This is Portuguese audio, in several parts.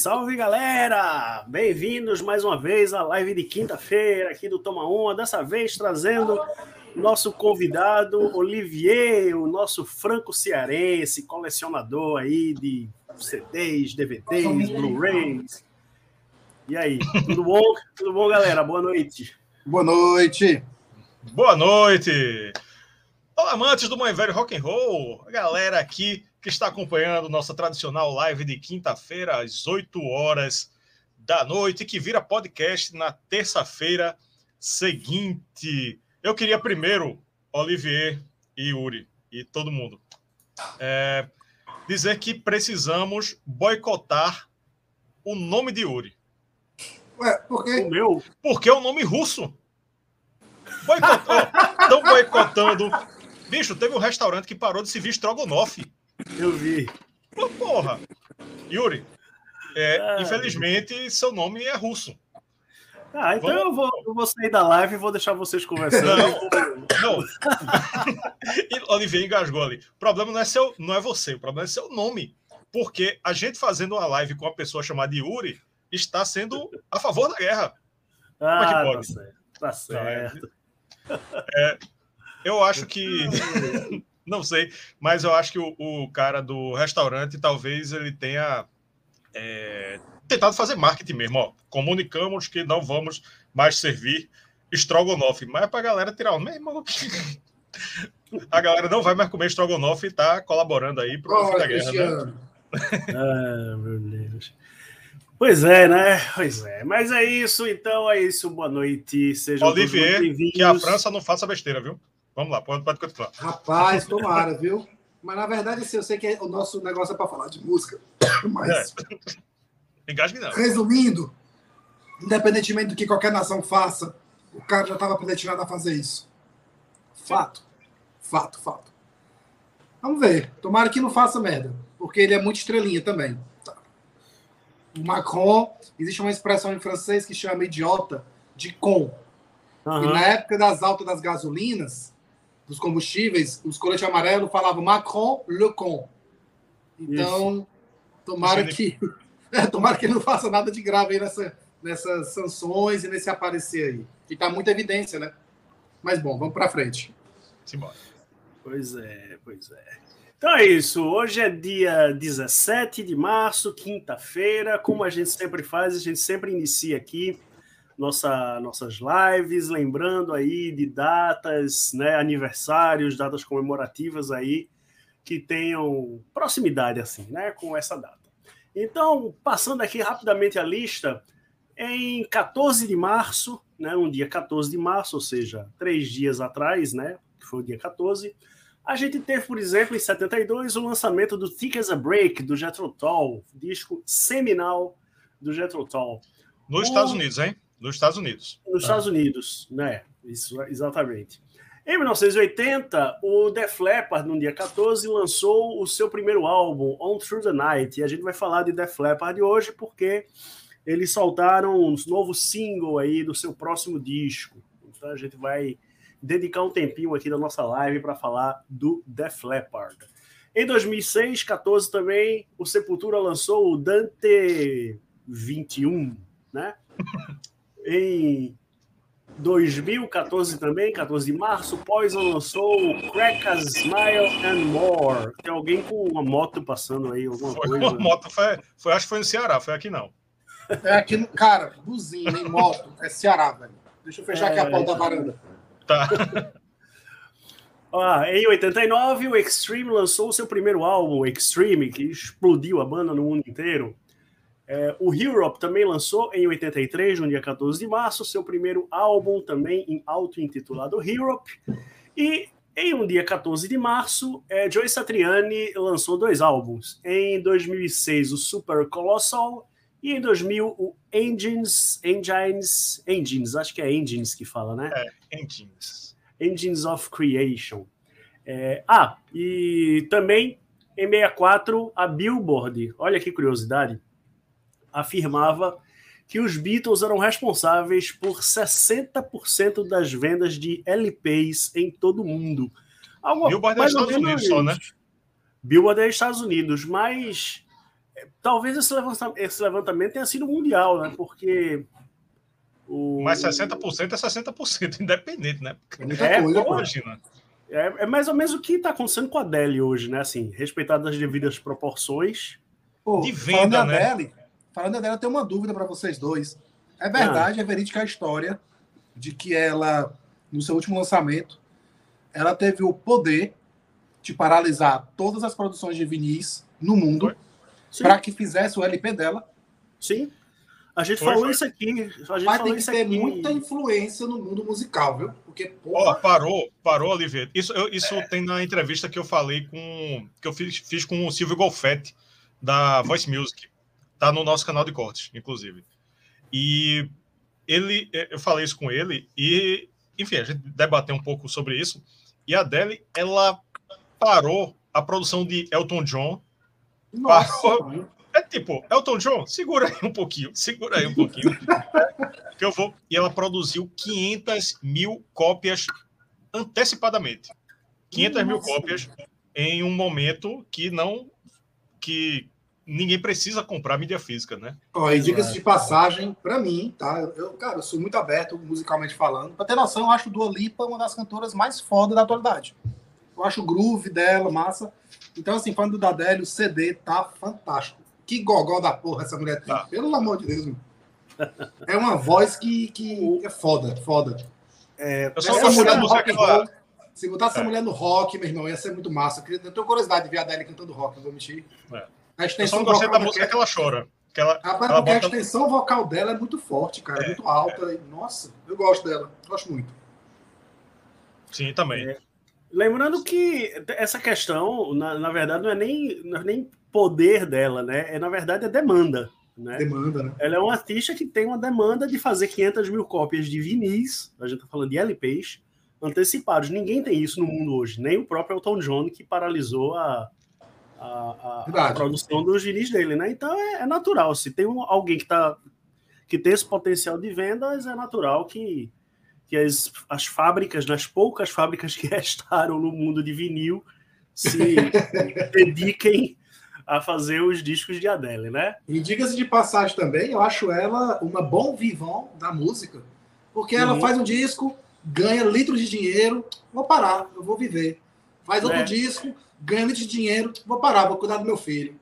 Salve! Galera! Bem-vindos mais uma vez à live de quinta-feira aqui do Toma Uma, dessa vez trazendo nosso convidado Olivier, o nosso franco cearense, colecionador aí de CDs, DVDs, Blu-rays. E aí, tudo bom? Tudo bom, galera? Boa noite. Boa noite. Boa noite. Olá, amantes do Mãe Velho Rock and Roll, a galera aqui que está acompanhando nossa tradicional live de quinta-feira às 8 horas da noite, que vira podcast na terça-feira seguinte. Eu queria primeiro, Olivier e Yuri e todo mundo, é, dizer que precisamos boicotar o nome de Yuri. Ué, por quê? O meu? Porque é um nome russo. Estão boicotando. Bicho, teve um restaurante que parou de se vir estrogonofe. Eu vi. Pô, porra. Yuri, é, ah, infelizmente seu nome é russo. Ah, então eu vou, eu vou, sair da live e vou deixar vocês conversando. Não, não. Olivier engasgou ali. O problema não é, seu, não é você, o problema é seu nome. Porque a gente fazendo uma live com uma pessoa chamada Yuri está sendo a favor da guerra. Ah, Como é que ah, pode? Tá certo. Tá certo. É, eu acho que. não sei, mas eu acho que o, o cara do restaurante talvez ele tenha é, tentado fazer marketing mesmo. Ó. Comunicamos que não vamos mais servir estrogonofe, mas é para a galera tirar o mesmo. a galera não vai mais comer estrogonofe e está colaborando aí para o fim da guerra. Né? ah, meu Deus. Pois é, né? Pois é. Mas é isso, então é isso. Boa noite. Sejam Olivier, que a França não faça besteira, viu? Vamos lá, pode, pode continuar. Rapaz, tomara, viu? Mas na verdade, assim, eu sei que o nosso negócio é para falar de música. Mas. É. Engasgue não. Resumindo, independentemente do que qualquer nação faça, o cara já estava predestinado a fazer isso. Fato. Fato, fato. Vamos ver. Tomara que não faça merda. Porque ele é muito estrelinha também. Tá. O Macron, existe uma expressão em francês que chama idiota de com. Uhum. E na época das altas das gasolinas, dos combustíveis, os coletes amarelos falavam Macron Le Con. Então, Isso. tomara que, é, tomara que ele não faça nada de grave aí nessa, nessas sanções e nesse aparecer aí. Que está muita evidência, né? Mas bom, vamos para frente. Simbora. Pois é, pois é. Então é isso. Hoje é dia 17 de março, quinta-feira. Como a gente sempre faz, a gente sempre inicia aqui nossa, nossas lives, lembrando aí de datas, né, aniversários, datas comemorativas aí que tenham proximidade assim, né, com essa data. Então, passando aqui rapidamente a lista, em 14 de março, né, um dia 14 de março, ou seja, três dias atrás, né, que foi o dia 14, a gente teve, por exemplo, em 72, o lançamento do Thick as a Break, do Jethro Tull, disco seminal do Jethro Tull. Nos o... Estados Unidos, hein? Nos Estados Unidos. Nos Estados Unidos, né? Isso, exatamente. Em 1980, o Def Leppard, no dia 14, lançou o seu primeiro álbum, On Through the Night. E a gente vai falar de Def Leppard hoje porque eles soltaram um novo single aí do seu próximo disco. Então a gente vai dedicar um tempinho aqui da nossa live para falar do Def Leppard. Em 2006, 14 também, o Sepultura lançou o Dante 21, né? Em 2014 também, 14 de março, Poison lançou o Crack a Smile and More. Tem alguém com uma moto passando aí, alguma foi coisa? Uma moto foi, foi, acho que foi no Ceará, foi aqui não. É aqui, no, cara, buzina em moto, é Ceará, velho. Deixa eu fechar é, aqui a porta da varanda. Tá. Ah, em 89, o Extreme lançou o seu primeiro álbum, Extreme, que explodiu a banda no mundo inteiro. É, o Europe também lançou em 83, no dia 14 de março, seu primeiro álbum também em auto-intitulado Europe. E Em um dia 14 de março, é, Joey Satriani lançou dois álbuns. Em 2006, o Super Colossal e em 2000, o Engines, Engines, Engines, acho que é Engines que fala, né? É, Engines. Engines of Creation. É, ah, e também em 64, a Billboard, olha que curiosidade, afirmava que os Beatles eram responsáveis por 60% das vendas de LPs em todo o mundo. Algo Billboard é Estados Unidos só, né? Billboard é Estados Unidos, mas talvez esse levantamento, esse levantamento tenha sido mundial, né? Porque. O... Mas 60% é 60%, independente, né? É muita é, coisa, imagina. É, é, mais ou menos o que está acontecendo com a Adele hoje, né? Assim, respeitado as devidas proporções. Pô, de venda, né? Adele, falando Adele, eu tenho uma dúvida para vocês dois. É verdade, ah. é verídica a história de que ela, no seu último lançamento, ela teve o poder de paralisar todas as produções de vinis no mundo. Para que fizesse o LP dela. Sim. A gente foi, falou foi. isso aqui. A gente Mas tem que ter aqui. muita influência no mundo musical, viu? Porque, porra... oh, parou, parou, Oliveira. Isso, eu, isso é. tem na entrevista que eu falei com. que eu fiz, fiz com o Silvio Golfetti, da Voice Music. Tá no nosso canal de cortes, inclusive. E ele, eu falei isso com ele, e, enfim, a gente debateu um pouco sobre isso. E a Adele, ela parou a produção de Elton John nossa, é tipo, Elton John, segura aí um pouquinho, segura aí um pouquinho. que eu vou. E ela produziu 500 mil cópias antecipadamente. 500 Nossa. mil cópias em um momento que não. que ninguém precisa comprar mídia física, né? Ó, e diga-se de passagem, para mim, tá? Eu, cara, eu sou muito aberto musicalmente falando. Pra ter noção, eu acho Dua Lipa uma das cantoras mais fodas da atualidade. Eu acho o groove dela massa. Então, assim, falando da Adélio, o CD tá fantástico. Que gogó da porra essa mulher tem. Tá. Pelo amor de Deus, É uma voz que, que é foda, foda. É, eu só essa mulher no rock aquela... Se botasse é. essa mulher no rock, meu irmão, ia ser muito massa. Eu tenho curiosidade de ver a Adélia cantando rock, não vou mentir. É. A extensão eu só gostei da música que ela chora. Que ela, Rapaz, ela bota... a extensão vocal dela é muito forte, cara. É, muito alta. É. Nossa, eu gosto dela. Gosto muito. Sim, também. É. Lembrando que essa questão, na, na verdade, não é, nem, não é nem poder dela, né? É, na verdade, é demanda. Né? Demanda, né? Ela é uma artista que tem uma demanda de fazer 500 mil cópias de vinis, a gente tá falando de LPs, antecipados. Ninguém tem isso no mundo hoje, nem o próprio Elton John, que paralisou a, a, a, a produção dos vinis dele, né? Então é, é natural. Se tem um, alguém que, tá, que tem esse potencial de vendas, é natural que que as, as fábricas, nas poucas fábricas que restaram no mundo de vinil, se dediquem a fazer os discos de Adele, né? E diga-se de passagem também, eu acho ela uma bom vivant da música, porque ela uhum. faz um disco, ganha litros de dinheiro, vou parar, eu vou viver. Faz outro é. disco, ganha de dinheiro, vou parar, vou cuidar do meu filho.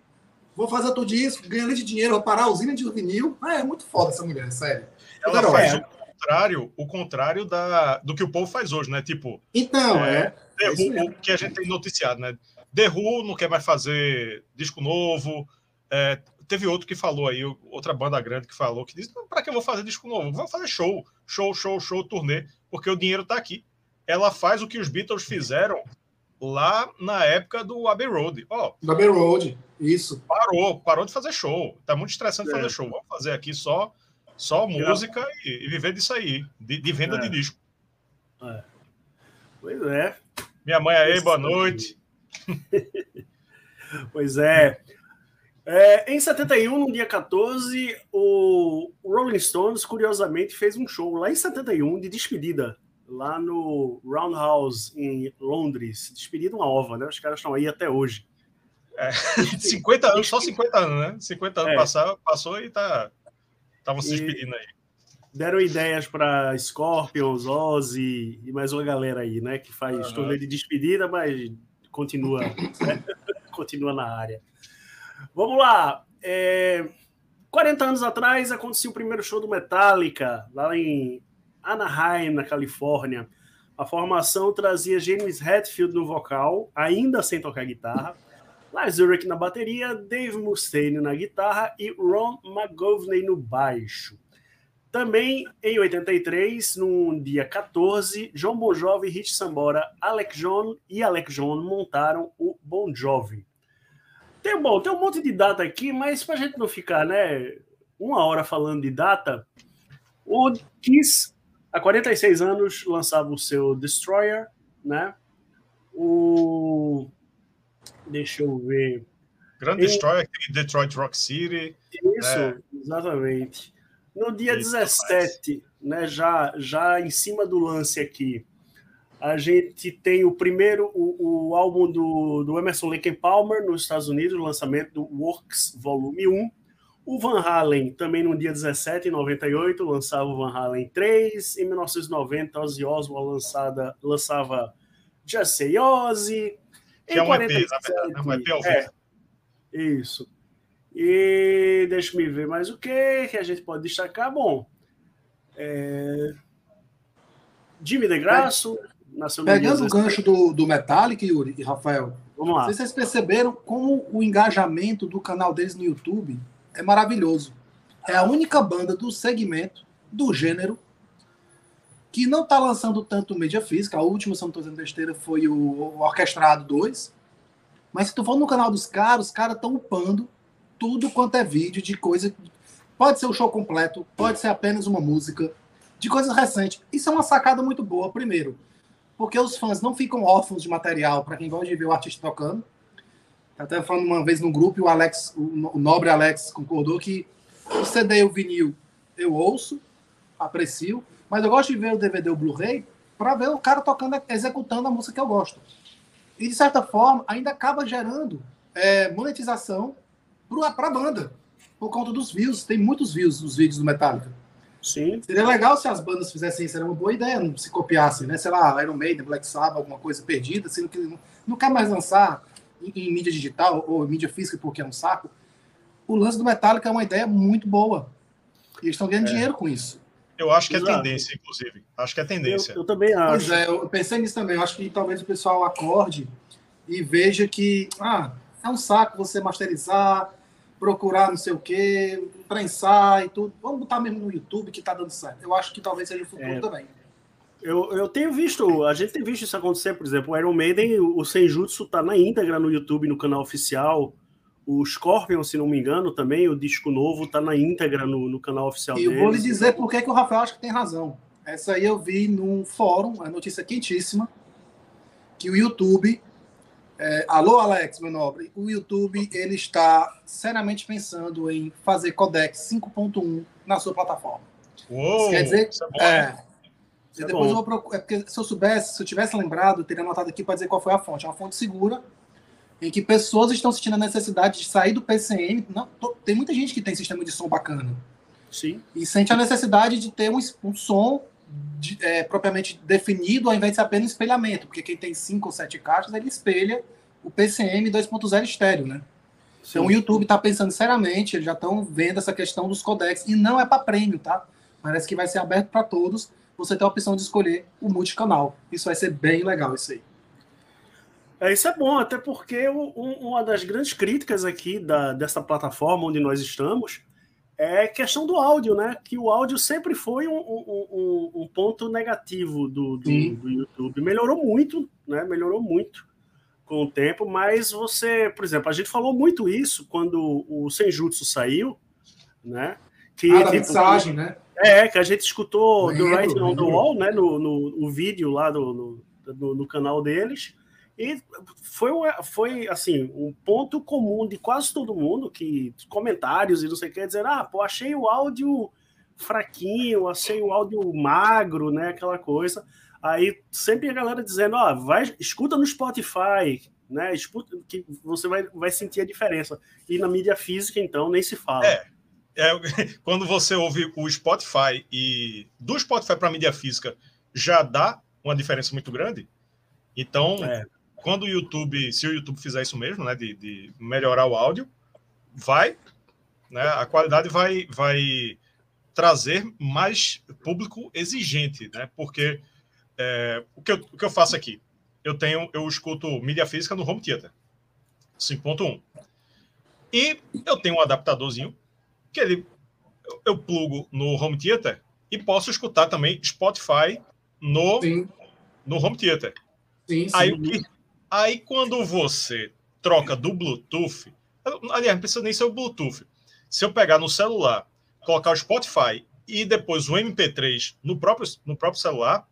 Vou fazer outro disco, ganha de dinheiro, vou parar a usina de vinil. Ah, é muito foda essa mulher, sério. Ela faz, é contrário, o contrário da, do que o povo faz hoje, né? Tipo. Então, é. é, é o que a gente tem noticiado, né? Who não quer mais fazer disco novo. É, teve outro que falou aí, outra banda grande que falou, que disse: para que eu vou fazer disco novo? Vou fazer show, show, show, show, turnê, porque o dinheiro está aqui. Ela faz o que os Beatles fizeram lá na época do Abbey Road. Ó, oh, Abbey Road, isso. Parou, parou de fazer show. Tá muito estressante é. fazer show. Vamos fazer aqui só só música e, e, viver disso aí, de, de venda é. de disco. É. Pois é. Minha mãe aí, boa noite. pois é. é. Em 71, no dia 14, o Rolling Stones, curiosamente, fez um show lá em 71 de despedida, lá no Roundhouse, em Londres. Despedida uma ova, né? Os caras estão aí até hoje. É, 50 anos, só 50 anos, né? 50 anos é. passou, passou e tá Estavam se despedindo aí. Deram ideias para Scorpions, Ozzy e mais uma galera aí, né? Que faz uhum. turnê de despedida, mas continua, né? continua na área. Vamos lá. É... 40 anos atrás aconteceu o primeiro show do Metallica, lá em Anaheim, na Califórnia. A formação trazia James Hetfield no vocal, ainda sem tocar guitarra. Lars Ulrich na bateria, Dave Mustaine na guitarra e Ron McGovney no baixo. Também em 83, no dia 14, João Bon Jovi, Rich Sambora, Alec John e Alec John montaram o Bon Jovi. Tem, bom, tem um monte de data aqui, mas para a gente não ficar né, uma hora falando de data, o Kiss, há 46 anos, lançava o seu Destroyer, né? O. Deixa eu ver. Grande Destroyer, Detroit Rock City. Isso, é. exatamente. No dia Isso, 17, né, já, já em cima do lance aqui, a gente tem o primeiro, o, o álbum do, do Emerson Lake Palmer nos Estados Unidos, o lançamento do Works Volume 1. O Van Halen, também no dia 17, em 98, lançava o Van Halen 3. Em 1990, Ozzy Osbourne lançada, lançava Just Say Ozzy. Que é um 47, EP, na verdade, é um EP ao é, Isso. E deixa me ver mais o que que a gente pode destacar. Bom, é... Jimmy DeGrasso nasceu no Pegando o gancho do, do Metallica, Yuri e Rafael, Vamos lá. vocês perceberam como o engajamento do canal deles no YouTube é maravilhoso. É a única banda do segmento, do gênero, que não está lançando tanto mídia física. A última, se não estou dizendo besteira, foi o, Orquestrado 2. Mas se tu for no canal dos caras, os caras estão upando tudo quanto é vídeo de coisa. Pode ser o show completo, pode ser apenas uma música, de coisas recentes. Isso é uma sacada muito boa, primeiro, porque os fãs não ficam órfãos de material para quem gosta de ver o artista tocando. Até falando uma vez no grupo, o Alex, o nobre Alex concordou que o CD e o vinil eu ouço, aprecio, mas eu gosto de ver o DVD o Blu-ray para ver o cara tocando, executando a música que eu gosto. E de certa forma, ainda acaba gerando é, monetização para a banda, por conta dos views. Tem muitos views nos vídeos do Metallica. Sim. Seria legal se as bandas fizessem isso, era uma boa ideia, não se copiassem, né? Sei lá, Iron Maiden, Black Sabbath, alguma coisa perdida, sendo que não, não quer mais lançar em, em, mídia digital ou em mídia física porque é um saco. O lance do Metallica é uma ideia muito boa. E eles estão ganhando é. dinheiro com isso. Eu acho que é tendência, inclusive. Acho que é tendência. Eu, eu também acho. Pois é, eu pensei nisso também. Eu acho que talvez o pessoal acorde e veja que ah, é um saco você masterizar, procurar não sei o quê, prensar e tudo. Vamos botar mesmo no YouTube que tá dando certo. Eu acho que talvez seja o futuro é, também. Eu, eu tenho visto, a gente tem visto isso acontecer, por exemplo, o Iron Maiden, o Senjutsu tá na íntegra no YouTube, no canal oficial. O Scorpion, se não me engano, também, o disco novo, tá na íntegra no, no canal oficial e deles. eu vou lhe dizer por que, que o Rafael acha que tem razão. Essa aí eu vi num fórum, a notícia quentíssima, que o YouTube é, alô, Alex, meu nobre. O YouTube ele está seriamente pensando em fazer Codex 5.1 na sua plataforma. Uou, Isso quer dizer, isso é, é, é depois bom. eu vou procurar, é porque se eu soubesse, se eu tivesse lembrado, eu teria anotado aqui para dizer qual foi a fonte. É uma fonte segura, em que pessoas estão sentindo a necessidade de sair do PCM. Não, tem muita gente que tem sistema de som bacana. Sim. E sente a necessidade de ter um, um som de, é, propriamente definido, ao invés de ser apenas espelhamento, porque quem tem cinco ou sete caixas, ele espelha o PCM 2.0 estéreo, né? Sim. Então o YouTube está pensando seriamente, eles já estão vendo essa questão dos codecs, e não é para prêmio, tá? Parece que vai ser aberto para todos, você tem a opção de escolher o multicanal. Isso vai ser bem legal, isso aí. É, isso é bom, até porque um, uma das grandes críticas aqui da, dessa plataforma onde nós estamos é questão do áudio, né? Que o áudio sempre foi um, um, um ponto negativo do, do, do, YouTube. Melhorou muito, né? Melhorou muito com o tempo, mas você, por exemplo, a gente falou muito isso quando o Senjutsu saiu, né? Que, ah, da tipo, mensagem, né? É, que a gente escutou do Writing on the Wall, né? No, no, no vídeo lá do, no, no canal deles. E foi, foi assim, um ponto comum de quase todo mundo, que comentários e não sei o que, dizer, ah, pô, achei o áudio fraquinho, achei o áudio magro, né? Aquela coisa. Aí sempre a galera dizendo, ó, oh, vai, escuta no Spotify, né? Escuta, que você vai, vai sentir a diferença. E na mídia física, então, nem se fala. É. é quando você ouve o Spotify e do Spotify para mídia física já dá uma diferença muito grande. Então, é quando o YouTube, se o YouTube fizer isso mesmo, né, de, de melhorar o áudio, vai, né, a qualidade vai, vai trazer mais público exigente, né, porque é, o, que eu, o que eu faço aqui, eu tenho, eu escuto mídia física no home theater, 5.1, e eu tenho um adaptadorzinho que ele, eu, plugo no home theater e posso escutar também Spotify no, no home theater. Sim, sim. Aí, aí quando você troca do Bluetooth, aliás, não precisa nem ser o Bluetooth. Se eu pegar no celular, colocar o Spotify e depois o MP3 no próprio, no próprio celular,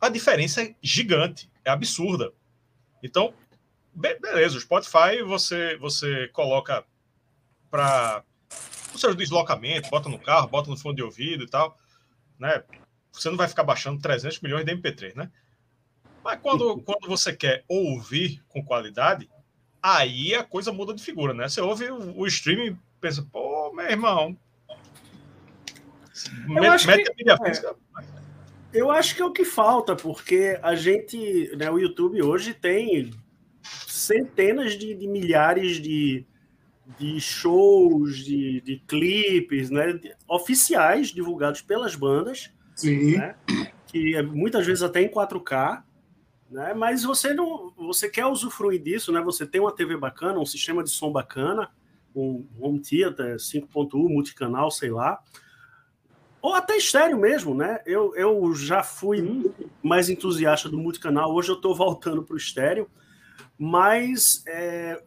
a diferença é gigante, é absurda. Então, beleza, o Spotify você, você coloca para o seu deslocamento, bota no carro, bota no fone de ouvido e tal, né? Você não vai ficar baixando 300 milhões de MP3, né? Mas quando, quando você quer ouvir com qualidade, aí a coisa muda de figura, né? Você ouve o, o streaming e pensa, pô, meu irmão. Eu acho mete que. É, eu acho que é o que falta, porque a gente, né, o YouTube hoje tem centenas de, de milhares de, de shows, de, de clipes, né, de, oficiais divulgados pelas bandas, Sim. Né, que é, muitas vezes até em 4K, né, mas você não, você quer usufruir disso, né? Você tem uma TV bacana, um sistema de som bacana, um home theater 5.1 multicanal, sei lá, ou até estéreo mesmo, né? Eu, eu já fui mais entusiasta do multicanal, hoje eu estou voltando para o estéreo, mas é,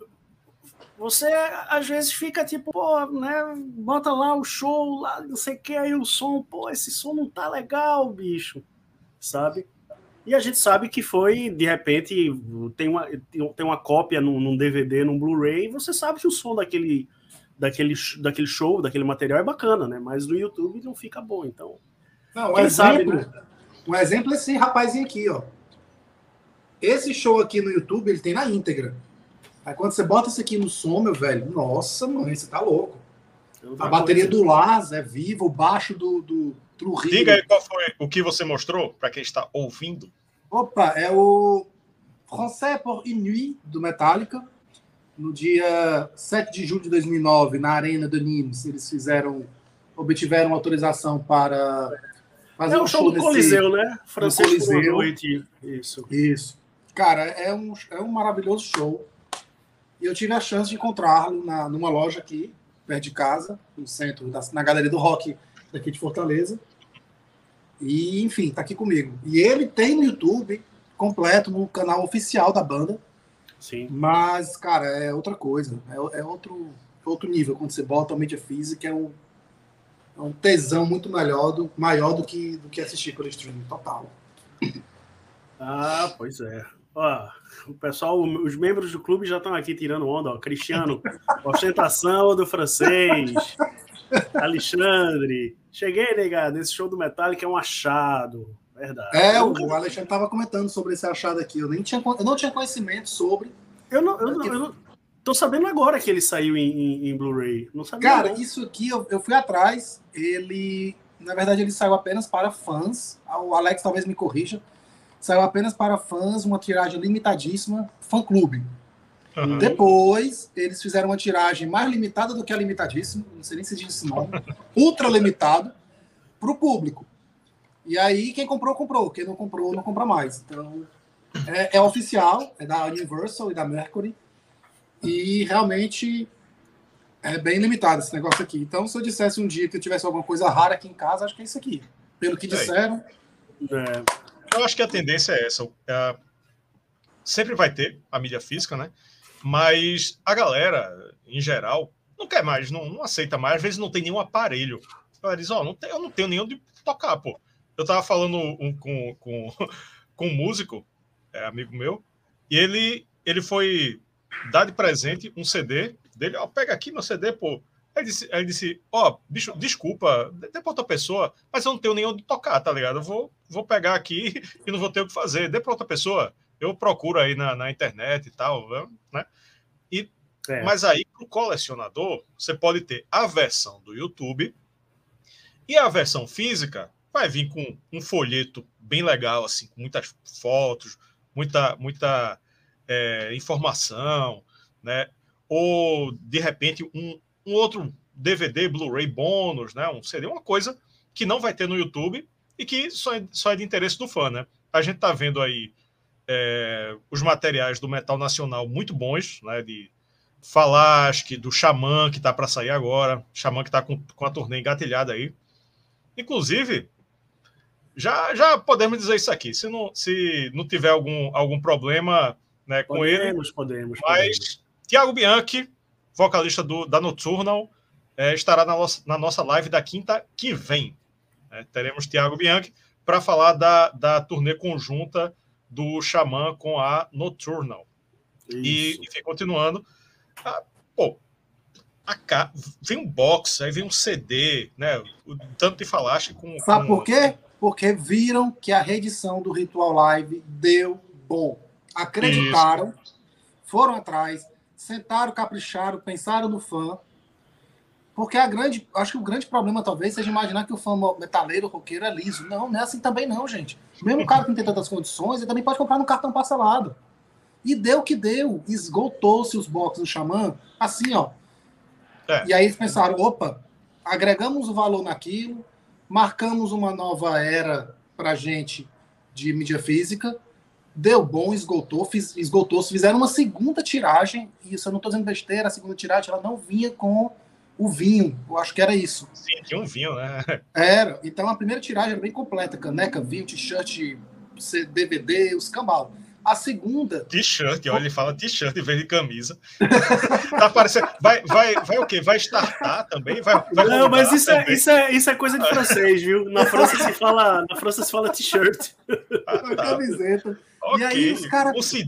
você às vezes fica tipo, pô, né? Bota lá o show, lá, não sei o que, aí o som, pô, esse som não tá legal, bicho, sabe? E a gente sabe que foi, de repente, tem uma, tem uma cópia num, num DVD, num Blu-ray, você sabe que o som daquele, daquele, daquele show, daquele material é bacana, né? Mas no YouTube não fica bom, então. Não, um exemplo, sabe, né? um exemplo é esse rapazinho aqui, ó. Esse show aqui no YouTube, ele tem na íntegra. Aí quando você bota isso aqui no som, meu velho, nossa, mãe, você tá louco. A bateria coisa. do Laz é viva, o baixo do, do Trujillo. Diga aí qual foi o que você mostrou para quem está ouvindo. Opa, é o Français pour une nuit do Metallica. No dia 7 de julho de 2009, na Arena do Nimes, eles fizeram, obtiveram autorização para fazer é um show, show do Coliseu, né? Francês Coliseu. Noite. Isso. Isso. Cara, é um, é um maravilhoso show. E eu tive a chance de encontrá-lo numa loja aqui, perto de casa, no centro, da, na Galeria do Rock daqui de Fortaleza. E, enfim, tá aqui comigo. E ele tem no YouTube completo, no canal oficial da banda. Sim. Mas, cara, é outra coisa. É, é outro, outro nível. Quando você bota a mídia física, é um, é um tesão muito melhor, do, maior do que, do que assistir pelo streaming total. Ah, pois é. Ó, o pessoal, os membros do clube já estão aqui tirando onda. Ó. Cristiano, ostentação do francês. Alexandre, cheguei, negado. Esse show do Metallica é um achado. Verdade. É, o Alexandre estava comentando sobre esse achado aqui. Eu nem tinha, eu não tinha conhecimento sobre. Eu não, eu, não, eu não tô sabendo agora que ele saiu em, em, em Blu-ray. Não sabia. Cara, não. isso aqui eu, eu fui atrás. Ele, na verdade, ele saiu apenas para fãs. O Alex talvez me corrija. Saiu apenas para fãs, uma tiragem limitadíssima, fã clube. Uhum. Depois, eles fizeram uma tiragem mais limitada do que a limitadíssima, não sei nem se diz esse nome, ultra limitado, para o público. E aí, quem comprou, comprou. Quem não comprou, não compra mais. Então, é, é, oficial, é da Universal e da Mercury. E realmente é bem limitado esse negócio aqui. Então, se eu dissesse um dia que eu tivesse alguma coisa rara aqui em casa, acho que é isso aqui. Pelo que disseram. É. Eu acho que a tendência é essa. É, sempre vai ter a mídia física, né? Mas a galera, em geral, não quer mais, não, não aceita mais. Às vezes não tem nenhum aparelho. Ela diz: Ó, oh, não tem, eu não tenho nenhum de tocar, pô. Eu tava falando um, com, com, com um músico, é, amigo meu, e ele, ele foi dar de presente um CD dele. Ó, oh, pega aqui meu CD, pô. Ele disse, ele disse, ó, oh, bicho, desculpa, dê pra outra pessoa, mas eu não tenho nenhum de tocar, tá ligado? Eu vou, vou pegar aqui e não vou ter o que fazer. Dê pra outra pessoa eu procuro aí na, na internet e tal, né? E, é. Mas aí, para o colecionador, você pode ter a versão do YouTube e a versão física vai vir com um folheto bem legal, assim, com muitas fotos, muita, muita é, informação, né? Ou, de repente, um, um outro DVD, Blu-ray bônus, né? Um CD, uma coisa que não vai ter no YouTube e que só é, só é de interesse do fã, né? A gente tá vendo aí é, os materiais do metal nacional muito bons, né? De Falasque, do Xamã, que está para sair agora, Xamã que está com, com a turnê engatilhada aí. Inclusive, já, já podemos dizer isso aqui. Se não, se não tiver algum, algum problema né, com podemos, ele. Podemos, podemos. Mas Tiago Bianchi, vocalista do, da Nocturnal, é, estará na nossa, na nossa live da quinta que vem. É, teremos Tiago Bianchi para falar da, da turnê conjunta do Xamã com a Nocturnal. E, enfim, continuando. Ah, pô, a, vem um box, aí vem um CD, né? O, tanto de falaste com. Sabe com... por quê? Porque viram que a reedição do Ritual Live deu bom. Acreditaram, Isso. foram atrás, sentaram, capricharam, pensaram no fã. Porque a grande, acho que o grande problema talvez seja imaginar que o fã metaleiro, roqueiro é liso. Não, não é assim também não, gente. Mesmo o cara que não tem tantas condições, ele também pode comprar no cartão parcelado. E deu o que deu. Esgotou-se os boxes do Xamã, assim, ó. É. E aí eles pensaram, opa, agregamos o valor naquilo, marcamos uma nova era para gente de mídia física, deu bom, esgotou, fiz, esgotou, se fizeram uma segunda tiragem, e isso eu não estou dizendo besteira, a segunda tiragem ela não vinha com o vinho, eu acho que era isso. Sim, tinha um vinho, né? Era, então a primeira tiragem era bem completa, caneca, vinho, t-shirt, DVD, os cambal. A segunda. T-shirt, olha, ele fala t-shirt em vez de camisa. tá parecendo. Vai, vai, vai o quê? Vai startar também? Vai, vai Não, mas isso é, isso, é, isso é coisa de francês, viu? Na França se fala, na França se fala t-shirt. Ah, tá. Camiseta. Okay. E aí os caras. E,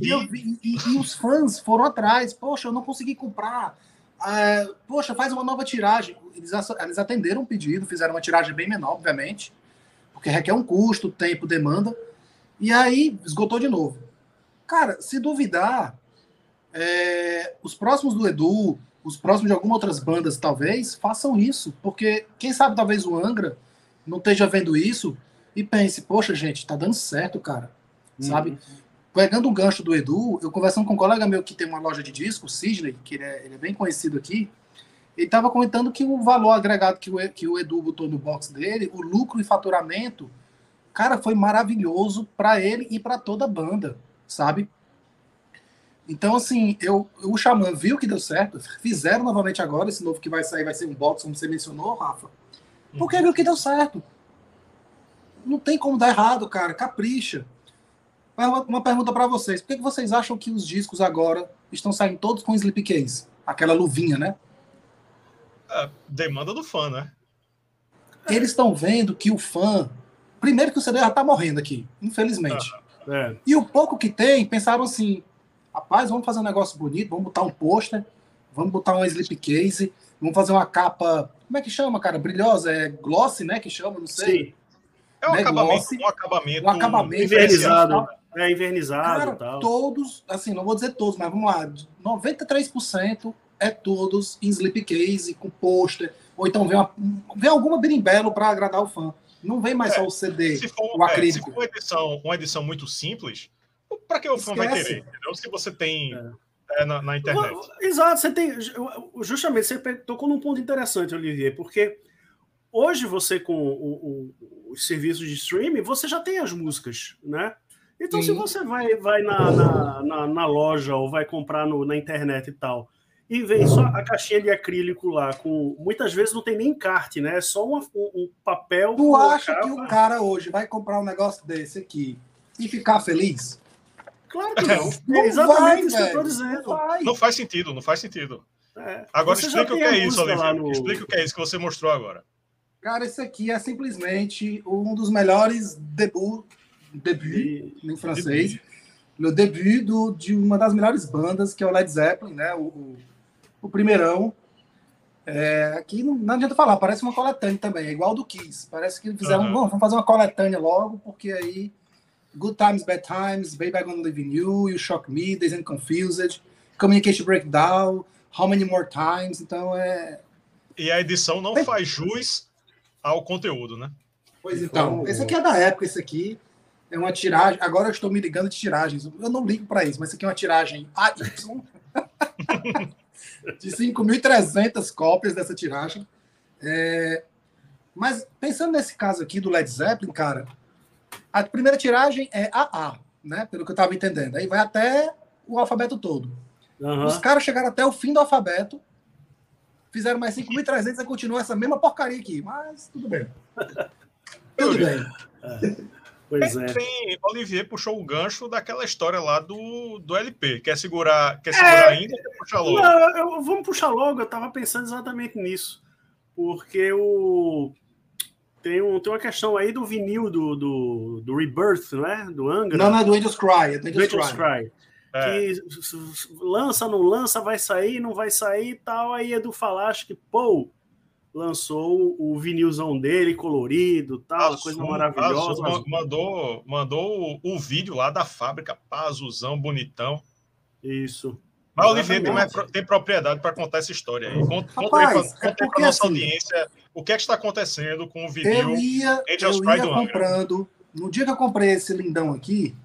e, e, os fãs foram atrás. Poxa, eu não consegui comprar. É, poxa, faz uma nova tiragem. Eles, eles atenderam o pedido, fizeram uma tiragem bem menor, obviamente, porque requer um custo, tempo, demanda. E aí esgotou de novo. Cara, se duvidar, é, os próximos do Edu, os próximos de algumas outras bandas, talvez, façam isso. Porque quem sabe talvez o Angra não esteja vendo isso e pense, poxa, gente, tá dando certo, cara. Uhum. Sabe? Pegando o gancho do Edu, eu conversando com um colega meu que tem uma loja de disco, o Sidney, que ele é, ele é bem conhecido aqui, ele estava comentando que o valor agregado que o, que o Edu botou no box dele, o lucro e faturamento, cara, foi maravilhoso para ele e para toda a banda sabe? Então, assim, eu, o Xamã viu que deu certo, fizeram novamente agora, esse novo que vai sair vai ser um box, como você mencionou, Rafa, porque uhum. viu que deu certo. Não tem como dar errado, cara, capricha. Uma pergunta para vocês, por que, vocês acham que os discos agora estão saindo todos com slip case? Aquela luvinha, né? É, demanda do fã, né? Eles estão vendo que o fã. Primeiro que o CD já tá morrendo aqui, infelizmente. É. E o pouco que tem, pensaram assim: rapaz, vamos fazer um negócio bonito, vamos botar um pôster, vamos botar um slipcase, vamos fazer uma capa. Como é que chama, cara? Brilhosa? É gloss, né? Que chama, não sei. Sim. É um, né? acabamento, um acabamento. Um acabamento. É, invernizado. Cara, tal. todos, assim, não vou dizer todos, mas vamos lá: 93% é todos em slipcase, com pôster, ou então vem, uma, vem alguma berimbelo para agradar o fã. Não vem mais é, só o CD, se for, o acrílico. É, se for uma edição, uma edição muito simples, para que o fã vai querer? Entendeu? Se você tem é. é. na, na, internet. Exato, você tem. Justamente, você tocou num ponto interessante, Olivier, porque hoje você, com o, o, os serviços de streaming, você já tem as músicas, né? Então, Sim. se você vai, vai na, na, na, na loja ou vai comprar no, na internet e tal e vem só a caixinha de acrílico lá, com muitas vezes não tem nem encarte, né? É só um, um papel. Tu acha que o cara hoje vai comprar um negócio desse aqui e ficar feliz? Claro que não. não é exatamente vai, isso que eu estou dizendo. Não, não, faz sentido, não faz sentido. É. Agora você explica o que é isso, Olivia. No... Explica o que é isso que você mostrou agora. Cara, esse aqui é simplesmente um dos melhores debut, debut em francês, o debut do, de uma das melhores bandas, que é o Led Zeppelin, né? O, o o primeirão. É, aqui não, não, adianta falar, parece uma coletânea também, é igual do Kiss. Parece que fizeram, uhum. bom, vamos fazer uma coletânea logo, porque aí Good Times, Bad Times, Baby I Gonna Live in You, You Shock Me, Days and Confused, Communication Breakdown, How Many More Times, então é... E a edição não Tem... faz jus ao conteúdo, né? Pois então, esse aqui é da época, esse aqui é uma tiragem, agora eu estou me ligando de tiragens, eu não ligo para isso, mas esse aqui é uma tiragem AY, de 5.300 cópias dessa tiragem. É, mas pensando nesse caso aqui do Led Zeppelin, cara, a primeira tiragem é AA, né? Pelo que eu estava entendendo. Aí vai até o alfabeto todo. Uhum. Os caras chegaram até o fim do alfabeto Fizeram mais 5.300 e continua essa mesma porcaria aqui. Mas tudo bem. tudo bem. Pois é. Tem, Olivier puxou o gancho daquela história lá do, do LP. Quer segurar, quer segurar é, ainda ou puxar logo? Não, eu, vamos puxar logo. Eu estava pensando exatamente nisso. Porque o. Tem, um, tem uma questão aí do vinil do, do, do Rebirth, não é? Do Angra. Não, não é do Angels Cry. É do Angels, Angels Cry. Cry. É. Que lança, não lança, vai sair, não vai sair e tal. Aí Edu Falaste que, pô, lançou o vinilzão dele, colorido, tal, azul, coisa maravilhosa. Azul, mandou, mandou o, o, vídeo lá da fábrica, pá, azulzão, bonitão. Isso. Mas o Olivier tem, mais, tem propriedade para contar essa história aí. Conta, Rapaz, conta aí para é nossa assim, audiência o que é que está acontecendo com o vinil eu ia, Angels eu ia comprando, No dia que eu comprei esse lindão aqui,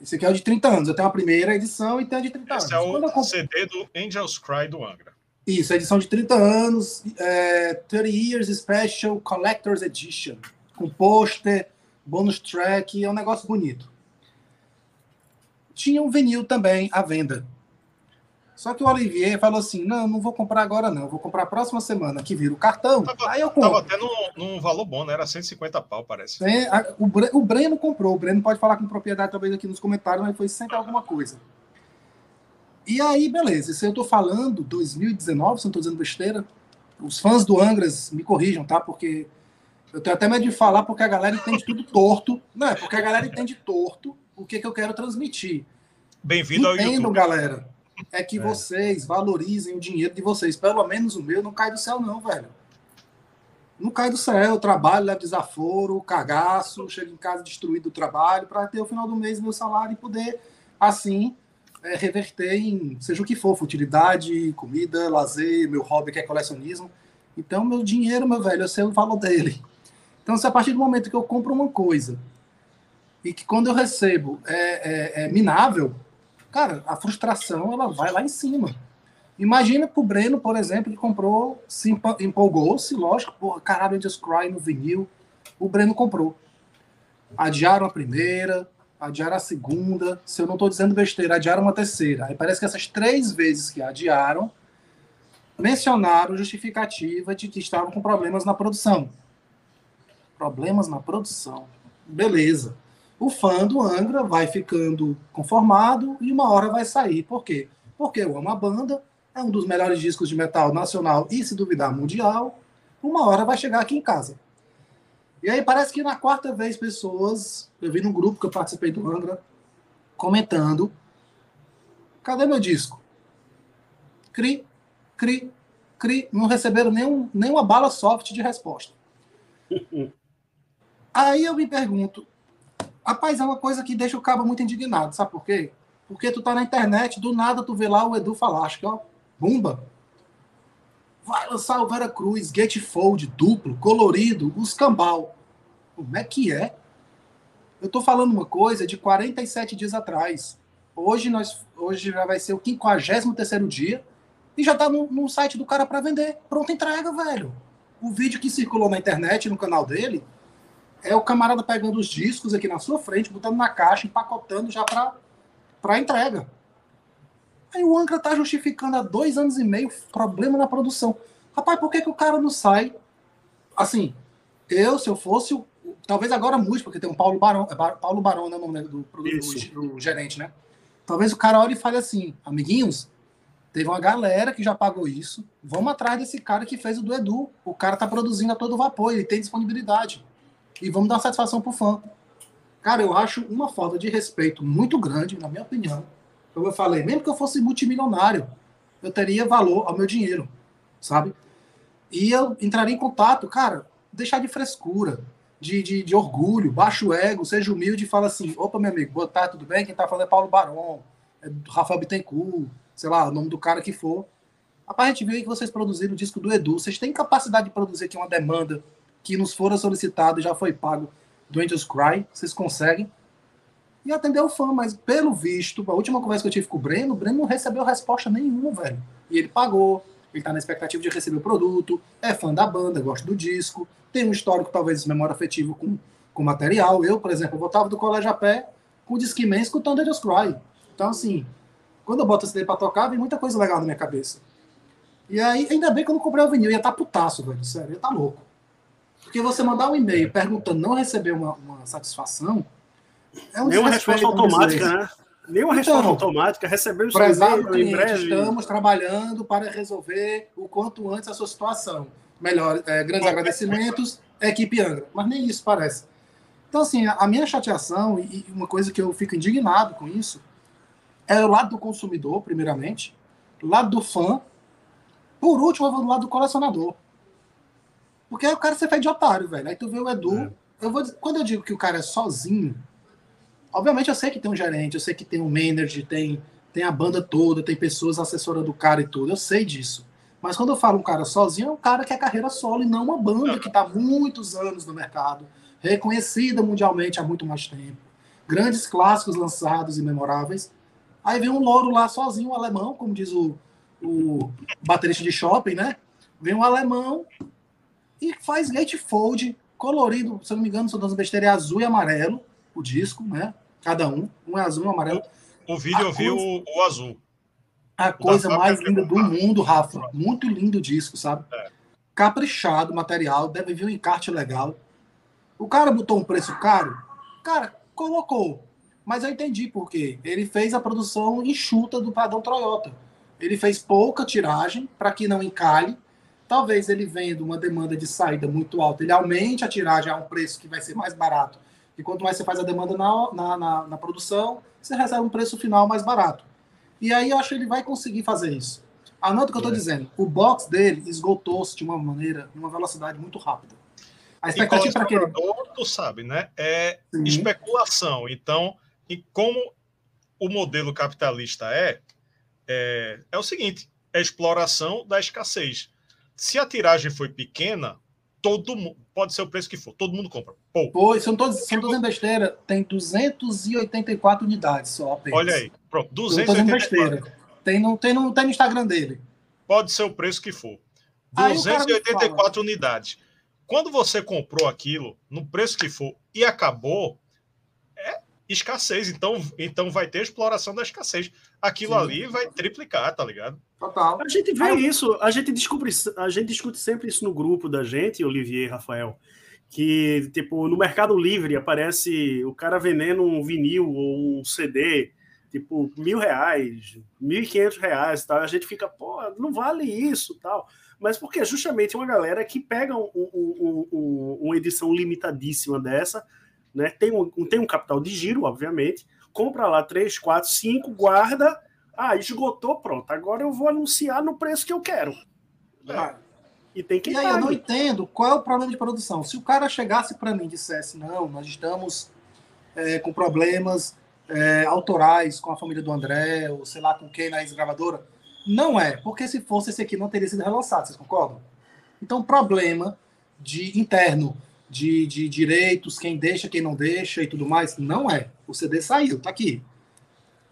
esse aqui é o de 30 anos. Eu tenho a primeira edição e tenho a de 30 esse anos. Esse é o comp... CD do Angels Cry do Angra. Isso, a edição de 30 anos, é, 30 Years Special Collector's Edition, com pôster, bônus track, é um negócio bonito. Tinha um vinil também à venda. Só que o Olivier falou assim: não, não vou comprar agora, não. Vou comprar a próxima semana, que vira o cartão. Tava, aí eu compro. Tava até num, num valor bom, né? Era 150 pau, parece. É, a, o, o Breno comprou. O Breno pode falar com propriedade talvez aqui nos comentários, mas foi sempre alguma coisa. E aí, beleza. Isso eu tô falando 2019, se não tô dizendo besteira. Os fãs do Angras me corrijam, tá? Porque eu tenho até medo de falar porque a galera entende tudo torto. Não, é porque a galera entende torto o que, que eu quero transmitir. Bem-vindo ao YouTube. galera é que é. vocês valorizem o dinheiro de vocês. Pelo menos o meu não cai do céu, não, velho. Não cai do céu. Eu trabalho, levo desaforo, cagaço, chego em casa destruído do trabalho, para ter o final do mês meu salário e poder, assim, é, reverter em seja o que for, futilidade, comida, lazer, meu hobby que é colecionismo. Então, meu dinheiro, meu velho, eu sei o valor dele. Então, se a partir do momento que eu compro uma coisa e que quando eu recebo é, é, é minável, cara, a frustração ela vai lá em cima. Imagina pro Breno, por exemplo, que comprou, se empolgou-se, lógico, porra, caralho, Just Cry no vinil. O Breno comprou. Adiaram a primeira, adiaram a segunda. Se eu não estou dizendo besteira, adiaram uma terceira. Aí parece que essas três vezes que adiaram, mencionaram justificativa de que estavam com problemas na produção. Problemas na produção. Beleza o fã do Angra vai ficando conformado e uma hora vai sair. Por quê? Porque eu amo a banda, é um dos melhores discos de metal nacional e, se duvidar, mundial. Uma hora vai chegar aqui em casa. E aí parece que na quarta vez pessoas, eu vi num grupo que eu participei do Angra, comentando: cadê meu disco? Cri, cri, cri. Não receberam nenhum, nenhuma bala soft de resposta. aí eu me pergunto: Rapaz, é uma coisa que deixa o cabo muito indignado, sabe por quê? Porque tu tá na internet, do nada tu vê lá o Edu Falasco, ó, bumba. Vai lançar o Vera Cruz, Gatefold, duplo, colorido, os cambal. Como é que é? Eu tô falando uma coisa de 47 dias atrás. Hoje nós hoje já vai ser o 53 dia e já tá no, no site do cara para vender. Pronta entrega, velho. O vídeo que circulou na internet, no canal dele, é o camarada pegando os discos aqui na sua frente, botando na caixa, empacotando já para entrega. Aí o Angra tá justificando há dois anos e meio problema na produção. Rapaz, por que, que o cara não sai? Assim, eu, se eu fosse, talvez agora mude, porque tem um Paulo Barão, é Paulo Barão, né, o nome do, do, do, do gerente, né? Talvez o cara olhe e fale assim, amiguinhos, teve uma galera que já pagou isso, vamos atrás desse cara que fez o do Edu. O cara tá produzindo a todo vapor, ele tem disponibilidade e vamos dar satisfação pro fã. Cara, eu acho uma falta de respeito muito grande, na minha opinião. Como eu falei, mesmo que eu fosse multimilionário, eu teria valor ao meu dinheiro, sabe? E eu entraria em contato, cara, deixar de frescura, de, de, de orgulho, baixo ego, seja humilde e fala assim: opa, meu amigo, boa tarde, tudo bem? Quem tá falando é Paulo Barão, é Rafael Bittencourt, sei lá, o nome do cara que for. Rapaz, a gente viu aí que vocês produziram o disco do Edu, vocês têm capacidade de produzir aqui uma demanda que nos fora solicitado já foi pago do Angels Cry, vocês conseguem. E atender o fã, mas pelo visto, a última conversa que eu tive com o Breno, o Breno não recebeu resposta nenhuma, velho. E ele pagou, ele tá na expectativa de receber o produto, é fã da banda, gosta do disco, tem um histórico, talvez, memória afetivo com, com material. Eu, por exemplo, eu voltava do colégio a pé com o Discman escutando Angels Cry. Então, assim, quando eu boto esse daí pra tocar, vem muita coisa legal na minha cabeça. E aí, ainda bem que eu não comprei o vinil, ia tá putaço, velho. Sério, ia tá louco. Porque você mandar um e-mail perguntando não receber uma, uma satisfação. É um Nenhuma resposta automática, né? Nenhuma então, resposta automática, recebeu o e-mail cliente, em breve. Estamos trabalhando para resolver o quanto antes a sua situação. Melhor, é, grandes agradecimentos, equipe Angra. Mas nem isso parece. Então, assim, a, minha chateação, e uma coisa que eu fico indignado com isso, é o lado do consumidor, primeiramente, lado do fã, por último, eu vou do lado do colecionador. Porque aí o cara você fez de otário, velho. Aí tu vê o Edu. É. Eu vou, quando eu digo que o cara é sozinho, obviamente eu sei que tem um gerente, eu sei que tem um manager, tem, tem a banda toda, tem pessoas assessorando o cara e tudo. Eu sei disso. Mas quando eu falo um cara sozinho, é um cara que é carreira solo e não uma banda que está há muitos anos no mercado, reconhecida mundialmente há muito mais tempo. Grandes clássicos lançados e memoráveis. Aí vem um louro lá sozinho, um alemão, como diz o, o baterista de shopping, né? Vem um alemão e faz gatefold colorido, se eu não me engano, são das besteiras é azul e amarelo, o disco, né? Cada um, um é azul um amarelo. O, o vídeo a eu vi o, o, azul. A coisa mais linda do mundo, Rafa. Muito lindo o disco, sabe? É. Caprichado material, deve vir um encarte legal. O cara botou um preço caro? Cara, colocou. Mas eu entendi por quê. Ele fez a produção enxuta do padrão Toyota. Ele fez pouca tiragem para que não encalhe. Talvez ele vendo uma demanda de saída muito alta, ele aumente a tiragem a um preço que vai ser mais barato. E quanto mais você faz a demanda na, na, na, na produção, você recebe um preço final mais barato. E aí eu acho que ele vai conseguir fazer isso. Anota o que eu estou é. dizendo. O box dele esgotou-se de uma maneira, uma velocidade muito rápida. A expectativa para aquele. Tu sabe, né? É Sim. especulação. Então, e como o modelo capitalista é, é, é o seguinte: é exploração da escassez. Se a tiragem foi pequena, todo mundo, pode ser o preço que for, todo mundo compra. Pô, Pô são todos, são todos besteira, tem 284 unidades só apenas. Olha aí, pronto, 284. Tem no, tem, no, tem no Instagram dele. Pode ser o preço que for. 284 unidades. Quando você comprou aquilo, no preço que for, e acabou, escassez. Então, então vai ter exploração da escassez. Aquilo Sim. ali vai triplicar, tá ligado? Total. A gente vê isso, a gente descobre, a gente discute sempre isso no grupo da gente, Olivier e Rafael. Que, tipo, no Mercado Livre aparece o cara vendendo um vinil ou um CD, tipo, mil reais, mil e quinhentos reais tal. A gente fica, pô, não vale isso tal. Mas porque é justamente uma galera que pega um, um, um, uma edição limitadíssima dessa, né? Tem um, tem um capital de giro, obviamente, compra lá 3, 4, 5, guarda, ah, esgotou, pronto, agora eu vou anunciar no preço que eu quero. Né? E tem que E aí eu não entendo qual é o problema de produção. Se o cara chegasse para mim e dissesse, não, nós estamos é, com problemas é, autorais com a família do André, ou sei lá com quem na ex-gravadora, não é, porque se fosse esse aqui não teria sido relançado, vocês concordam? Então, problema de interno de, de direitos, quem deixa, quem não deixa e tudo mais. Não é. O CD saiu, tá aqui.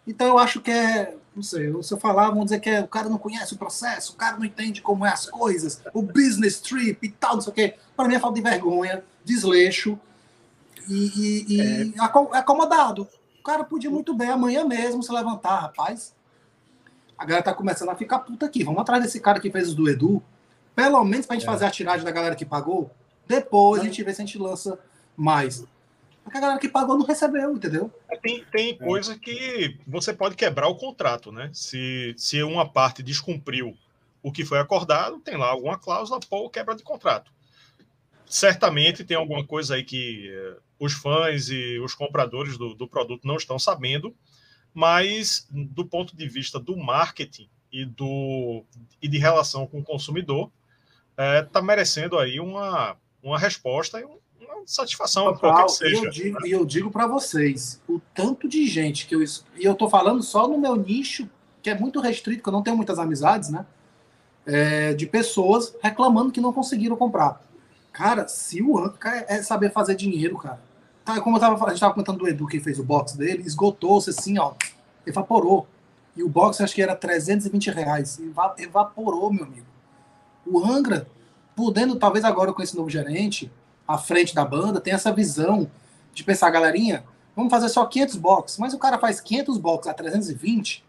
Então eu acho que é. Não sei, se eu falar, vão dizer que é, o cara não conhece o processo, o cara não entende como é as coisas, o business trip e tal, não sei o quê. Para mim é falta de vergonha, desleixo e, e, e é. acomodado. O cara podia muito bem amanhã mesmo se levantar, rapaz. A galera tá começando a ficar puta aqui. Vamos atrás desse cara que fez os do Edu. Pelo menos pra gente é. fazer a tiragem da galera que pagou. Depois a gente vê se a gente lança mais. Porque a galera que pagou não recebeu, entendeu? É, tem, tem é. coisa que você pode quebrar o contrato, né? Se, se uma parte descumpriu o que foi acordado, tem lá alguma cláusula, pô, quebra de contrato. Certamente tem alguma coisa aí que eh, os fãs e os compradores do, do produto não estão sabendo, mas do ponto de vista do marketing e, do, e de relação com o consumidor, está eh, é, merecendo aí uma, uma resposta e uma satisfação, Total, que seja. E eu digo, né? eu digo para vocês, o tanto de gente que eu. E eu estou falando só no meu nicho, que é muito restrito, que eu não tenho muitas amizades, né? É, de pessoas reclamando que não conseguiram comprar. Cara, se o Anca é saber fazer dinheiro, cara. Tá, como eu tava, a gente estava comentando do Edu, que fez o box dele, esgotou-se assim, ó, evaporou. E o box acho que era 320 reais. Evaporou, meu amigo. O Angra podendo, talvez agora com esse novo gerente, à frente da banda, tem essa visão de pensar, galerinha, vamos fazer só 500 boxes, mas o cara faz 500 boxes a 320,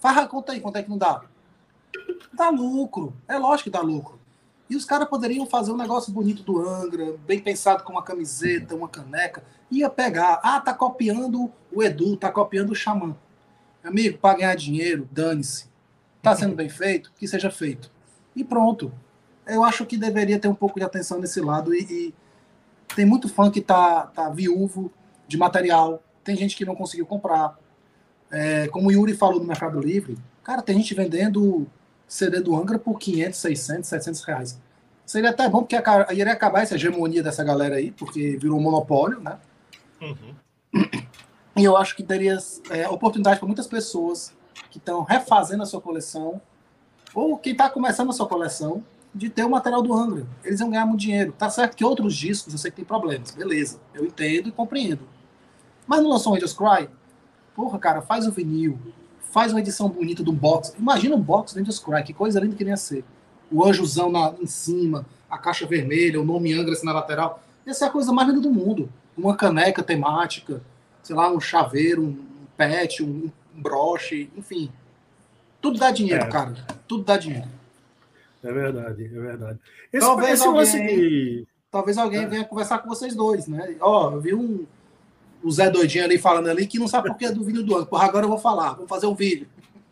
faz a conta aí, quanto é que não dá? Dá lucro. É lógico que dá lucro. E os caras poderiam fazer um negócio bonito do Angra, bem pensado com uma camiseta, uma caneca. Ia pegar. Ah, tá copiando o Edu, tá copiando o Xamã. Amigo, para ganhar dinheiro, dane-se. Tá sendo bem feito? Que seja feito. E pronto. Eu acho que deveria ter um pouco de atenção nesse lado. E, e tem muito fã que tá, tá viúvo de material. Tem gente que não conseguiu comprar. É, como o Yuri falou no Mercado Livre, cara, tem gente vendendo CD do Angra por 500, 600, 700 reais. Seria até bom, porque iria acabar essa hegemonia dessa galera aí, porque virou um monopólio, né? Uhum. E eu acho que teria é, oportunidade para muitas pessoas que estão refazendo a sua coleção, ou quem está começando a sua coleção, de ter o material do Angra. Eles iam ganhar muito dinheiro. Tá certo que outros discos eu sei que tem problemas, beleza. Eu entendo e compreendo. Mas não lançou Angels Cry? Porra, cara, faz o vinil, faz uma edição bonita do box. Imagina um box do Cry, que coisa linda que ia ser. O anjozão na, em cima, a caixa vermelha, o nome Angra assim na lateral. Ia ser a coisa mais linda do mundo. Uma caneca temática, sei lá, um chaveiro, um pet, um, um broche, enfim. Tudo dá dinheiro, é. cara. Tudo dá dinheiro. É verdade, é verdade. Esse, talvez, esse alguém, de... talvez alguém venha conversar com vocês dois, né? Ó, eu vi um, o Zé Doidinho ali falando ali que não sabe por que é do vídeo do ano. Porra, agora eu vou falar, vou fazer um vídeo.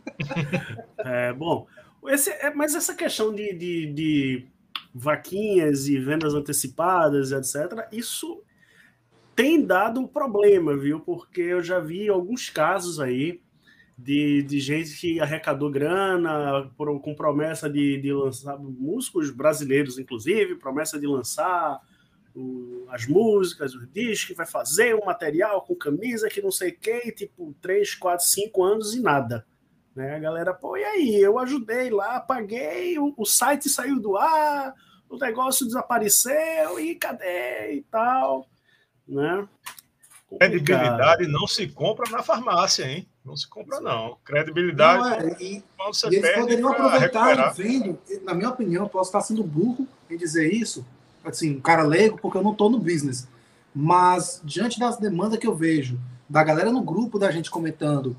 É, bom, esse, é, mas essa questão de, de, de vaquinhas e vendas antecipadas, etc., isso tem dado um problema, viu? Porque eu já vi alguns casos aí de, de gente que arrecadou grana por, com promessa de, de lançar músicos brasileiros, inclusive, promessa de lançar o, as músicas, os discos, vai fazer um material com camisa que não sei o que, tipo, 3, 4, 5 anos e nada. Né? A galera, pô, e aí? Eu ajudei lá, paguei, o, o site saiu do ar, o negócio desapareceu, e cadê? E tal. Né? Credibilidade não se compra na farmácia, hein? Não se compra, não. Credibilidade. Não, é, e, você e eles poderiam aproveitar vendo, na minha opinião, posso estar sendo burro em dizer isso, assim, um cara leigo, porque eu não estou no business. Mas, diante das demandas que eu vejo, da galera no grupo da gente comentando,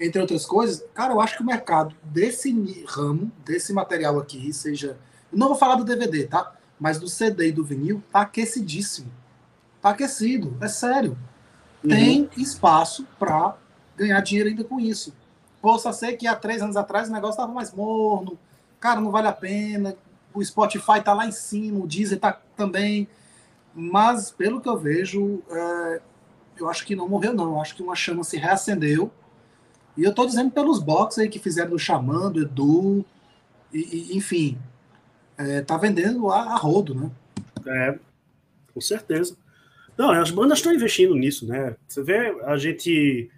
entre outras coisas, cara, eu acho que o mercado desse ramo, desse material aqui, seja. Eu não vou falar do DVD, tá? Mas do CD e do vinil, tá aquecidíssimo. Tá aquecido, é sério. Uhum. Tem espaço para ganhar dinheiro ainda com isso. Possa ser que há três anos atrás o negócio estava mais morno, cara, não vale a pena, o Spotify está lá em cima, o Deezer está também. Mas, pelo que eu vejo, é, eu acho que não morreu, não. Eu acho que uma chama se reacendeu. E eu estou dizendo pelos box aí que fizeram do Xamã, Edu, e, e, enfim, é, tá vendendo a, a, rodo, né? É, com certeza. Não, as bandas estão investindo nisso, né? Você vê, a gente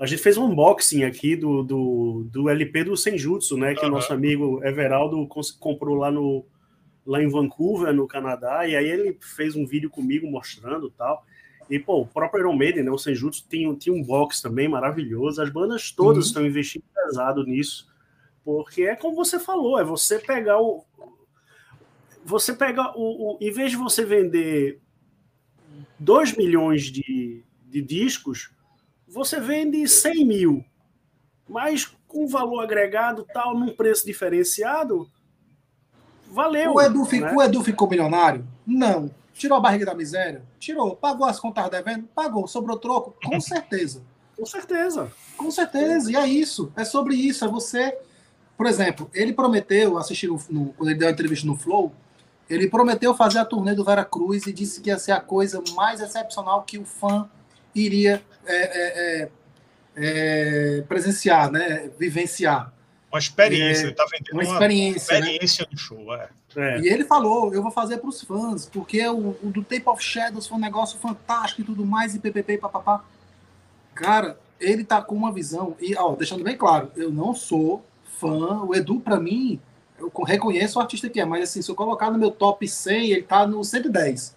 a gente fez um unboxing aqui do, do, do LP do Senjutsu, né? Que uhum. o nosso amigo Everaldo comprou lá, no, lá em Vancouver, no Canadá, e aí ele fez um vídeo comigo mostrando tal. E, pô, o próprio Iron Maiden, né? O Senjutsu tem, tem um box também maravilhoso. As bandas todas uhum. estão investindo pesado nisso. Porque é como você falou, é você pegar o. Você pega o. o em vez de você vender 2 milhões de, de discos, você vende 100 mil, mas com valor agregado tal, num preço diferenciado, valeu. O Edu, né? o Edu ficou milionário? Não. Tirou a barriga da miséria? Tirou. Pagou as contas devendo? Pagou. Sobrou troco? Com certeza. Com certeza. Com certeza. E é isso. É sobre isso. É você. Por exemplo, ele prometeu, assisti no, no, quando ele deu a entrevista no Flow, ele prometeu fazer a turnê do Vera Cruz e disse que ia ser a coisa mais excepcional que o fã iria é, é, é, é, presenciar, né? vivenciar. Uma experiência, ele está vendendo uma experiência, uma experiência né? do show. É. E ele falou, eu vou fazer para os fãs, porque o, o, do Tape of Shadows foi um negócio fantástico e tudo mais, e ppp, papapá. Cara, ele tá com uma visão, e ó, deixando bem claro, eu não sou fã, o Edu, para mim, eu reconheço o artista que é, mas assim, se eu colocar no meu top 100, ele tá no 110.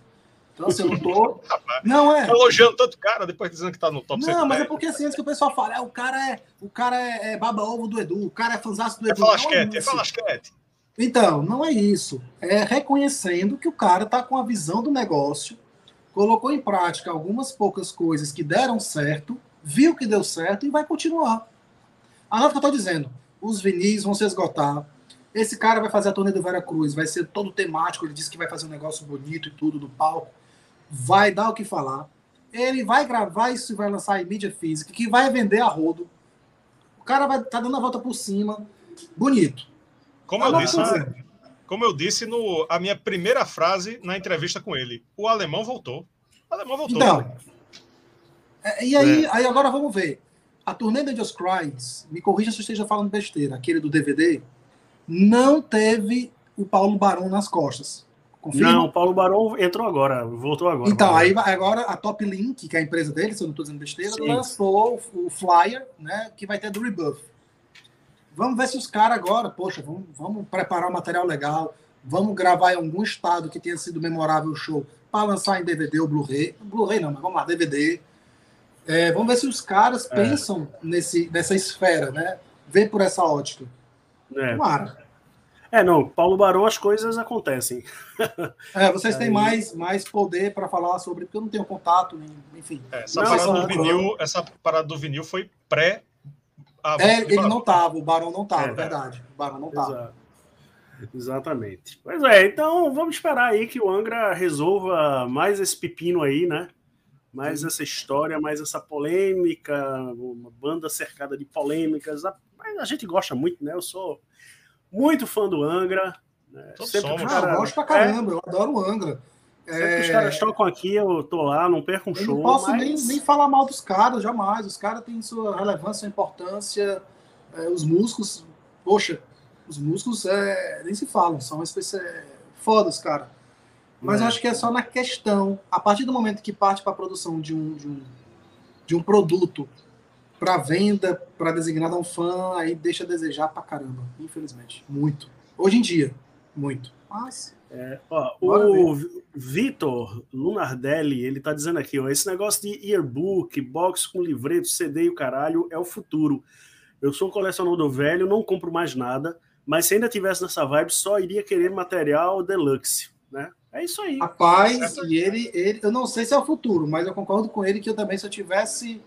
Então, assim, eu não tô. Não, é. Tá elogiando tanto cara, depois dizendo que tá no top Não, mas é porque assim, antes que o pessoal fala, é, o cara é o cara é, é baba-ovo do Edu, o cara é fanzaço do é Edu. Falasquete, é, é falasquete. Então, não é isso. É reconhecendo que o cara tá com a visão do negócio, colocou em prática algumas poucas coisas que deram certo, viu que deu certo e vai continuar. A nota que eu tô dizendo, os vinis vão se esgotar, Esse cara vai fazer a turnê do Vera Cruz, vai ser todo temático, ele disse que vai fazer um negócio bonito e tudo do palco. Vai dar o que falar. Ele vai gravar isso e vai lançar em mídia física, que vai vender a rodo. O cara vai tá dando a volta por cima. Bonito. Como eu disse, como eu disse no a minha primeira frase na entrevista com ele, o alemão voltou. O alemão voltou. Então, é, e aí, é. aí agora vamos ver. A turnê da Just Cries, me corrija se eu esteja falando besteira, aquele do DVD, não teve o Paulo Barão nas costas. Confirma? Não, o Paulo Barão entrou agora, voltou agora. Então, aí agora a Top Link, que é a empresa dele, se eu não estou dizendo besteira, Sim. lançou o flyer, né, que vai ter do Rebuff. Vamos ver se os caras agora, poxa, vamos, vamos preparar um material legal, vamos gravar em algum estado que tenha sido memorável o show para lançar em DVD ou Blu-ray. Blu-ray não, mas vamos lá, DVD. É, vamos ver se os caras é. pensam nesse, nessa esfera, né? Vê por essa ótica. É. Tomara. É, não, Paulo Barão as coisas acontecem. É, vocês têm mais, mais poder para falar sobre, porque eu não tenho contato, enfim. É, essa, não, parada do vinil, essa parada do vinil foi pré ah, é, ele não estava, o Barão não estava, é, verdade. O Barão não estava. Exatamente. Pois é, então vamos esperar aí que o Angra resolva mais esse pepino aí, né? Mais Sim. essa história, mais essa polêmica, uma banda cercada de polêmicas. Mas a gente gosta muito, né? Eu sou muito fã do Angra. Né? Sempre somos. Cara... Ah, eu gosto pra caramba, é. eu adoro o Angra. Sempre é... que os caras tocam aqui, eu tô lá, não perco um eu show. Não posso mas... nem, nem falar mal dos caras, jamais. Os caras têm sua relevância, sua importância. É, os músicos, poxa, os músicos é, nem se falam, são uma espécie é, fodas, cara. Mas é. eu acho que é só na questão. A partir do momento que parte para a produção de um, de um, de um produto para venda, para designar um fã, aí deixa a desejar pra caramba, infelizmente. Muito. Hoje em dia, muito. Mas. É, ó, o Vitor Lunardelli, ele tá dizendo aqui, ó, esse negócio de yearbook, box com livreto, CD e o caralho é o futuro. Eu sou um colecionador velho, não compro mais nada, mas se ainda tivesse nessa vibe, só iria querer material deluxe, né? É isso aí. Rapaz, e ele, ele, eu não sei se é o futuro, mas eu concordo com ele que eu também, se eu tivesse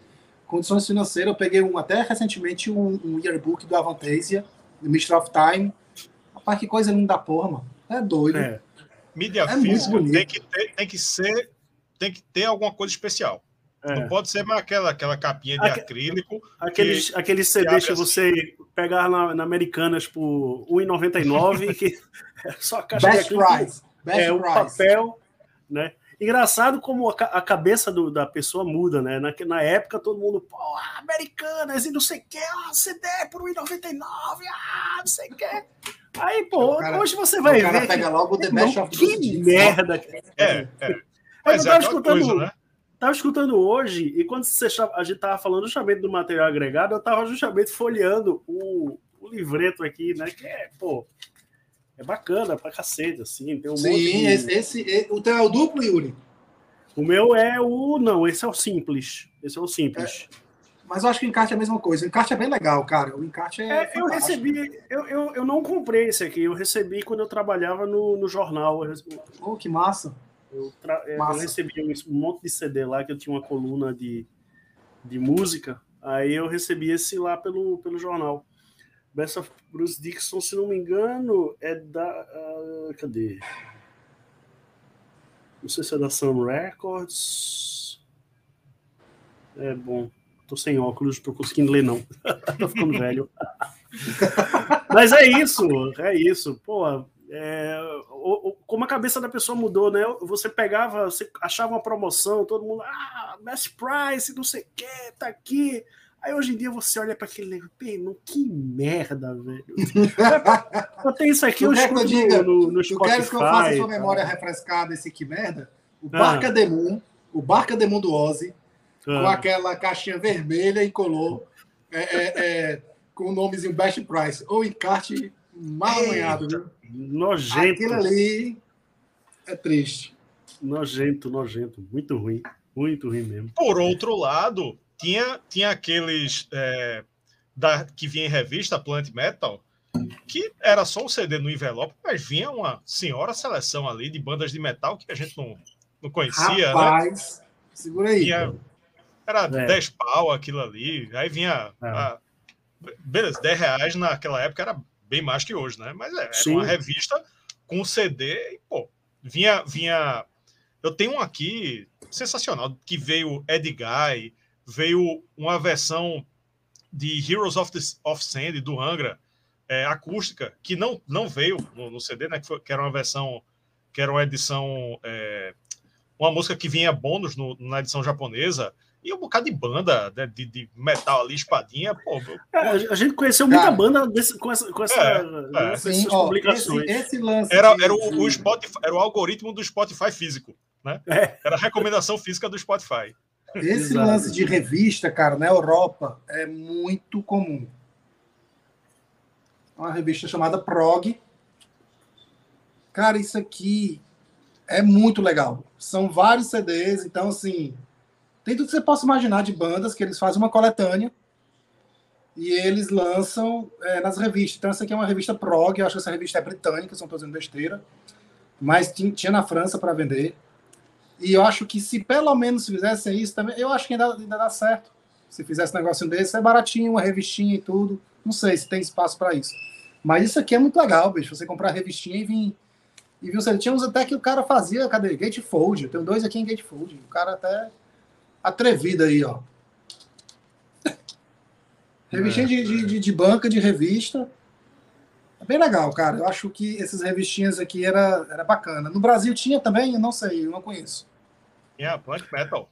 condições financeiras, eu peguei um, até recentemente um, um yearbook do Avantasia, do Mr. of Time. Rapaz, que coisa linda da porra, mano. É doido. É. Mídia é física tem que, ter, tem que ser, tem que ter alguma coisa especial. É. Não pode ser mais aquela, aquela capinha de Aque, acrílico. Aqueles, que, aqueles CDs que, que você assim. pegar na, na Americanas por R$1,99 que é só a caixa Best de acrílico. Price. Best é, o papel, né? Engraçado como a, a cabeça do, da pessoa muda, né? Na, na época todo mundo, pô, Americanas e não sei o que, ah, CD por R$1,99, ah, não sei o que. Aí, pô, cara, hoje você vai o cara ver. pega logo o The Best of Que merda. É, é. Mas eu tava é escutando. Coisa, né? Tava escutando hoje, e quando você, a gente tava falando justamente do material agregado, eu tava justamente folheando o, o livreto aqui, né? Que é, pô, é bacana pra cacete, assim. Tem um Sim, de... esse, esse, o teu é o duplo, Yuri? O meu é o. Não, esse é o simples. Esse é o simples. É. Mas eu acho que o encarte é a mesma coisa. O encarte é bem legal, cara. O encarte é. é eu recebi. Eu, eu, eu não comprei esse aqui. Eu recebi quando eu trabalhava no, no jornal. Oh, que massa. Eu, tra... É, massa. eu recebi um, monte de CD lá que eu tinha uma coluna de, de música. Aí eu recebi esse lá pelo, pelo jornal. Best of Bruce Dixon, se não me engano, é da. Uh, cadê? Não sei se é da Sun Records. É bom. Tô sem óculos, tô conseguindo ler, não. tô ficando velho. Mas é isso, é isso. Pô, é, o, o, como a cabeça da pessoa mudou, né? Você pegava, você achava uma promoção, todo mundo, ah, best price, não sei o que, tá aqui. Aí hoje em dia você olha para aquele negócio, que merda, velho. eu tenho isso aqui, eu escuto diga, no, no Spotify. Eu quero que eu faça a sua memória refrescada, esse que merda. O ah. Barca Demon, o Barca Demon do Ozzy, ah. com aquela caixinha vermelha e colou é, é, é, com o nomezinho Best Price. Ou encarte mal amanhado, viu? Nojento. Aquilo ali é triste. Nojento, nojento. Muito ruim. Muito ruim mesmo. Por outro lado, tinha, tinha aqueles é, da, que vinha em revista Plant Metal, que era só um CD no envelope, mas vinha uma senhora seleção ali de bandas de metal que a gente não, não conhecia. Né? Rapaz, né? segura aí. Tinha, era é. 10 pau aquilo ali, aí vinha. É. A, beleza, 10 reais naquela época era bem mais que hoje, né? Mas é, era uma revista com CD e, pô, vinha, vinha. Eu tenho um aqui sensacional que veio Ed Guy, veio uma versão de Heroes of, the, of Sand do Angra, é, acústica, que não, não veio no, no CD, né? Que, foi, que, era uma versão, que era uma edição, é, uma música que vinha bônus no, na edição japonesa. E um bocado de banda né, de, de, metal ali, espadinha. Pô, é, a gente conheceu muita Cara, banda desse, com essa, com essa, é, é. Sim, ó, publicações. Esse, esse lance era, era, o, o Spotify, era o algoritmo do Spotify físico. Né? É. Era a recomendação física do Spotify. Esse Exato. lance de revista, cara, na Europa é muito comum. Uma revista chamada Prog. Cara, isso aqui é muito legal. São vários CDs, então assim, tem tudo que você possa imaginar de bandas que eles fazem uma coletânea e eles lançam é, nas revistas. Então, essa aqui é uma revista prog, eu acho que essa revista é britânica, se não estou dizendo besteira, mas tinha na França para vender. E eu acho que se pelo menos fizessem isso também, eu acho que ainda, ainda dá certo. Se fizesse um negócio desse, é baratinho, uma revistinha e tudo. Não sei se tem espaço para isso. Mas isso aqui é muito legal, bicho. Você comprar a revistinha e vir. E viu, você tinha uns até que o cara fazia, cadê? Gatefold. Eu tenho dois aqui em Gatefold. O cara até atrevida aí, ó. Revistinha é. de, de, de, banca, de revista. É bem legal, cara. Eu acho que essas revistinhas aqui era, era bacana. No Brasil tinha também? Eu não sei, eu não conheço. Yeah, Punk Metal.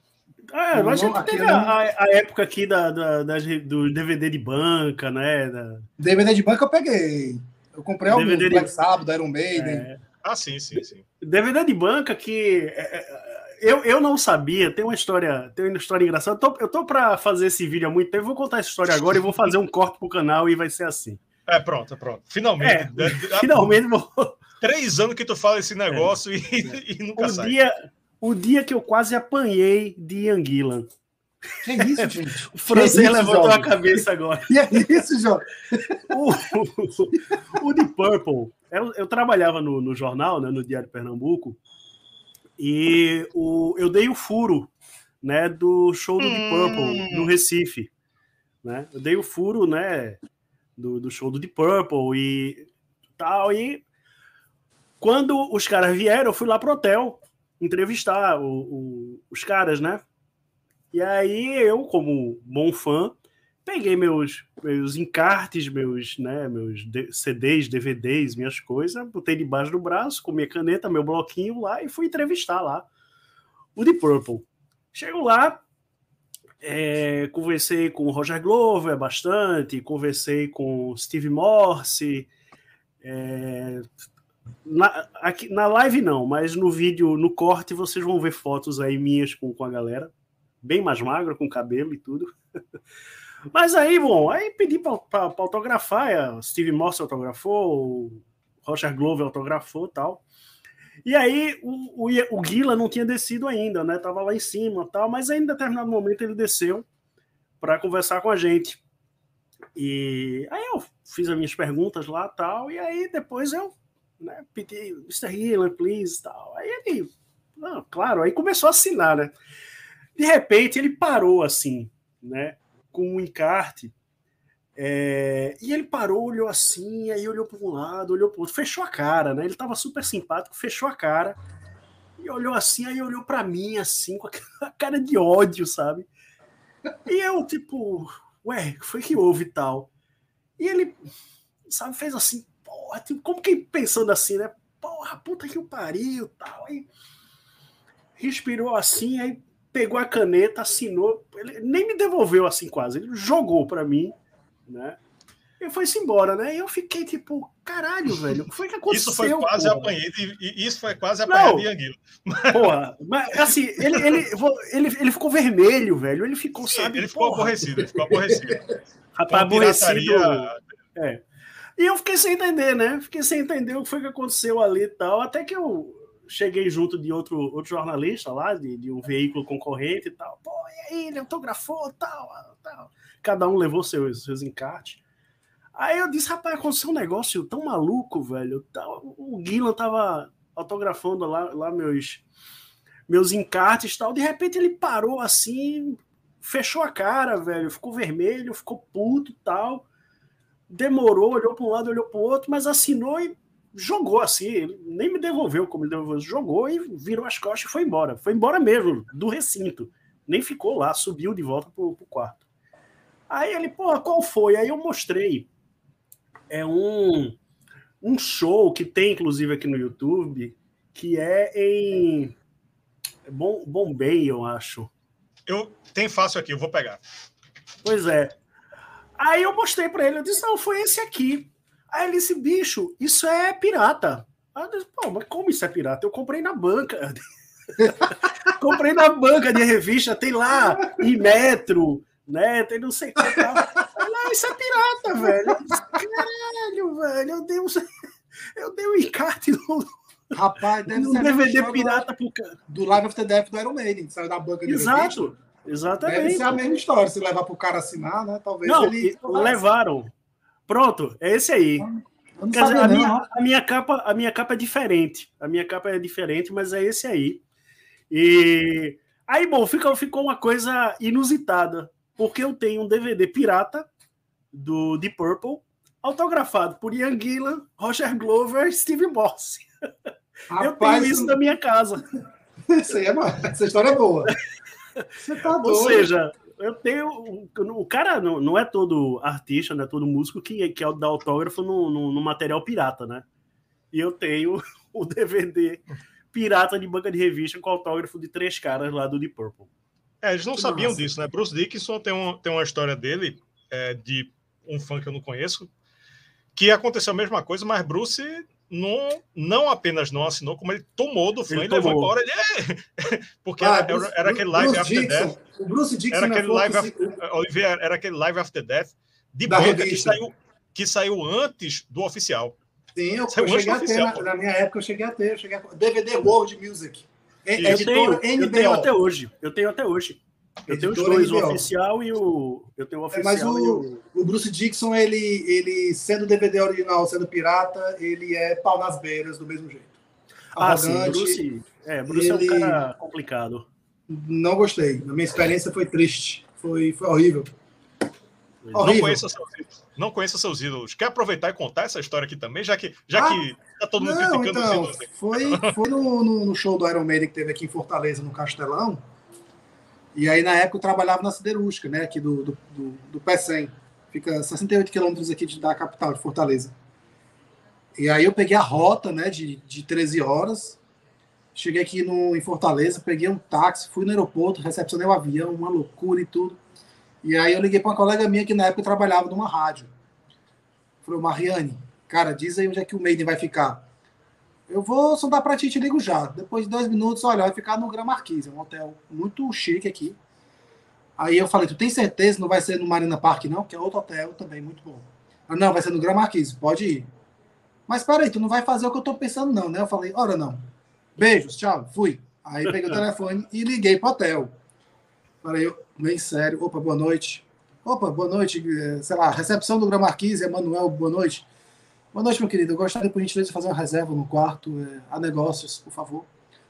É, mas a gente teve a, a, época aqui da, da, da, do DVD de banca, né? Da... DVD de banca eu peguei. Eu comprei o DVD Black de... Sábado, Iron Maiden. É. Ah, sim, sim, sim. DVD de banca que é, é eu, eu não sabia, tem uma história, tem uma história engraçada. Eu tô, eu tô para fazer esse vídeo há muito tempo, vou contar essa história agora e vou fazer um corte pro canal e vai ser assim. É, pronto, pronto. Finalmente. É, né? finalmente vou. Três anos que tu fala esse negócio é, e, e, nunca o sai. Dia, o dia que eu quase apanhei de Ian Gillan. Que é isso, gente? O francês levantou a cabeça agora. Que é isso, João? O, o, o The Purple. Eu, eu trabalhava no, no jornal, né, no Diário Pernambuco, e o, eu dei o furo né, do show do hum. Deep Purple no Recife. Né? Eu dei o furo né, do, do show do Deep Purple e tal. E quando os caras vieram, eu fui lá pro hotel entrevistar o, o, os caras, né? E aí eu, como bom fã, peguei meus, meus encartes, meus, né, meus CDs, DVDs, minhas coisas, botei debaixo do braço com minha caneta, meu bloquinho lá e fui entrevistar lá o The Purple. Chego lá, é, conversei com o Roger Glover bastante, conversei com Steve Morse, é, na, aqui, na live não, mas no vídeo, no corte, vocês vão ver fotos aí minhas com, com a galera, bem mais magra, com cabelo e tudo. Mas aí, bom, aí pedi para autografar, a Steve Morse autografou, o Roger Glover autografou tal. E aí o, o, o Guila não tinha descido ainda, né? Tava lá em cima tal, mas aí, em determinado momento ele desceu para conversar com a gente. E aí eu fiz as minhas perguntas lá tal, e aí depois eu né, pedi, Mr. Healer, please, tal. Aí ele, não, claro, aí começou a assinar, né? De repente ele parou assim, né? com um encarte. É, e ele parou, olhou assim, aí olhou para um lado, olhou para outro, fechou a cara, né? Ele estava super simpático, fechou a cara e olhou assim, aí olhou para mim assim, com a cara de ódio, sabe? E eu, tipo, ué, foi que houve e tal? E ele, sabe, fez assim, porra, tipo, como que pensando assim, né? Porra, puta que o pariu tal. Aí respirou assim, aí pegou a caneta, assinou, ele nem me devolveu assim quase, ele jogou para mim, né? E foi-se embora, né? E eu fiquei tipo, caralho, velho, o que foi que aconteceu? Isso foi quase porra? apanhei, isso foi quase apanhado de Anguilo. Porra, mas assim, ele, ele, ele, ele ficou vermelho, velho, ele ficou, Sim, sabe? Ele ficou porra. aborrecido, ele ficou aborrecido. Rapaz, aborrecido. É. E eu fiquei sem entender, né? Fiquei sem entender o que foi que aconteceu ali e tal, até que eu cheguei junto de outro, outro jornalista lá, de, de um veículo concorrente e tal. Pô, e aí, ele autografou tal, tal. Cada um levou seus, seus encartes. Aí eu disse, rapaz, aconteceu um negócio tão maluco, velho. O Guilan tava autografando lá, lá meus, meus encartes e tal. De repente ele parou assim, fechou a cara, velho. Ficou vermelho, ficou puto e tal. demorou, olhou para um lado, olhou para o outro, mas assinou e jogou assim, nem me devolveu como ele devolveu, jogou e virou as costas e foi embora. Foi embora mesmo, do recinto. Nem ficou lá, subiu de volta pro, pro quarto. Aí ele, pô, qual foi? Aí eu mostrei. É um, um show que tem, inclusive, aqui no YouTube, que é em Bom, Bombay, eu acho. Eu tem fácil aqui, eu vou pegar. Pois é. Aí eu mostrei para ele, eu disse, não, foi esse aqui. Aí ele disse, bicho, isso é pirata. Aí eu disse, pô, mas como isso é pirata? Eu comprei na banca. comprei na banca de revista, tem lá, em metro, né? Tem não sei o que. Aí, isso é pirata, velho. Eu disse, Caralho, velho, eu dei um, eu dei um encarte no, Rapaz, deve ser DVD pirata pro cara. do Live of the Death do Iron Maiden, saiu da banca de revista. Exato, Deve exatamente. ser a mesma história. Se levar pro cara assinar, né? Talvez Não, ele. e levaram. Pronto, é esse aí. Eu dizer, a minha, a minha capa, a minha capa é diferente. A minha capa é diferente, mas é esse aí. E aí, bom, ficou, ficou uma coisa inusitada, porque eu tenho um DVD pirata do Deep Purple, autografado por Ian Gillan, Roger Glover e Steve Morse. eu Rapaz, tenho isso na minha casa. isso é essa história é boa. Você tá Ou doido. seja, eu tenho. O cara não, não é todo artista, não é todo músico que, que dá autógrafo no, no, no material pirata, né? E eu tenho o DVD pirata de banca de revista com autógrafo de três caras lá do Deep Purple. É, eles não sabiam disso, né? Bruce Dickinson tem, um, tem uma história dele, é, de um fã que eu não conheço, que aconteceu a mesma coisa, mas Bruce não, não apenas não assinou, como ele tomou do fã Ele e levou tomou. embora. Ele, "É!" Porque Ah, era, Bruce- era, era aquele live Bruce after Dixon. death. O Bruce Dixon Era aquele live que after, se- era aquele live after death de Da banca que saiu, que saiu antes do oficial. Sim, eu, Saiu eu cheguei a ter, na, oficial, na minha época eu cheguei a ter, eu cheguei a... DVD World Music. É. Eu editora tenho, eu tenho até hoje. Eu tenho até hoje. Eu tenho os dois, o oficial e o. Eu tenho o É, oficial mas e o, o. o Bruce Dixon, ele, ele sendo DVD original, sendo pirata, ele é pau nas beiras do mesmo jeito. Ah, sim, Arrogante, Bruce. É, Bruce é ele- um cara complicado. Não gostei. A minha experiência foi triste. Foi, foi horrível. Não Horrível. conheça, seus ídolos. não conheça seus ídolos. Quer aproveitar e contar essa história aqui também, já que, já Ah, que tá todo mundo Não, criticando os então, ídolos. aqui. foi, foi no, no- no show do Iron Maiden que teve aqui em Fortaleza, no Castelão. E aí, na época, eu trabalhava na siderúrgica, né? Aqui do, do, do, do Pecém. Fica 68 quilômetros aqui de- da capital, de Fortaleza. E aí eu peguei a rota, né? De, de 13 horas. Cheguei aqui no, em Fortaleza, peguei um táxi, fui no aeroporto, recepcionei o avião, uma loucura e tudo. E aí eu liguei para uma colega minha que na época trabalhava numa rádio. Falei, Mariane, cara, diz aí onde é que o Maiden vai ficar. Eu vou sondar para ti, te ligo já. Depois de dois minutos, olha, vai ficar no Gran Marquise, um hotel muito chique aqui. Aí eu falei, tu tem certeza que não vai ser no Marina Park, não? Que é outro hotel também muito bom. Ah, não, vai ser no Gran Marquise, pode ir. Mas peraí, tu não vai fazer o que eu tô pensando, não, né? Eu falei, ora não. Beijos, tchau, fui. Aí peguei o telefone e liguei pro hotel. Falei, bem sério, opa, boa noite. Opa, boa noite, eh, sei lá, recepção do Gran Marquise, Emanuel, boa noite. Boa noite, meu querido. Eu gostaria, por gentileza, de fazer uma reserva no quarto eh, a negócios, por favor.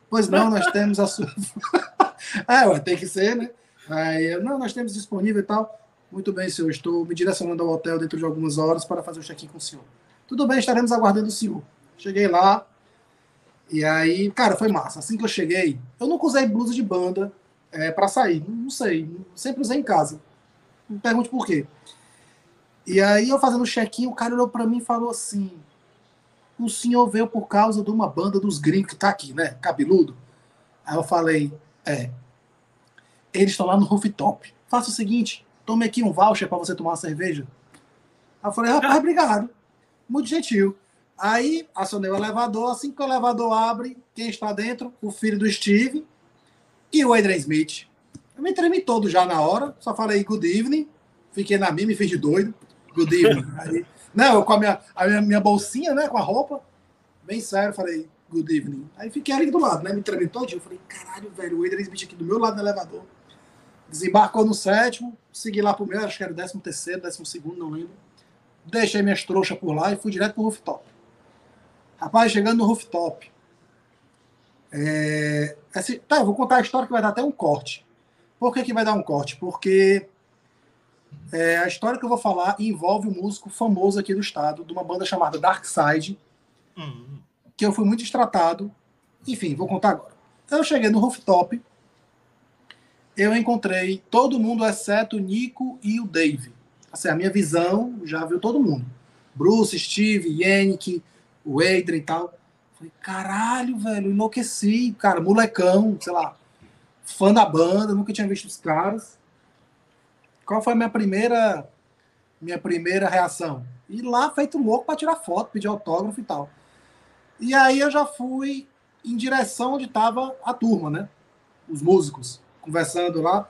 Pois não, nós temos a sua. é, ué, tem que ser, né? Aí, não, nós temos disponível e tal. Muito bem, senhor. Estou me direcionando ao hotel dentro de algumas horas para fazer o check-in com o senhor. Tudo bem, estaremos aguardando o senhor. Cheguei lá. E aí, cara, foi massa. Assim que eu cheguei, eu nunca usei blusa de banda é, para sair. Não sei. Sempre usei em casa. Não pergunte por quê. E aí, eu fazendo o check-in, o cara olhou para mim e falou assim: O senhor veio por causa de uma banda dos gringos que tá aqui, né? Cabeludo. Aí eu falei: É. Eles estão lá no rooftop. Faça o seguinte: tome aqui um voucher para você tomar uma cerveja. Aí eu falei: Rapaz, obrigado. Muito gentil. Aí acionei o elevador. Assim que o elevador abre, quem está dentro? O filho do Steve e o Adrian Smith. Eu me tremi todo já na hora, só falei good evening, fiquei na minha, me fiz de doido. Good evening. Aí, não, eu com a minha, a minha, minha bolsinha, né, com a roupa, bem sério, falei good evening. Aí fiquei ali do lado, né, me tremi todinho. Falei, caralho, velho, o Adrian Smith aqui do meu lado do elevador. Desembarcou no sétimo, segui lá pro meu, acho que era o décimo terceiro, décimo segundo, não lembro. Deixei minhas trouxas por lá e fui direto pro rooftop. Rapaz, chegando no rooftop. É, esse- tá, eu vou contar a história que vai dar até um corte. Por que, que vai dar um corte? Porque É, a história que eu vou falar envolve um músico famoso aqui do estado, de uma banda chamada Dark Side, Hum. que eu fui muito destratado. Enfim, vou contar agora. Eu cheguei no rooftop, eu encontrei todo mundo exceto o Nico e o Dave. Assim, a minha visão já viu todo mundo. Bruce, Steve, Yannick, o Adrian e tal. Falei, caralho, velho, enlouqueci, cara, molecão, sei lá, fã da banda, nunca tinha visto os caras. Qual foi a minha primeira minha primeira reação? Ir lá feito louco para tirar foto, pedir autógrafo e tal. E aí eu já fui em direção onde estava a turma, né? Os músicos conversando lá.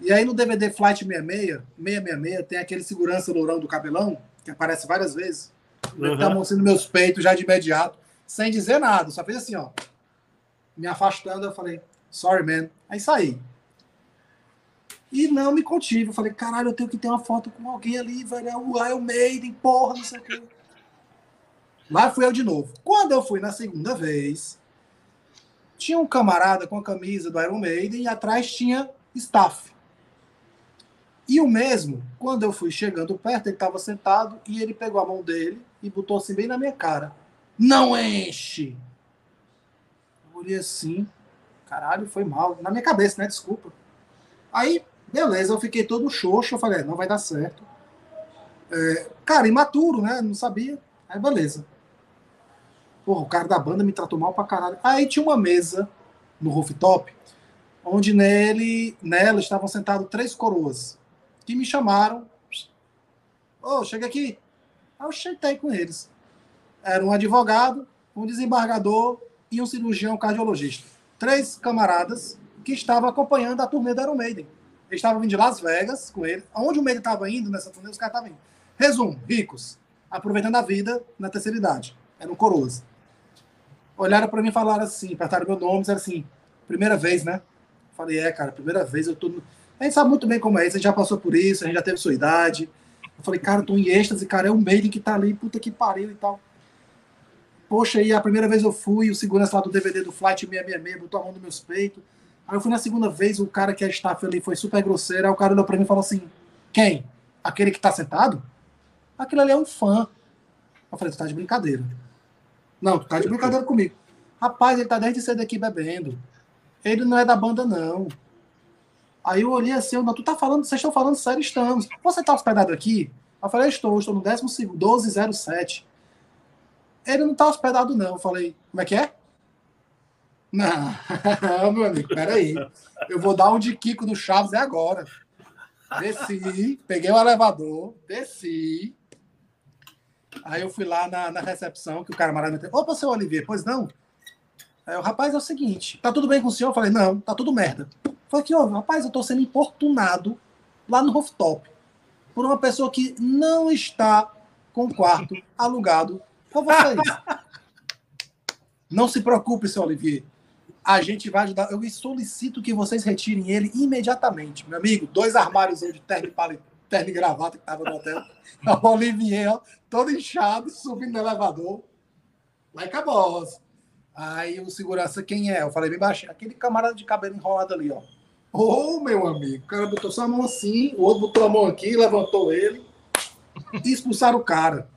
E aí no DVD Flight 66, 666, tem aquele segurança lourão do cabelão, que aparece várias vezes. Ele Uhum. tá mostrando meus peitos já de imediato, sem dizer nada, só fez assim, ó. Me afastando, eu falei, sorry, man. Aí saí. E não me contive. Eu falei, caralho, eu tenho que ter uma foto com alguém ali, velho. É o Iron Maiden, porra, não sei o quê. Lá fui eu de novo. Quando eu fui na segunda vez, tinha um camarada com a camisa do Iron Maiden e atrás tinha staff. E o mesmo, quando eu fui chegando perto, ele estava sentado e ele pegou a mão dele e botou assim bem na minha cara. Não enche! Eu olhei assim, caralho, foi mal. Na minha cabeça, né? Desculpa. Aí, beleza, eu fiquei todo xoxo. Eu falei, é, não vai dar certo. É, cara, imaturo, né? Não sabia. Aí, beleza. Porra, o cara da banda me tratou mal pra caralho. Aí tinha uma mesa no rooftop, onde nele, nela estavam sentados três coroas, que me chamaram. Ô, chega aqui. Aí eu sentei com eles. Era um advogado, um desembargador e um cirurgião cardiologista. Três camaradas que estavam acompanhando a turnê da Iron Maiden. Eles estavam vindo de Las Vegas com ele. Aonde o Maiden estava indo nessa turnê, os caras estavam indo. Resumo, ricos, aproveitando a vida na terceira idade. Eram coroas. Olharam para mim e falaram assim, apertaram meu nome, disseram assim, primeira vez, né? Falei, é, cara, primeira vez eu tô... A gente sabe muito bem como é isso, a gente já passou por isso, a gente já teve sua idade. Eu falei, cara, eu tô em êxtase, cara, é o Maiden que tá ali, puta que pariu e tal. Poxa, aí a primeira vez eu fui, o segurança lá do DVD do Flight 666 botou a mão nos meus peitos. Aí eu fui na segunda vez, o cara que é staff ali foi super grosseiro, aí o cara olhou pra mim e falou assim, quem? Aquele que tá sentado? Aquele ali é um fã. Eu falei, tu tá de brincadeira. Não, tu tá de brincadeira comigo. Rapaz, ele tá desde cedo aqui bebendo. Ele não é da banda, não. Aí eu olhei assim, não, tu tá falando, vocês estão falando sério, estamos. Você tá hospedado aqui? Eu falei, estou, estou no 12, 1207. Ele não tá hospedado, não. Eu falei, como é que é? Não, meu amigo, peraí. Eu vou dar um de Kiko do Chaves é agora. Desci, peguei o elevador, desci. Aí eu fui lá na, na recepção, que o cara maravilhoso. Opa, seu Olivier, pois não? Aí o rapaz é o seguinte, tá tudo bem com o senhor? Eu falei, não, tá tudo merda. Falei que, ó, rapaz, eu tô sendo importunado lá no rooftop por uma pessoa que não está com o quarto alugado com vocês. Não se preocupe, seu Olivier. A gente vai ajudar. Eu solicito que vocês retirem ele imediatamente. Meu amigo, dois armários de terno e, terno e gravata que tava no hotel. O Olivier, ó, todo inchado, subindo no elevador. Lá em Cabosa. Aí o segurança, quem é? Eu falei bem baixinho. Aquele camarada de cabelo enrolado ali, ó. Ô, meu amigo. O cara botou só a mão assim, o outro botou a mão aqui, levantou ele e expulsaram o cara.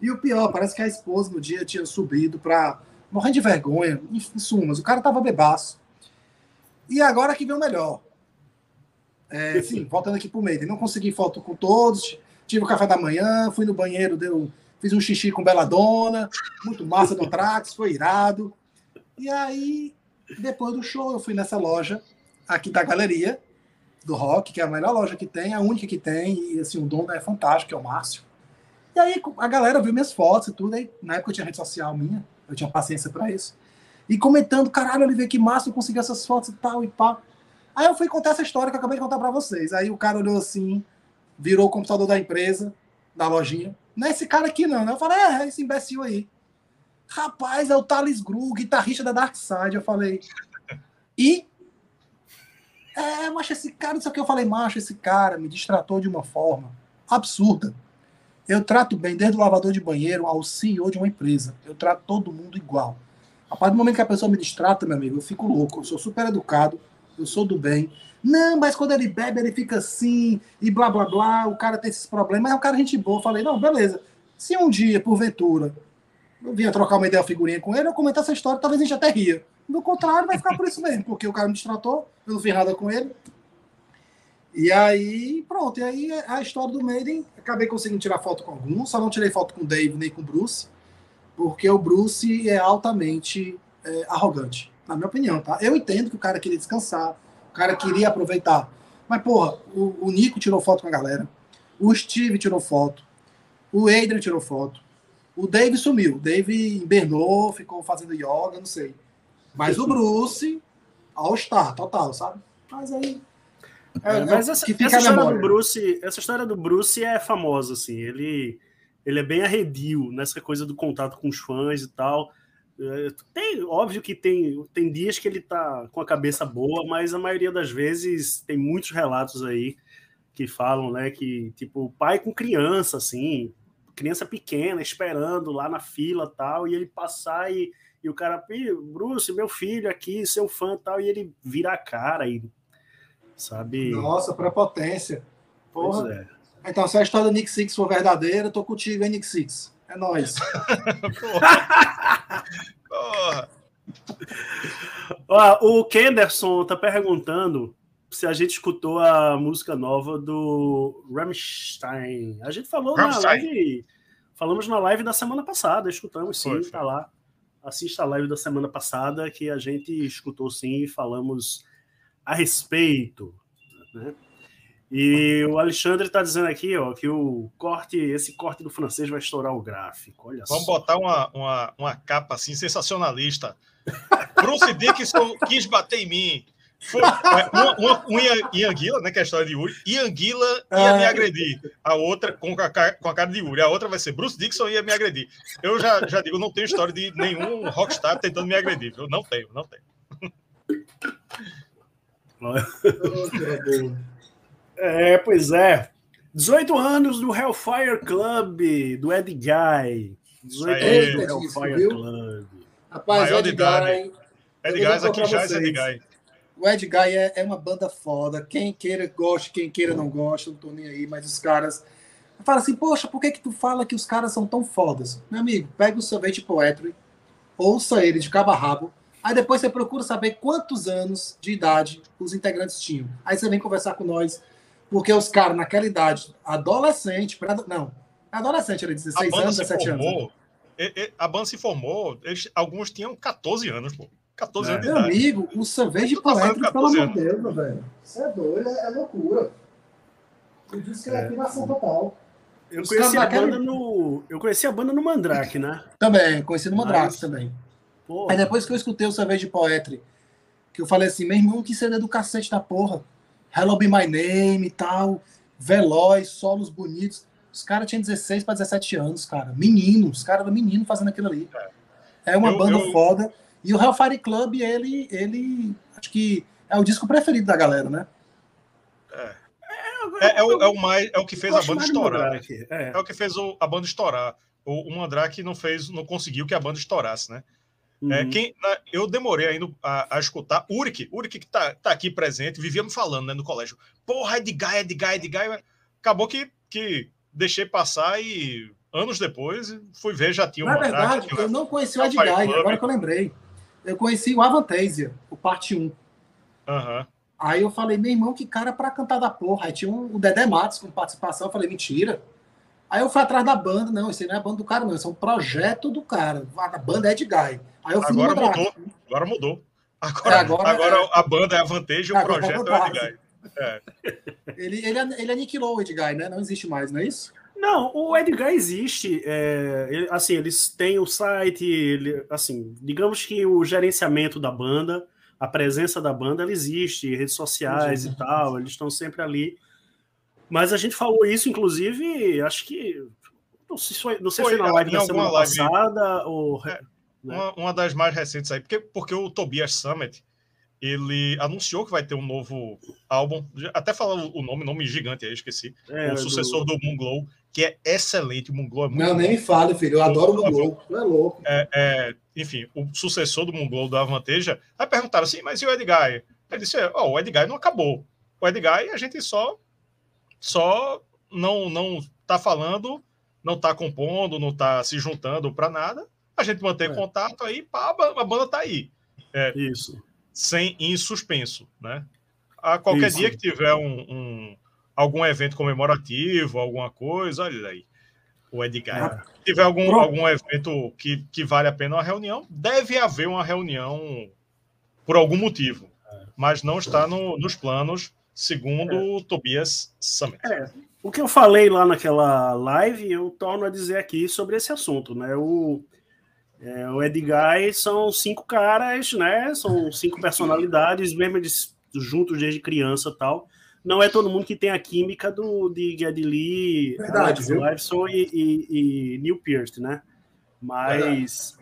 E o pior, parece que a esposa no dia tinha subido pra morrendo de vergonha. Em em sumas, o cara tava bebaço. E agora que vem o melhor. É, sim, voltando aqui pro meio. Não consegui foto com todos. Tive o café da manhã, fui no banheiro, deu, fiz um xixi com Beladona, muito massa do Trax, foi irado. E aí, depois do show, eu fui nessa loja aqui da galeria do rock, que é a melhor loja que tem, a única que tem, e assim, o dono é fantástico, que é o Márcio. E aí a galera viu minhas fotos e tudo, aí na época eu tinha rede social minha, eu tinha paciência para isso. E comentando, caralho, Olivier, que massa, eu consegui essas fotos e tal e pá. Aí eu fui contar essa história que eu acabei de contar para vocês. Aí o cara olhou assim, virou o computador da empresa, da lojinha. Não é esse cara aqui não, né? Eu falei, é, é esse imbecil aí. Rapaz, é o Thales Gru, guitarrista da Dark Side. Eu falei, e? É, mas esse cara, não sei o que. Eu falei, macho, esse cara me distratou de uma forma absurda. Eu trato bem, desde o lavador de banheiro ao CEO de uma empresa. Eu trato todo mundo igual. A partir do momento que a pessoa me distrata, meu amigo, eu fico louco. Eu sou super educado, eu sou do bem. Não, mas quando ele bebe, ele fica assim, e blá blá blá, o cara tem esses problemas, mas é um cara gente boa. Eu falei, não, beleza. Se um dia, porventura, eu vinha trocar uma ideia, uma figurinha com ele, eu comentar essa história, talvez a gente até ria. Do contrário, vai ficar por isso mesmo, porque o cara me destratou, eu não fiz nada com ele. E aí, pronto, e aí a história do Maiden, acabei conseguindo tirar foto com alguns, só não tirei foto com o Dave nem com o Bruce, porque o Bruce é altamente é, arrogante, na minha opinião, tá? Eu entendo que o cara queria descansar, o cara queria aproveitar. Mas, porra, o, o Nico tirou foto com a galera. O Steve tirou foto. O Adrian tirou foto. O Dave sumiu. O Dave invernou, ficou fazendo yoga, não sei. Mas o Bruce, all-star, total, sabe? Mas aí. É, é mas essa, essa história do Bruce, essa história do Bruce é famosa, assim. Ele, ele é bem arredio nessa coisa do contato com os fãs e tal. É, tem, óbvio que tem, tem dias que ele tá com a cabeça boa, mas a maioria das vezes tem muitos relatos aí que falam, né, que tipo, pai com criança, assim, criança pequena, esperando lá na fila tal, e ele passar e, e o cara, Bruce, meu filho aqui, seu fã tal, e ele vira a cara e sabe? Nossa, prepotência. Porra. É. Então, se a história do Nick Six for verdadeira, eu tô contigo, hein, Nick Six? É nóis. Porra. Ó, o Kenderson tá perguntando se a gente escutou a música nova do Rammstein. A gente falou Rammstein. na live. Falamos na live da semana passada, escutamos sim, Foi. tá lá. Assista a live da semana passada que a gente escutou sim e falamos a respeito. Né? E o Alexandre está dizendo aqui ó, que o corte, esse corte do francês vai estourar o gráfico. Olha Vamos só. botar uma, uma, uma capa assim sensacionalista. Bruce Dickinson quis bater em mim. Foi, uma, uma, uma em Anguila, né, que é a história de Yuri, e Anguila ia me agredir. A outra, com a, com a cara de Yuri. A outra vai ser Bruce Dixon ia me agredir. Eu já, já digo, não tenho história de nenhum rockstar tentando me agredir. Eu não tenho, não tenho. É, pois é. 18 anos do Hellfire Club, do Ed Guy. 18 anos do Hellfire viu? Club. Rapaz, Maior Ed Guy. Ed Guy aqui já é Ed Guy. O Ed Guy é, é, uma banda foda. Quem queira gosta, quem queira não gosta, não tô nem aí, mas os caras. Fala assim, poxa, por que, que tu fala que os caras são tão fodas? Meu amigo, pega o Savage Poetry, ouça ele de cabo a rabo, aí depois você procura saber quantos anos de idade os integrantes tinham. Aí você vem conversar com nós porque os caras, naquela idade, adolescente, pra, não, adolescente, era 16 anos, 17 formou, anos. Né? A banda se formou, eles, alguns tinham 14 anos, pô. 14 é. anos de Meu idade. amigo, o Savage tá Poetry, pelo amor de Deus, velho. Isso é doido, é, é loucura. Eu disse que é, é afirmação total. Eu conheci, a banda no, eu conheci a banda no Mandrake, né? Também, conheci no Mandrake Mas... também. Porra. Aí depois que eu escutei o Savage Poetry, que eu falei assim, meu irmão, que CD do cacete da porra. Hello Be My Name e tal, veloz, solos bonitos. Os caras tinham 16 para 17 anos, cara. Menino, os caras eram menino fazendo aquilo ali. É uma eu, banda eu... foda. E o Hellfire Club, ele, ele. Acho que é o disco preferido da galera, né? É. É, é, o, é o, mais, é o que fez a banda estourar. É. é. o que fez o, a banda estourar. O, o Mandrake não fez, não conseguiu que a banda estourasse, né? É, uhum. É, quem, eu demorei ainda a, a escutar. Uric, Uric que tá, tá aqui presente, vivia me falando né, no colégio. Porra, Edguy, Edguy, Edguy. Acabou que, que deixei passar e anos depois fui ver, já tinha uma. Na verdade, eu não conheci o Edguy, agora que eu lembrei. Eu conheci o Avantasia, o parte 1. Uhum. Aí eu falei, meu irmão, que cara pra cantar da porra. Aí tinha um, o Dedé Matos com participação. Eu falei, mentira. Aí eu fui atrás da banda. Não, isso aí não é a banda do cara, não. Isso é um projeto do cara. A banda é de Guy. Aí eu fui agora mudou. Agora mudou. Agora, é, agora, agora é... a banda é a vantagem, o é projeto é o Edguy. É. Ele, ele, ele aniquilou o Edguy, né? Não existe mais, não é isso? Não, o Edgar existe. É, ele, assim, eles têm o site, ele, assim, digamos que o gerenciamento da banda, a presença da banda, ela existe, redes sociais e tal, eles estão sempre ali. Mas a gente falou isso, inclusive, acho que não sei, se foi, não sei foi, se foi na live da semana live, passada ou é, né? Uma, uma, das mais recentes aí, porque, porque o Tobias Summit ele anunciou que vai ter um novo álbum, até falar o nome, nome gigante aí, esqueci, é, o sucessor do, do Moonglow, que é excelente, o Moonglow é muito Não, bom. nem fale, filho, eu adoro o Moonglow, tu é louco. É, é, enfim, o sucessor do Moonglow da Avanteja, aí perguntaram assim, mas e o Edgar? Ele disse: Ó, o Edguy não acabou. O Edguy a gente só só não não tá falando, não tá compondo, não tá se juntando para nada. A gente mantém é. contato aí, pá, a banda tá aí. É, Isso. Sem em suspenso, né? A qualquer Isso. dia que tiver um, um, algum evento comemorativo, alguma coisa, olha aí. O Edgar. Se tiver algum, algum evento que, que vale a pena uma reunião, deve haver uma reunião por algum motivo. Mas não está no, nos planos, segundo é. Tobias Summit. É. O que eu falei lá naquela live, eu torno a dizer aqui sobre esse assunto, né? O, é, o Edgar são cinco caras, né? São cinco personalidades, mesmo eles juntos desde criança tal. Não é todo mundo que tem a química do de Geddy Lee, Alex Lifeson e, e, e, Neil Pearce, né? Mas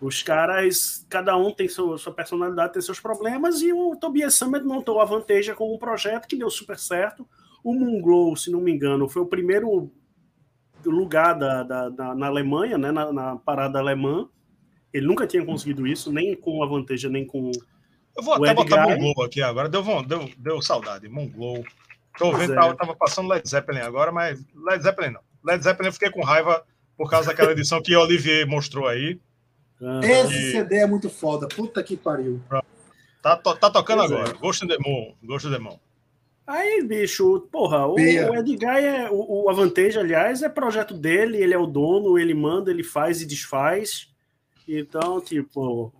os caras, cada um tem sua, sua personalidade, tem seus problemas, e o Tobias Summit montou a Vanteja com um projeto que deu super certo. O Moonglow, se não me engano, foi o primeiro lugar da, da, da na Alemanha, né? Na, na parada alemã. Ele nunca tinha conseguido isso, nem com a Vanteja, nem com eu vou até botar Monglow aqui agora. Deu, deu, deu saudade. Monglow. Tô vendo, é. tava, tava, passando Led Zeppelin agora, mas Led Zeppelin não. Led Zeppelin eu fiquei com raiva por causa daquela edição que o Olivier mostrou aí. Esse e... CD é muito foda. Puta que pariu. Tá, to, tá tocando pois agora. É. Ghost in the Moon. Ghost in the Moon. Aí, bicho, porra, o, o Edgar é. O, o Avantage, aliás, é projeto dele, ele é o dono, ele manda, ele faz e desfaz. Então, tipo,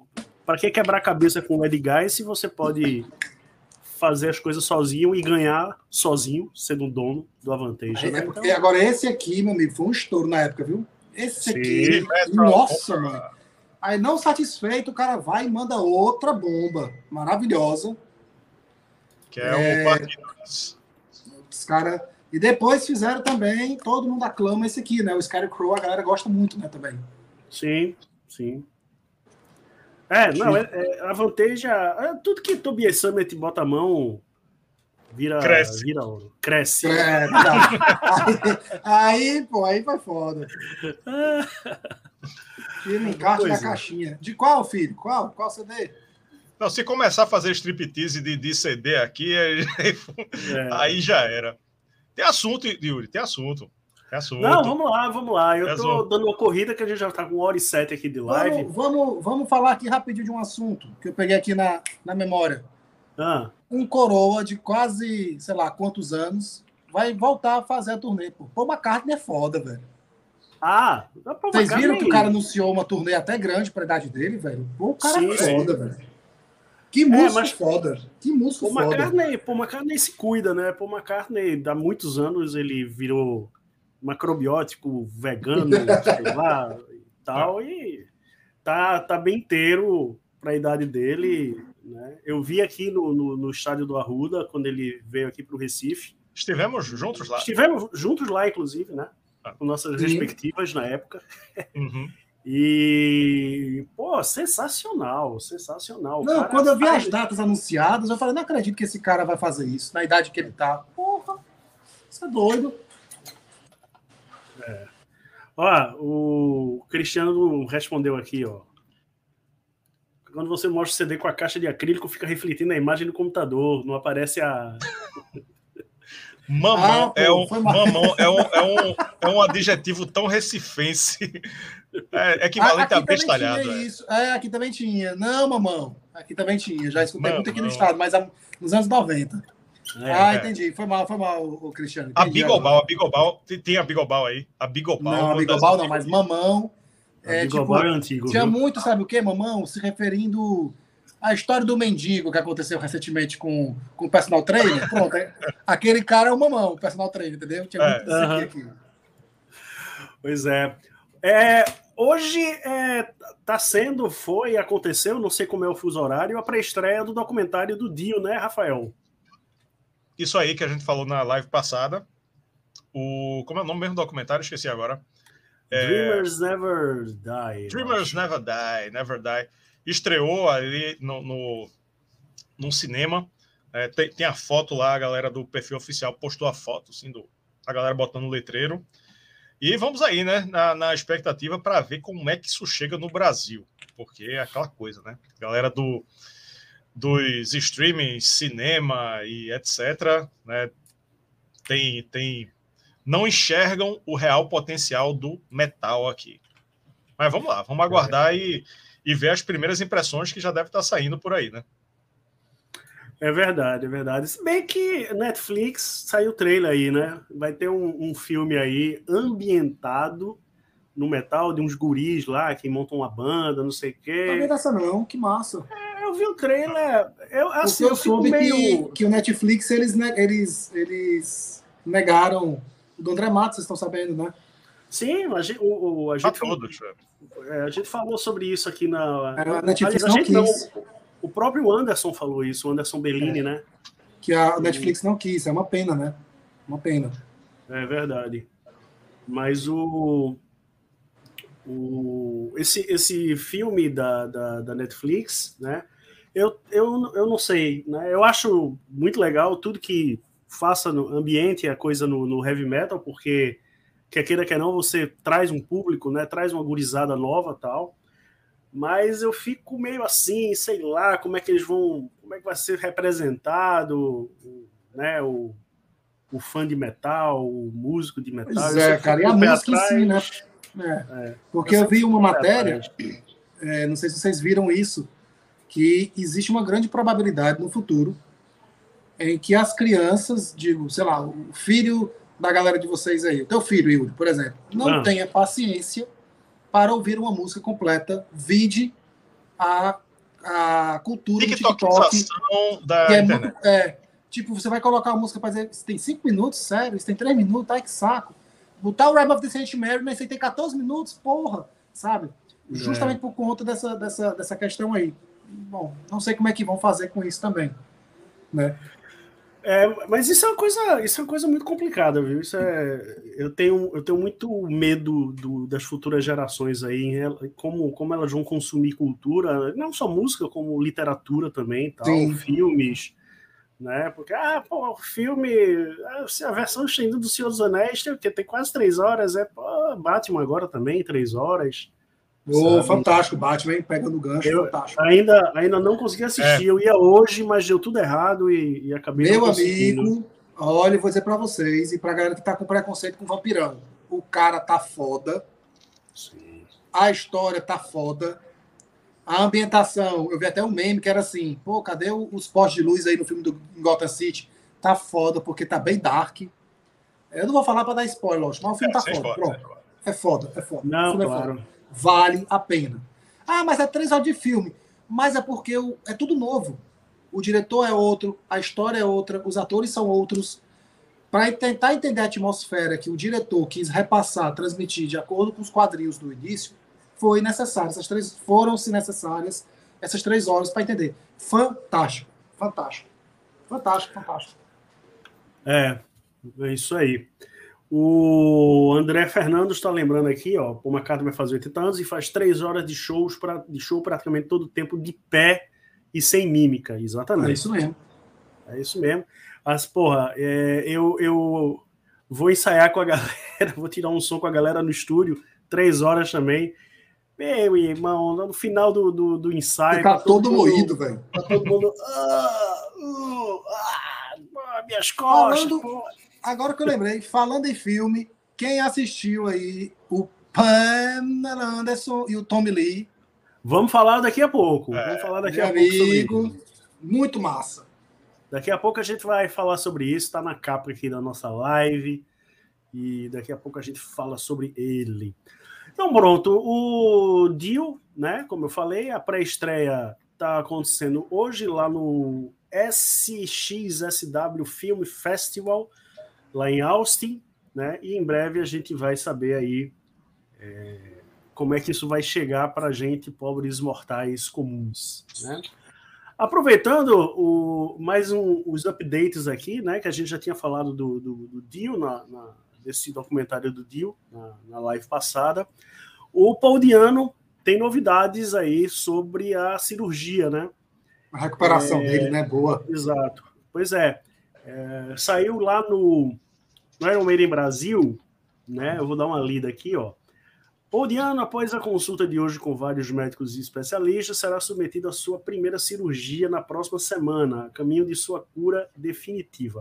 para que quebrar a cabeça com o Edgar se você pode fazer as coisas sozinho e ganhar sozinho, sendo um dono do Avantage? É, então... porque agora esse aqui, meu amigo, foi um estouro na época, viu? Esse Sim, aqui, nossa, mano. Aí não satisfeito, o cara vai e manda outra bomba maravilhosa. Que é, é... o Os caras. E depois fizeram também, todo mundo aclama esse aqui, né? O Scarecrow, a galera gosta muito, né, também. Sim, sim. É, não, é, é, a vantagem. É, tudo que Tobias Summit bota a mão vira. Cresce. Vira ouro. Cresce. É, aí, aí, pô, aí foi foda. Tira o encarte da caixinha. De qual, filho? Qual? Qual CD? Não, se começar a fazer striptease de, de CD aqui, aí, é. aí já era. Tem assunto, Yuri, tem assunto. É Não, vamos lá, vamos lá. Eu é tô dando uma corrida que a gente já tá com uma hora e sete aqui de live. Vamos, vamos, vamos falar aqui rapidinho de um assunto que eu peguei aqui na, na memória. Ah. Um coroa de quase, sei lá, quantos anos vai voltar a fazer a turnê. Pô, Paul McCartney é foda, velho. Ah, vocês viram que o cara anunciou uma turnê até grande pra idade dele, velho? Pô, o cara é Sim, é foda, velho. Que é, músico é, mas... foda. Que músico Paul foda. McCartney, Paul McCartney se cuida, né? Paul McCartney, há muitos anos, ele virou macrobiótico vegano, sei lá, e tal, e tá, tá bem inteiro para a idade dele. Né? Eu vi aqui no, no, no, estádio do Arruda, quando ele veio aqui para o Recife. Estivemos juntos lá? Estivemos juntos lá, inclusive, né? Ah. Com nossas Sim. respectivas na época. Uhum. E, pô, sensacional, sensacional. Não, quando eu vi as datas anunciadas, eu falei, não acredito que esse cara vai fazer isso, na idade que ele tá. Porra, isso é doido. É. Ó, o Cristiano respondeu aqui, ó. Quando você mostra o CD com a caixa de acrílico, fica refletindo a imagem do computador, não aparece a. Mamão, ah, é, um, mamão é, um, é, um, é um adjetivo tão recifense. É, equivalente aqui a bestalhado. É. Isso. é, aqui também tinha. Não, mamão. Aqui também tinha. Já escutei mamão. muito aqui no estado, mas nos anos 90. É, ah, é. entendi. Foi mal, foi mal, o Cristiano. Entendi, a Bigobal, a Bigobal, tem a Bigobal aí. A Bigobal. Não, a Bigobal não, mas Mamão. É, Bigobal tipo, é antigo. Tinha viu? muito, sabe o que, Mamão? Se referindo à história do mendigo que aconteceu recentemente com, com o personal trainer. Pronto, é, aquele cara é o Mamão, o personal trainer, entendeu? Tinha muito é. uh -huh. aqui. Pois é. é hoje é, tá sendo, foi, aconteceu, não sei como é o fuso horário, a pré-estreia do documentário do Dio, né, Rafael? Isso aí que a gente falou na live passada. O, como é o nome mesmo do documentário? Esqueci agora. É, Dreamers Never Die. Dreamers Never Die, Never Die. Estreou ali no, no, no cinema. É, tem, tem, a foto lá, a galera do perfil oficial postou a foto, assim, do, a galera botando o letreiro. E vamos aí, né, na, na expectativa para ver como é que isso chega no Brasil. Porque é aquela coisa, né? Galera do, dos streamings, cinema e etc., né, tem, tem, não enxergam o real potencial do metal aqui. Mas vamos lá, vamos aguardar é. e, e ver as primeiras impressões que já deve estar saindo por aí, né? É verdade, é verdade. Se bem que Netflix saiu o trailer aí, né? Vai ter um, um, filme aí ambientado no metal de uns guris lá que montam uma banda, não sei o quê. Não dessa não, que massa. É, eu vi o trailer. Eu, assim, eu, eu soube meio... que, que o Netflix eles, eles, eles negaram do André Matos, vocês estão sabendo, né? Sim, a gente, o, a gente, falou, é, a gente falou sobre isso aqui na. É, a Netflix Aliás, a não quis. Não, o próprio Anderson falou isso, o Anderson Bellini, é. né? Que a Netflix não quis, é uma pena, né? Uma pena. É verdade. Mas o. o esse, esse filme da, da, da Netflix, né? Eu, eu, eu não sei, né? Eu acho muito legal tudo que faça no ambiente a coisa no, no heavy metal, porque quer queira que não, você traz um público, né? Traz uma gurizada nova tal. Mas eu fico meio assim, sei lá, como é que eles vão, como é que vai ser representado, né? O, o fã de metal, o músico de metal. Pois é, cara, e a música em si, né? É. É. Porque eu, eu vi uma matéria, é, não sei se vocês viram isso, que existe uma grande probabilidade no futuro em que as crianças, digo, sei lá, o filho da galera de vocês aí, o teu filho, Yuri, por exemplo, não ah. tenha paciência para ouvir uma música completa, vide a, a cultura do TikTok. Da é, muito, é, tipo, você vai colocar a música para dizer, isso tem cinco minutos, sério, isso tem três minutos, ai que saco. Botar o Rap of the Saint Mary, mas você tem 14 minutos, porra, sabe? É. Justamente é. por conta dessa, dessa, dessa questão aí. Bom, não sei como é que vão fazer com isso também. Né? É, mas isso é uma coisa, isso é uma coisa muito complicada, viu? Isso é, eu tenho, eu tenho muito medo do, das futuras gerações aí, como, como elas vão consumir cultura, não só música, como literatura também, tal, Sim. filmes, né? Porque ah, pô, o filme, a versão estendida do Senhor dos Anéis tem, tem quase três horas, é pô, Batman agora também três horas. Oh, fantástico, Batman pegando gancho, eu fantástico. Ainda, ainda não consegui assistir, é. eu ia hoje, mas deu tudo errado e, e acabei Meu amigo, olha, vou dizer para vocês e pra galera que tá com preconceito com vampirão. O cara tá foda. Sim. A história tá foda. A ambientação, eu vi até um meme que era assim, pô, cadê os postes de luz aí no filme do Gotham City? Tá foda, porque tá bem dark. Eu não vou falar para dar spoiler, lógico, mas o filme é, tá foda. Spoiler, Pronto. É foda, é foda. Não, é claro. É vale a pena. Ah, mas é três horas de filme. Mas é porque é tudo novo. O diretor é outro, a história é outra, os atores são outros. Para tentar entender a atmosfera que o diretor quis repassar, transmitir de acordo com os quadrinhos do início, foi necessário. Essas três foram-se necessárias essas três horas para entender. Fantástico, fantástico, fantástico, fantástico. É, é isso aí. O André Fernando está lembrando aqui, ó, o McCartney vai fazer 80 anos e faz três horas de shows pra, de show praticamente todo o tempo de pé e sem mímica, exatamente. É isso mesmo. É isso mesmo. Mas, porra, é, eu, eu vou ensaiar com a galera, vou tirar um som com a galera no estúdio, três horas também. Meu irmão, no final do, do, do ensaio. Tá, tá todo, todo moído, velho. Tá todo mundo. Ah, uh, ah, minhas costas. Falando, agora que eu lembrei, falando em filme, quem assistiu aí o Pamela Anderson e o Tommy Lee. Vamos falar daqui a pouco. É, Vamos falar daqui a amigo, pouco. Sobre muito massa. Daqui a pouco a gente vai falar sobre isso, está na capa aqui da nossa live. E daqui a pouco a gente fala sobre ele. Então, pronto, o Dio, né? Como eu falei, a pré-estreia está acontecendo hoje lá no SXSW Film Festival lá em Austin, né? E em breve a gente vai saber aí é, como é que isso vai chegar para a gente, pobres mortais comuns, né? Aproveitando o, mais um, os updates aqui, né? Que a gente já tinha falado do, do, do Dio, na, na, desse documentário do Dio, na, na live passada. O Pauliano tem novidades aí sobre a cirurgia, né? A recuperação é, dele, né? Boa. Exato. Pois é. é saiu lá no no Iron Maiden Brasil, né? Eu vou dar uma lida aqui, ó. Paul Diano, após a consulta de hoje com vários médicos e especialistas, será submetido à sua primeira cirurgia na próxima semana, a caminho de sua cura definitiva.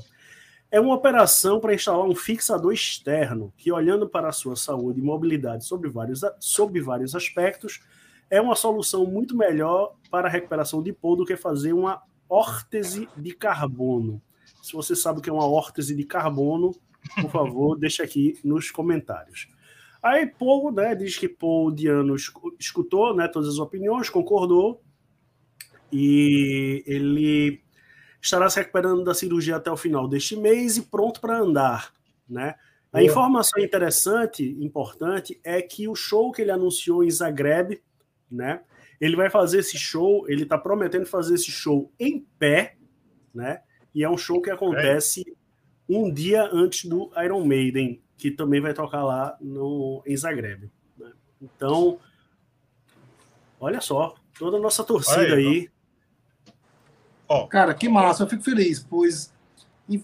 É uma operação para instalar um fixador externo, que, olhando para a sua saúde e mobilidade sobre vários, sobre vários aspectos, é uma solução muito melhor para a recuperação de Paul do que fazer uma órtese de carbono. Se você sabe o que é uma órtese de carbono, por favor, deixe aqui nos comentários. Aí Paul né, diz que Paul Diano escutou né, todas as opiniões, concordou, e ele estará se recuperando da cirurgia até o final deste mês e pronto para andar. Né? A Boa. informação interessante, importante, é que o show que ele anunciou em Zagreb, né, ele vai fazer esse show, ele está prometendo fazer esse show em pé, né? E é um show que acontece é. Um dia antes do Iron Maiden, que também vai tocar lá no, em Zagreb. Né? Então, olha só, toda a nossa torcida aí. aí. Oh. Cara, que massa, eu fico feliz, pois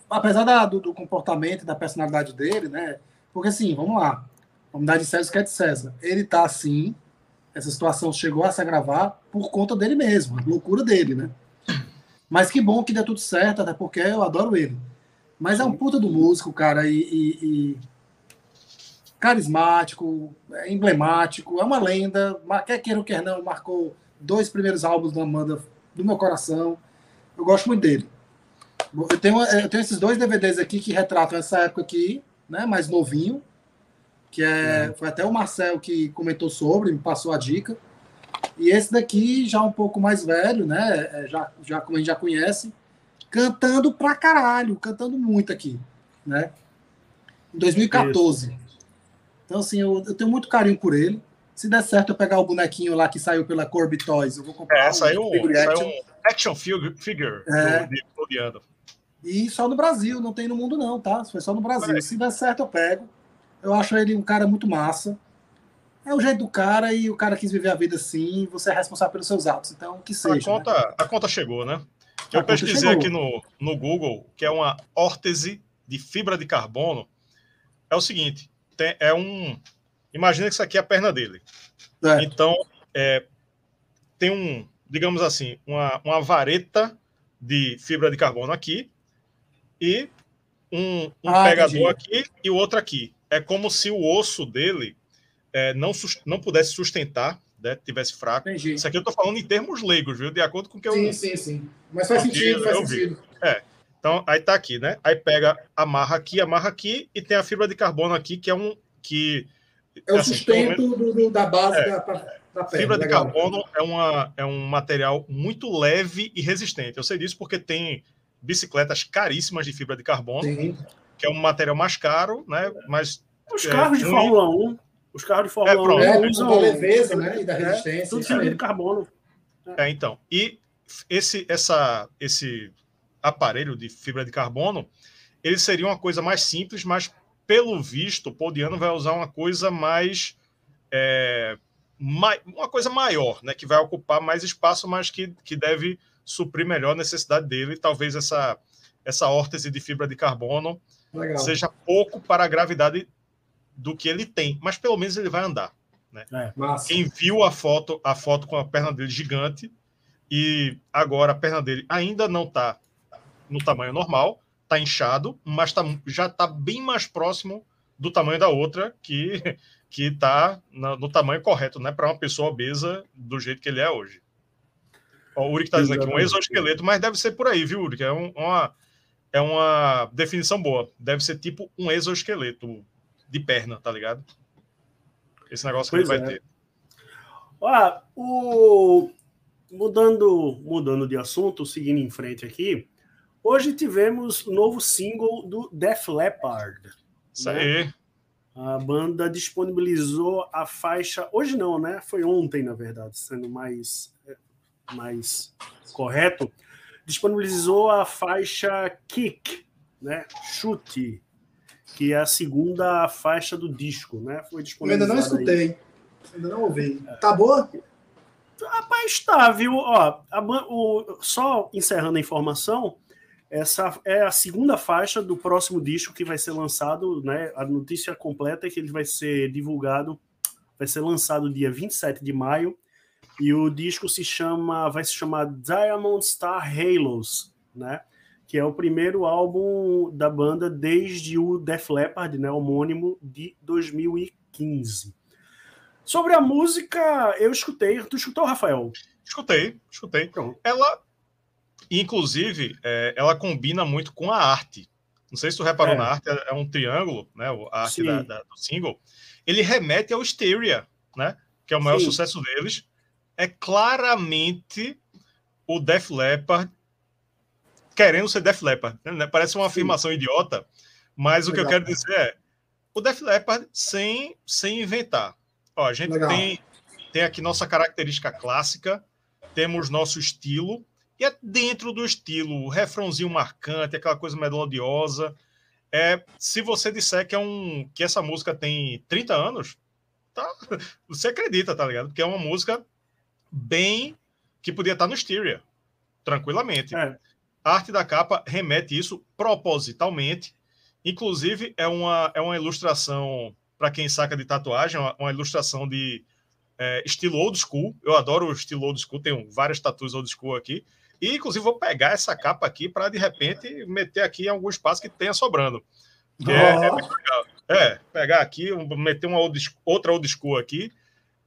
apesar da, do, do, comportamento, da personalidade dele, né? Porque assim, vamos lá, vamos dar de César que é de César. Ele tá assim, essa situação chegou a se agravar por conta dele mesmo, a loucura dele, né? Mas que bom que deu tudo certo, até porque eu adoro ele. Mas é um puta do músico, cara, e, e, e carismático, é emblemático, é uma lenda. Quer queira ou quer não, marcou dois primeiros álbuns da Amanda do meu coração. Eu gosto muito dele. Eu tenho, eu tenho esses dois DVDs aqui que retratam essa época aqui, né, mais novinho, que é, é, foi até o Marcel que comentou sobre, me passou a dica. E esse daqui, já um pouco mais velho, né, é, já, já como a gente já conhece, cantando pra caralho, cantando muito aqui, né, em 2014. Isso. Então, assim, eu, eu, tenho muito carinho por ele. Se der certo eu pegar o bonequinho lá que saiu pela Corby Toys, eu vou comprar é, um, saiu, saiu um action figure é. do, E só no Brasil, não tem no mundo não, tá? Foi só no Brasil. Se der certo eu pego. Eu acho ele um cara muito massa. É o jeito do cara e o cara quis viver a vida assim, você é responsável pelos seus atos. Então, que seja. A conta, né? a conta chegou, né? Eu a pesquisei aqui no, no Google que é uma órtese de fibra de carbono. É o seguinte: tem, é um. Imagina que isso aqui é a perna dele. É. Então, é, tem um, digamos assim, uma, uma vareta de fibra de carbono aqui e um, um ah, pegador entendi. aqui e o outro aqui. É como se o osso dele é, não, não pudesse sustentar, né, tivesse fraco. Entendi. Isso aqui eu estou falando em termos leigos, viu? De acordo com o que eu. Sim, sim, sim. Mas faz sentido, faz sentido. É. Então, aí tá aqui, né? Aí pega, amarra aqui, amarra aqui e tem a fibra de carbono aqui, que é um. que É o assim, sustento menos, do, da base é, da, da perna. Fibra de legal. carbono é, uma, é um material muito leve e resistente. Eu sei disso porque tem bicicletas caríssimas de fibra de carbono, Sim. que é um material mais caro, né? Mas. Os é, carros de Fórmula 1. Os carros de Fórmula é, 1 é, usam. leveza, né? E da é, resistência. tudo fibra de carbono. É, então. E esse, essa, esse aparelho de fibra de carbono, ele seria uma coisa mais simples, mas pelo visto, o Podiano vai usar uma coisa mais. É, mai, uma coisa maior, né, que vai ocupar mais espaço, mas que, que deve suprir melhor a necessidade dele. Talvez essa, essa órtese de fibra de carbono Legal. seja pouco para a gravidade do que ele tem, mas pelo menos ele vai andar. Né? É, Quem viu a foto, a foto com a perna dele gigante, e agora a perna dele ainda não está no tamanho normal, está inchado, mas tá, já está bem mais próximo do tamanho da outra, que que está no tamanho correto, né, para uma pessoa obesa do jeito que ele é hoje. Ó, o Uri está dizendo aqui um exoesqueleto, mas deve ser por aí, viu, Uri? É um, uma é uma definição boa. Deve ser tipo um exoesqueleto de perna, tá ligado? Esse negócio pois que ele vai é. ter. Olha, o mudando mudando de assunto, seguindo em frente aqui, Hoje tivemos o novo single do Def Leppard. Isso né? aí. A banda disponibilizou a faixa. Hoje não, né? Foi ontem, na verdade, sendo mais, mais correto. Disponibilizou a faixa Kick, né? Chute, que é a segunda faixa do disco, né? Foi. Eu ainda não escutei. Aí. Ainda não ouvi. Tá boa? Rapaz, tá, viu? Ó, a, o, só encerrando a informação, essa é a segunda faixa do próximo disco que vai ser lançado, né? A notícia completa é que ele vai ser divulgado. vai ser lançado dia 27 de maio. E o disco se chama, vai se chamar Diamond Star Halos, né? Que é o primeiro álbum da banda desde o Def Leppard, né, homônimo de 2015. Sobre a música, eu escutei. Tu escutou, Rafael? Escutei, escutei. Pronto. Ela, inclusive, é, ela combina muito com a arte. Não sei se tu reparou é. na arte, é um triângulo, né? A arte da, da, do single. Ele remete ao Hysteria, né? Que é o maior Sim. sucesso deles é claramente o Def Leppard querendo ser Def Leppard. Né? Parece uma afirmação Sim. idiota, mas o que eu quero dizer é o Def Leppard sem, sem inventar. Ó, a gente tem, tem aqui nossa característica clássica, temos nosso estilo, e é dentro do estilo, o refrãozinho marcante, aquela coisa melodiosa. É, se você disser que, é um, que essa música tem 30 anos, tá, você acredita, tá ligado? Porque é uma música bem que podia estar no Styria, tranquilamente. É. A arte da capa remete isso propositalmente. Inclusive, é uma, é uma ilustração, para quem saca de tatuagem, uma, uma ilustração de é, estilo old school. Eu adoro o estilo old school, tenho várias tatuas old school aqui. E, inclusive, vou pegar essa capa aqui para, de repente, meter aqui em algum espaço que tenha sobrando. Oh. é, é, legal. É, pegar aqui, meter uma old, outra old school aqui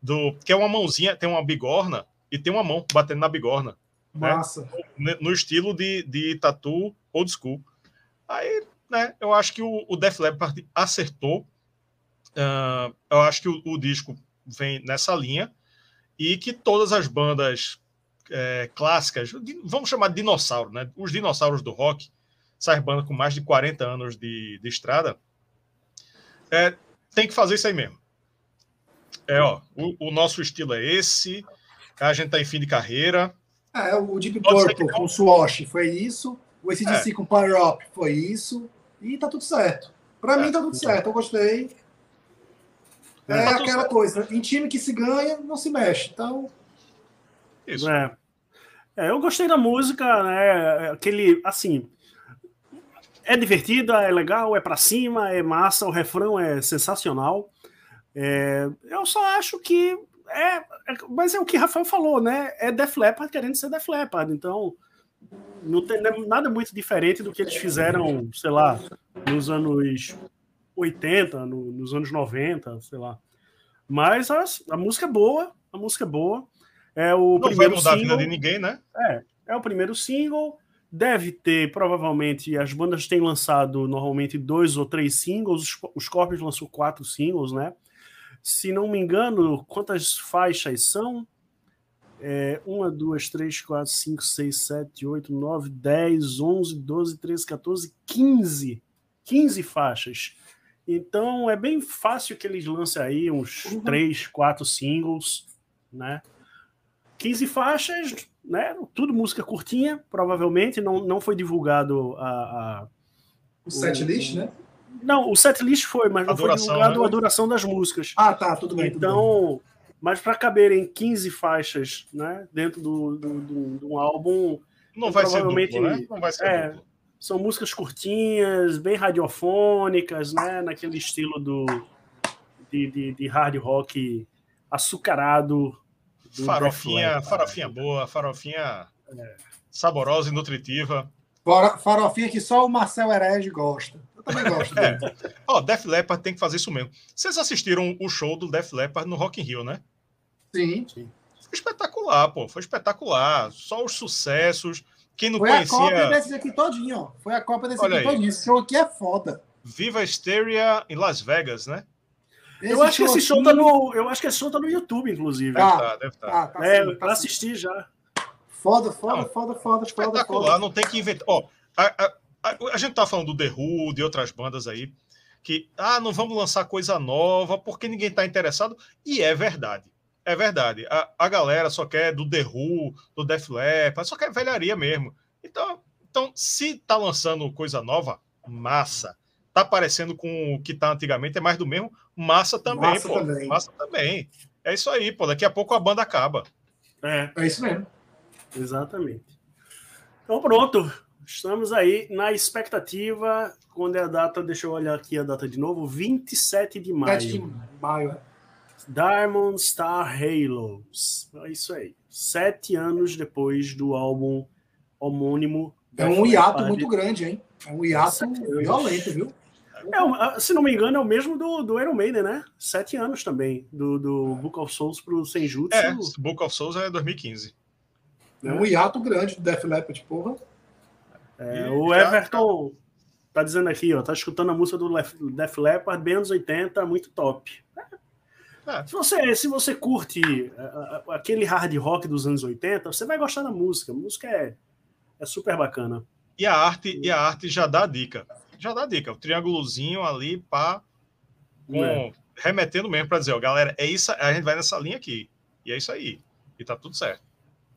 do que é uma mãozinha, tem uma bigorna e tem uma mão batendo na bigorna. Né? Massa. Né? No estilo de, de tatu old school. Aí, né, eu acho que o, o Def Leppard acertou. Uh, eu acho que o, o, disco vem nessa linha e que todas as bandas é, clássicas, vamos chamar de dinossauro, né? Os dinossauros do rock, essas bandas com mais de 40 anos de, de estrada, é, tem que fazer isso aí mesmo. É, ó, o, o, nosso estilo é esse, a gente tá em fim de carreira. É, o Deep Purple com o Swash foi isso, o ACDC é. com Power Up foi isso, e tá tudo certo. Pra é. mim tá tudo certo, eu gostei. É, é tá aquela coisa, em time que se ganha, não se mexe, então... Isso. É. é eu gostei da música, né, aquele, assim... É divertida, é legal, é para cima, é massa, o refrão é sensacional. É, eu só acho que é, é, mas é o que Rafael falou, né? É Def Leppard querendo ser Def Leppard, então não tem nada muito diferente do que eles fizeram, sei lá, nos anos 80, no, nos anos 90, sei lá. Mas a, a, música é boa, a música é boa. É o não primeiro vai mudar single, a vida de ninguém, né? É, é o primeiro single. Deve ter, provavelmente, as bandas têm lançado normalmente dois ou três singles. Os, os Scorpions lançou quatro singles, né? Se não me engano, quantas faixas são? É, 1, 2, 3, 4, 5, 6, 7, 8, 9, 10, 11, 12, 13, 14, 15. 15 faixas. Então é bem fácil que eles lancem aí uns uhum. 3, 4 singles, né? 15 faixas, né? Tudo música curtinha, provavelmente. Não, não foi divulgado a. a o, o setlist, né? Não, o setlist foi, mas não foi divulgado né? a duração das músicas. Ah, tá, tudo bem. Então, tudo bem. mas para caberem 15 faixas, né, dentro do, do, do, do álbum, não vai provavelmente, ser duplo, né? Não vai ser é, duplo. São músicas curtinhas, bem radiofônicas, né, naquele estilo do de, de, de hard rock açucarado. farofinha, farofinha boa, farofinha é. saborosa e nutritiva. Farofinha que só o Marcel Herege gosta. Eu também gosto dele. É. Ó, Def Leppard tem que fazer isso mesmo. Vocês assistiram o show do Def Leppard no Rock in Rio, né? Sim. Sim. Foi espetacular, pô. Foi espetacular. Só os sucessos. Quem não Foi conhecia... Foi a cópia desse aqui todinho, ó. Foi a cópia desse Olha aqui aí. todinho. Esse show aqui é foda. Viva Hysteria em Las Vegas, né? Esse eu acho que esse show aqui... tá no. Eu acho que esse show tá no YouTube, inclusive. Ah, tá, deve estar. Tá. Ah, tá é, pra assistir já. Foda, foda, não, foda, foda, Espetacular, foda, foda. não tem que inventar. Ó, a, a, a, a gente tá falando do The Who, de outras bandas aí, que, ah, não vamos lançar coisa nova porque ninguém tá interessado. E é verdade. É verdade. A, a galera só quer do The Who, do Def Leppard, só quer velharia mesmo. Então, então, se tá lançando coisa nova, massa. Tá parecendo com o que tá antigamente, é mais do mesmo, massa também, massa pô. Também. Massa também. É isso aí, pô. Daqui a pouco a banda acaba. É, é isso mesmo. Exatamente. Então pronto. Estamos aí na expectativa. Quando é a data? Deixa eu olhar aqui a data de novo. 27 de maio. 7 de maio. Diamond Star Halos. É isso aí. Sete anos depois do álbum homônimo. É um hiato muito grande, hein? É um hiato violento, viu? É, se não me engano, é o mesmo do, do Iron Maiden, né? Sete anos também, do, do Book of Souls pro Senjutsu. É, Book of Souls é 2015. É um hiato grande do Def Leppard, porra. É, o Everton tá dizendo aqui, ó, tá escutando a música do Def Leppard, bem anos 80, muito top. É. Se, você, se você curte uh, aquele hard rock dos anos 80, você vai gostar da música. A música é, é super bacana. E a arte, e a arte já dá dica. Já dá dica. O triângulozinho ali, pá, com, é. remetendo mesmo para dizer, ó, galera, é isso, a gente vai nessa linha aqui. E é isso aí. E tá tudo certo.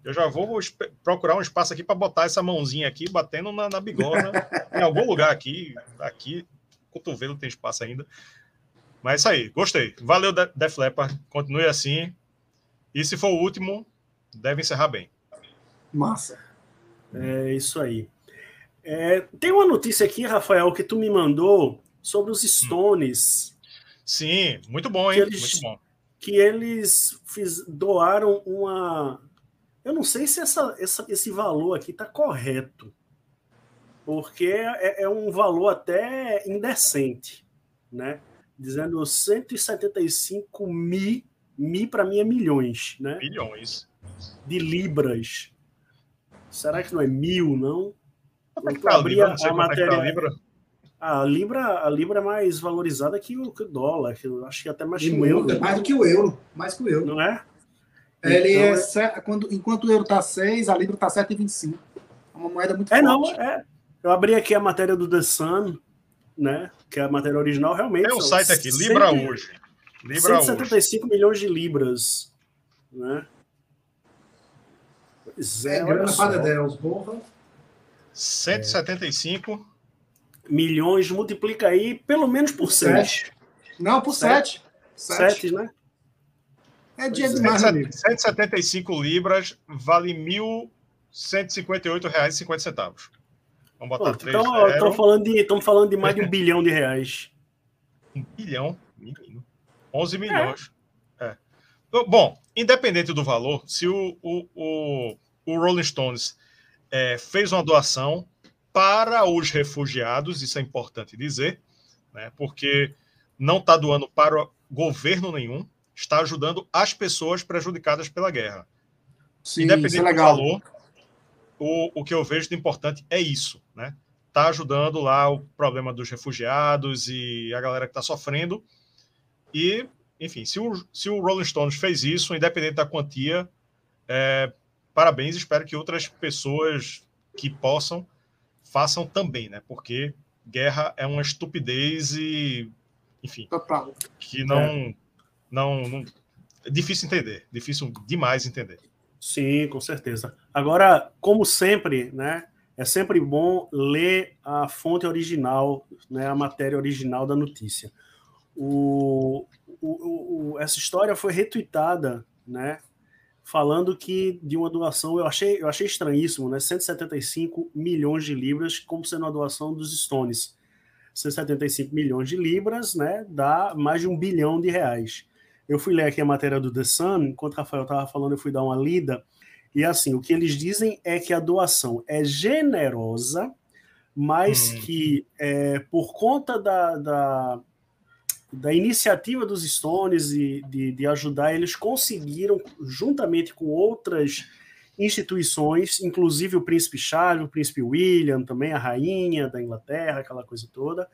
Eu já vou procurar um espaço aqui para botar essa mãozinha aqui, batendo na, na bigorna, em algum lugar aqui. Aqui, cotovelo tem espaço ainda. Mas é isso aí, gostei. Valeu, Def Leppard. Continue assim. E se for o último, deve encerrar bem. Massa. É isso aí. É, tem uma notícia aqui, Rafael, que tu me mandou sobre os Stones. Sim, muito bom, hein? Eles, muito bom. Que eles fiz, doaram uma eu não sei se essa, essa esse valor aqui está correto, porque é, é, um valor até indecente, né? Dizendo 175 mil, mil para mim é milhões, né? Milhões. De libras. Será que não é mil, não? Eu tá abri a, a matéria. A libra. A libra, a libra é mais valorizada que o, que o dólar, que eu acho que até mais que o euro. Mais do que o euro, mais que o euro. Não é? Ele então, é, quando, enquanto o euro está 6, a libra está 7,25. É uma moeda muito é, forte. Não, é. Eu abri aqui a matéria do The Sun, né? Que é a matéria original, realmente. Tem um site aqui, Libra 100, hoje. Libra 175 hoje. milhões de libras. Né? Pois é, é grana para Deus, porra. 175 é. milhões, multiplica aí pelo menos por 6. Não, por 7. 7, né? É dia demais, 175 libras vale R$ 1.158,50. Vamos botar Pô, 3 então, estamos falando, de, estamos falando de mais de um bilhão de reais. Um bilhão? Menino. 11 milhões. É. É. Bom, independente do valor, se o, o, o, o Rolling Stones é, fez uma doação para os refugiados, isso é importante dizer, né, porque não está doando para governo nenhum, está ajudando as pessoas prejudicadas pela guerra. Sim, Independente é do valor, o, o que eu vejo de importante é isso, né? Está ajudando lá o problema dos refugiados e a galera que está sofrendo. E, enfim, se o, se o Rolling Stones fez isso, independente da quantia, é, parabéns. Espero que outras pessoas que possam façam também, né? Porque guerra é uma estupidez e, enfim, Total. que não. É não, não é difícil entender, difícil demais entender. Sim, com certeza. Agora, como sempre, né, é sempre bom ler a fonte original, né, a matéria original da notícia. O, o, o, essa história foi retweetada, né, falando que de uma doação, eu achei, eu achei estranhíssimo, né, 175 milhões de libras, como sendo uma doação dos Stones. 175 milhões de libras, né, dá mais de um bilhão de reais. Eu fui ler aqui a matéria do The Sun, enquanto o Rafael estava falando, eu fui dar uma lida. E assim, o que eles dizem é que a doação é generosa, mas hum. que é, por conta da, da, da, iniciativa dos Stones e de, de ajudar, eles conseguiram, juntamente com outras instituições, inclusive o príncipe Charles, o príncipe William, também a rainha da Inglaterra, aquela coisa toda,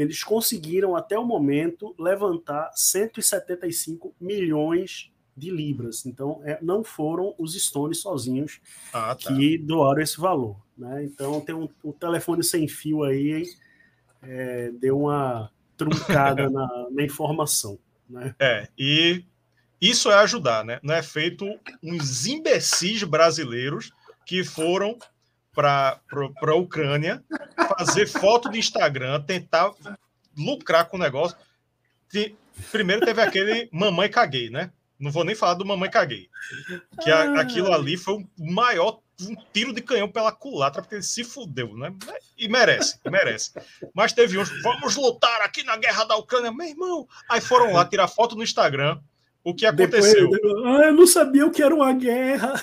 eles conseguiram até o momento levantar 175 milhões de libras. Então, é, não foram os Stones sozinhos ah, tá. que doaram esse valor. Né? Então, tem um, um telefone sem fio aí, é, deu uma truncada na, na, informação. Né? É, e isso é ajudar, né? Não é feito uns imbecis brasileiros que foram para a Ucrânia, fazer foto de Instagram, tentar lucrar com o negócio. Primeiro teve aquele Mamãe Caguei, né? Não vou nem falar do Mamãe Caguei. Que a, aquilo ali foi o maior um tiro de canhão pela culatra, porque ele se fudeu, né? E merece, merece. Mas teve uns, vamos lutar aqui na guerra da Ucrânia, meu irmão. Aí foram lá tirar foto no Instagram o que aconteceu? Depois, ah, eu não sabia o que era uma guerra.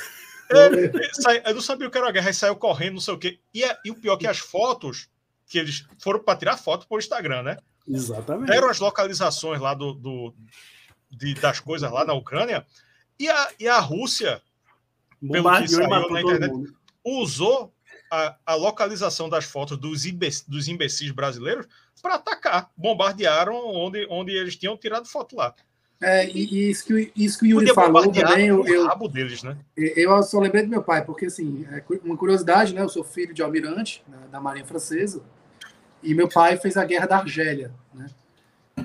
É, eu não sabia o que era uma guerra, e saiu correndo, não sei o quê. E, e o pior é que as fotos, que eles foram para tirar foto o Instagram, né? Exatamente. Deram as localizações lá do, do de, das coisas lá na Ucrânia, e a, e a Rússia, pelo que saiu na internet, usou a, a, localização das fotos dos, imbecis, dos imbecis brasileiros para atacar. Bombardearam onde, onde eles tinham tirado foto lá. É, e, isso, que, isso que o Yuri falou também. Eu, eu, rabo deles, né? eu só lembrei do meu pai, porque assim, é uma curiosidade, né? Eu sou filho de almirante né, da Marinha Francesa, e meu pai fez a guerra da Argélia, né?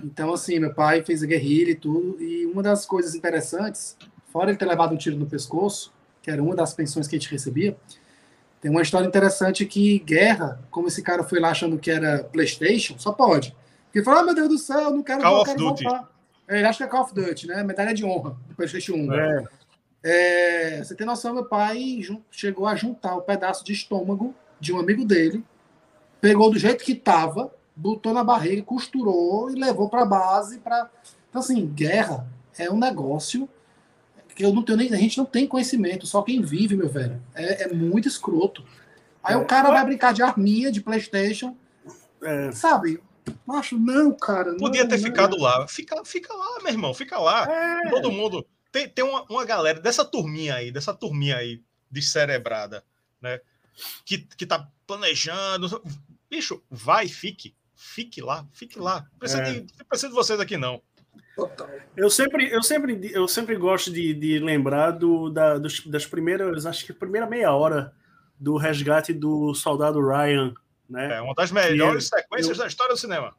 Então, assim, meu pai fez a guerrilha e tudo, e uma das coisas interessantes, fora ele ter levado um tiro no pescoço, que era uma das pensões que a gente recebia, tem uma história interessante que guerra, como esse cara foi lá achando que era PlayStation, só pode. Porque falou, ah, meu Deus do céu, não quero, Call não quero voltar. É, ele acha que é Call of Duty, né? Medalha de honra do PlayStation 1. É. É, você tem noção, meu pai chegou a juntar o um pedaço de estômago de um amigo dele, pegou do jeito que estava, botou na barriga, costurou e levou para a base. Pra... Então, assim, guerra é um negócio que eu não tenho nem, a gente não tem conhecimento, só quem vive, meu velho. É, é muito escroto. Aí é. o cara vai brincar de arminha, de Playstation, é. sabe? Macho, não, cara. Podia não, ter não, ficado não. lá. Fica, fica lá, meu irmão, fica lá. É. Todo mundo. Tem, tem uma, uma galera dessa turminha aí, dessa turminha aí, descerebrada, né? Que, que tá planejando. Bicho, vai, fique. Fique lá, fique lá. Precisa, é. de, precisa de vocês aqui, não. Total. Eu sempre, eu sempre, eu sempre gosto de, de lembrar do, da, dos, das primeiras, acho que a primeira meia hora do resgate do soldado Ryan, né? É uma das melhores que sequências eu, da história do cinema.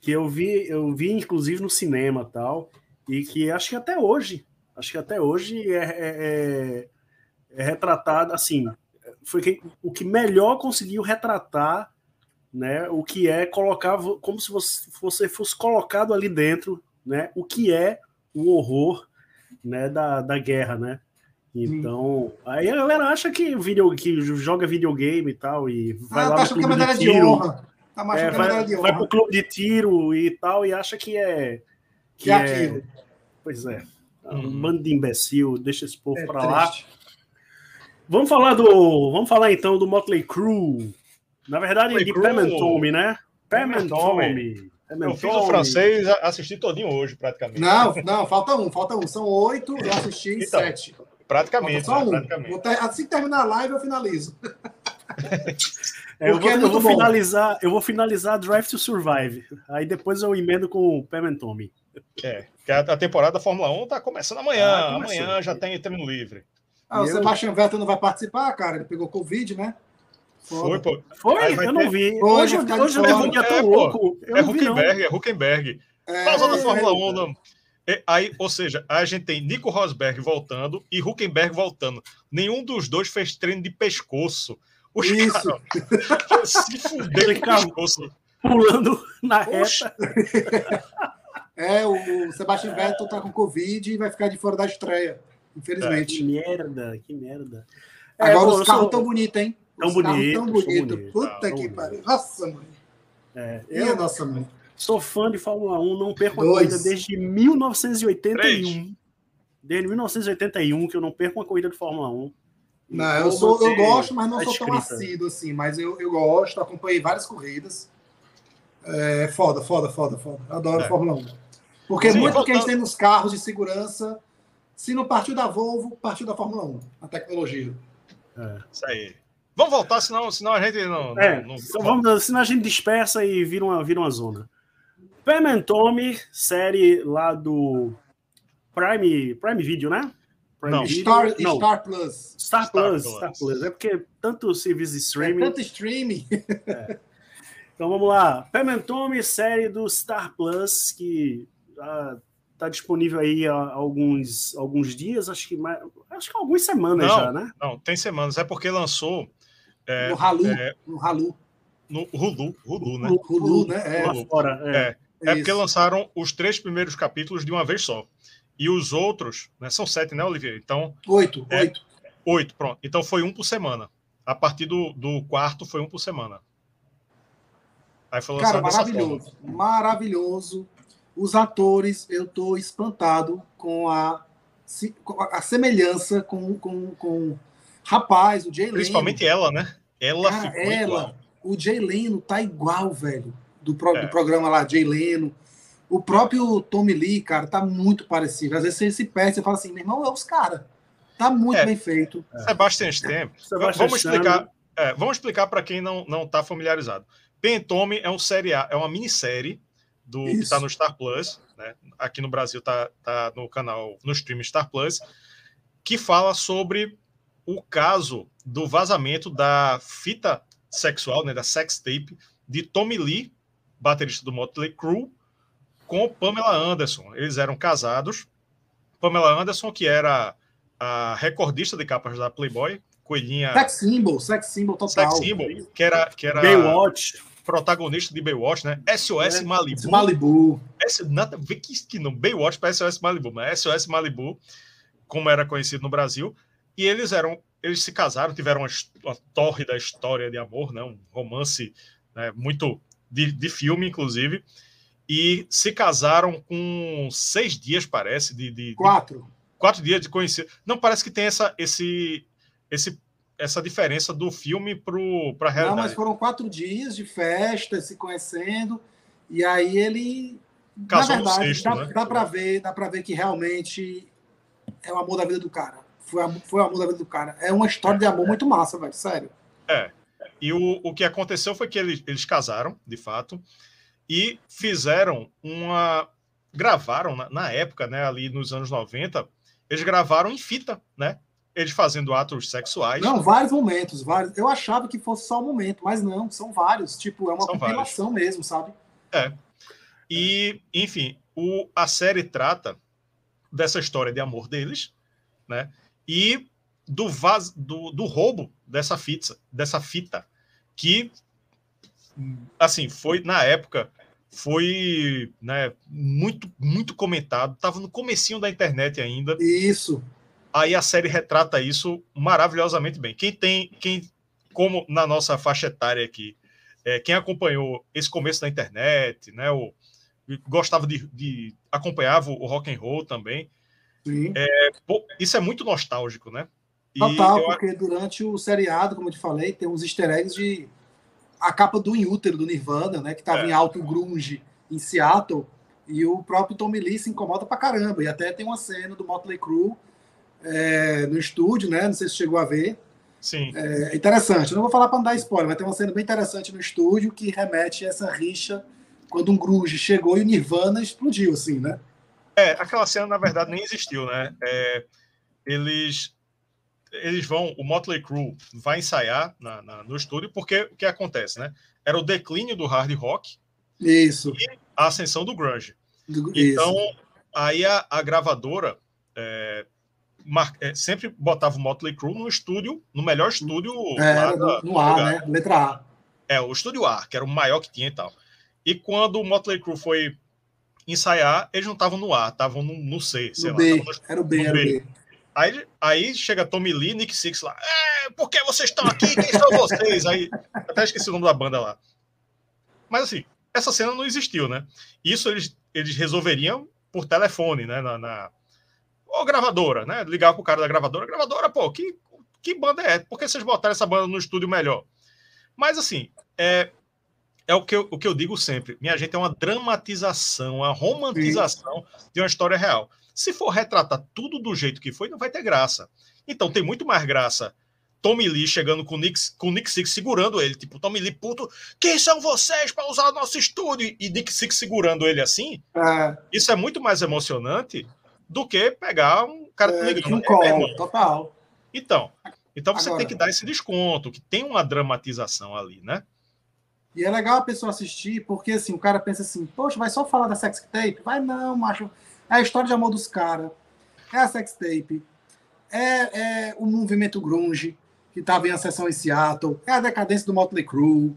Que eu vi, eu vi inclusive no cinema tal, e que acho que até hoje, acho que até hoje é, é, é, é retratado assim, foi que, o que melhor conseguiu retratar né, o que é colocar como se você, você fosse colocado ali dentro né, o que é o horror né, da, da guerra, né? Então, aí a galera acha que, video, que joga videogame e tal, e vai ah, lá tá no clube de tiro. De honra. Tá é, vai, de honra. vai pro clube de tiro e tal, e acha que é. Que, que é, aquilo. Pois é. Um hum. bando de imbecil, deixa esse povo é pra lá. Vamos falar do. Vamos falar então do Motley Crue. Na verdade, Motley de Pam and Tommy, né? Pam and Tommy. Eu fiz o francês, assisti todinho hoje, praticamente. Não, não, falta um, falta um. São oito, eu assisti então, sete. Praticamente. Só um. Praticamente. Ter, assim que terminar a live, eu finalizo. É, eu, vou, é eu vou finalizar, eu vou finalizar Drive to Survive. Aí depois eu emendo com o Pam and Tommy. É, que a, temporada da Fórmula 1 tá começando amanhã. Ah, amanhã já tem treino livre. Ah, o eu... Sebastian Vettel não vai participar, cara. Ele pegou Covid, né? Foi, pô. Foi? Eu não vi. Hoje, hoje, hoje eu vi um dia tão louco. é Huckenberg, é Huckenberg. É, Pausa da Fórmula 1, não. É, aí, ou seja, a gente tem Nico Rosberg voltando e Huckenberg voltando. Nenhum dos dois fez treino de pescoço. Os Isso. Caras se fuderam com pescoço. Pulando na reta. É, o Sebastian Vettel tá com Covid e vai ficar de fora da estreia, infelizmente. É, que merda, que merda. Agora os carros sou... tão bonitos, hein? Tão bonito. Tão bonito. bonito. Puta ah, que pariu. Nossa, mãe. É, eu, nossa, mãe. Sou fã de Fórmula 1, não perco Dois. uma corrida desde 1981. Três. Desde 1981 que eu não perco uma corrida de Fórmula 1. Não, eu, sou, eu gosto, mas não sou tão assíduo assim. Mas eu, eu gosto, acompanhei várias corridas. É foda, foda, foda, foda. Adoro é. Fórmula 1. Porque Sim, muito que a gente tem nos carros de segurança, se não partiu da Volvo, partiu da Fórmula 1, a tecnologia. É. Isso aí. Vamos voltar, senão, senão a gente não. É, não, não... Vamos, senão a gente dispersa e vira uma, vira uma zona. Pam Tommy, série lá do Prime, Prime Video, né? Prime não, Video? Star, não. Star Plus. Star, Star Plus, Plus, Star Plus. É porque tanto serviço de streaming. É tanto streaming. É. Então vamos lá. Pam Tommy, série do Star Plus, que ah, tá disponível aí há alguns, alguns dias, acho que mais, acho que algumas semanas não, já, né? Não, tem semanas. É porque lançou é, no Halu. É, no Halu. No Hulu, Hulu, né? Hulu, né? É, fora, é. É, porque lançaram os três primeiros capítulos de uma vez só. E os outros, né? São sete, né, Olivier? Então. Oito, é, oito. Oito, pronto. Então foi um por semana. A partir do, do quarto foi um por semana. Aí foi Cara, maravilhoso. Maravilhoso. os atores, eu tô espantado com a, a semelhança com, com, com rapaz, o Jay Leno. Principalmente ela, né? Ela Cara, ficou ela, igual. o Jay Leno tá igual, velho, do, pro- É. do programa lá, Jay Leno. O próprio Tommy Lee, cara, tá muito parecido. Às vezes você se perde, você fala assim, meu irmão, é os caras. Tá muito É. bem feito. Sebastian Stamp. Sebastian vamos Stan, explicar, é, vamos explicar para quem não não está familiarizado. Pen and Tommy é um série A- é uma minissérie do que está no Star Plus, né? Aqui no Brasil tá, tá no canal no stream Star Plus, que fala sobre o caso do vazamento da fita sexual, né, da sex tape de Tommy Lee, baterista do Motley Crue, com Pamela Anderson. Eles eram casados. Pamela Anderson, que era a recordista de capas da Playboy, coelhinha Sex symbol, sex symbol total. sex symbol, que era, que era Baywatch. protagonista de Baywatch, né? SOS É. Malibu. Malibu. S, nada ver que, que não. Baywatch para SOS Malibu, mas SOS Malibu, como era conhecido no Brasil. E eles eram. Eles se casaram, tiveram uma, uma tórrida história de amor, né? um romance né? muito de, de filme, inclusive. E se casaram com seis dias, parece, de, de- de Quatro. quatro dias de conhecer. Não parece que tem essa, esse, esse, essa diferença do filme para a Não, realidade. mas foram quatro dias de festa, se conhecendo. E aí ele. Casou na verdade, sexto, dá, né? dá para ver, dá para ver que realmente é o amor da vida do cara. Foi, foi o amor da vida do cara. É uma história de amor muito massa, velho. Sério. E o, o que aconteceu foi que eles, eles casaram, de fato, e fizeram uma. Gravaram na, na época, né, ali nos anos 90, eles gravaram em fita, né? Eles fazendo atos sexuais. Não, vários momentos, vários. Eu achava que fosse só um momento, mas não, são vários. Tipo, é uma São compilação mesmo, sabe? E, enfim, o, a série trata dessa história de amor deles, né? E do, vaz, do, do roubo dessa fita, dessa fita, que, assim, foi, na época, foi né, muito, muito comentado, estava no comecinho da internet ainda, Isso. aí a série retrata isso maravilhosamente bem. Quem tem, quem, como na nossa faixa etária aqui, é, quem acompanhou esse começo da internet, né, o, gostava de, de acompanhava o rock and roll também. Sim. Pô, isso é muito nostálgico, né? Total, eu- porque durante o seriado, como eu te falei, tem uns easter eggs de a capa do Inútero do Nirvana, né? Que tava É. em alto grunge em Seattle, e o próprio Tommy Lee se incomoda pra caramba. E até tem uma cena do Motley Crue é, no estúdio, né? Não sei se chegou a ver. sim, É interessante. Eu não vou falar para não dar spoiler, mas tem uma cena bem interessante no estúdio que remete a essa rixa quando um grunge chegou e o Nirvana explodiu, assim, né? É, aquela cena, na verdade, nem existiu, né? É, eles, eles vão, o Motley Crue vai ensaiar na- na- no estúdio, porque o que acontece, né? Era o declínio do hard rock, Isso. a ascensão do grunge. Do- Então, isso. aí a, a gravadora é, mar- é, sempre botava o Motley Crue no estúdio, no melhor estúdio É, da- no, A, lugar. né? Letra A. É, o estúdio A, que era o maior que tinha e tal. E quando o Motley Crue foi ensaiar, eles não estavam no A, estavam no, no C, sei No lá. B. no- Era o B, era o B. Aí, aí chega Tommy Lee, Nick Six lá. É, por que vocês estão aqui? Quem são vocês? Aí, até esqueci o nome da banda lá. Mas assim, essa cena não existiu, né? Isso eles, eles resolveriam por telefone, né? Na, na... Ou gravadora, né? Ligar pro cara da gravadora. Gravadora, pô, que, que banda é? Por que vocês botaram essa banda no estúdio melhor? Mas assim, é, é o, que eu, o que eu digo sempre. Minha gente, é uma dramatização, uma romantização de uma história real. Se for retratar tudo do jeito que foi, não vai ter graça. Então tem muito mais graça Tommy Lee chegando com o Nick, com o Nick Six segurando ele. Tipo, Tommy Lee, puto, quem são vocês para usar o nosso estúdio? E Nick Six segurando ele assim. É, Isso é muito mais emocionante do que pegar um cara é, um "É, meu irmão." call, total. Então, então você Agora- tem que dar esse desconto, que tem uma dramatização ali, né? E é legal a pessoa assistir, porque assim, o cara pensa assim, poxa, vai só falar da sex tape? Vai não, macho. É a história de amor dos caras. É a sex tape. É, é o movimento grunge, que estava em ascensão em Seattle. É a decadência do Motley Crue.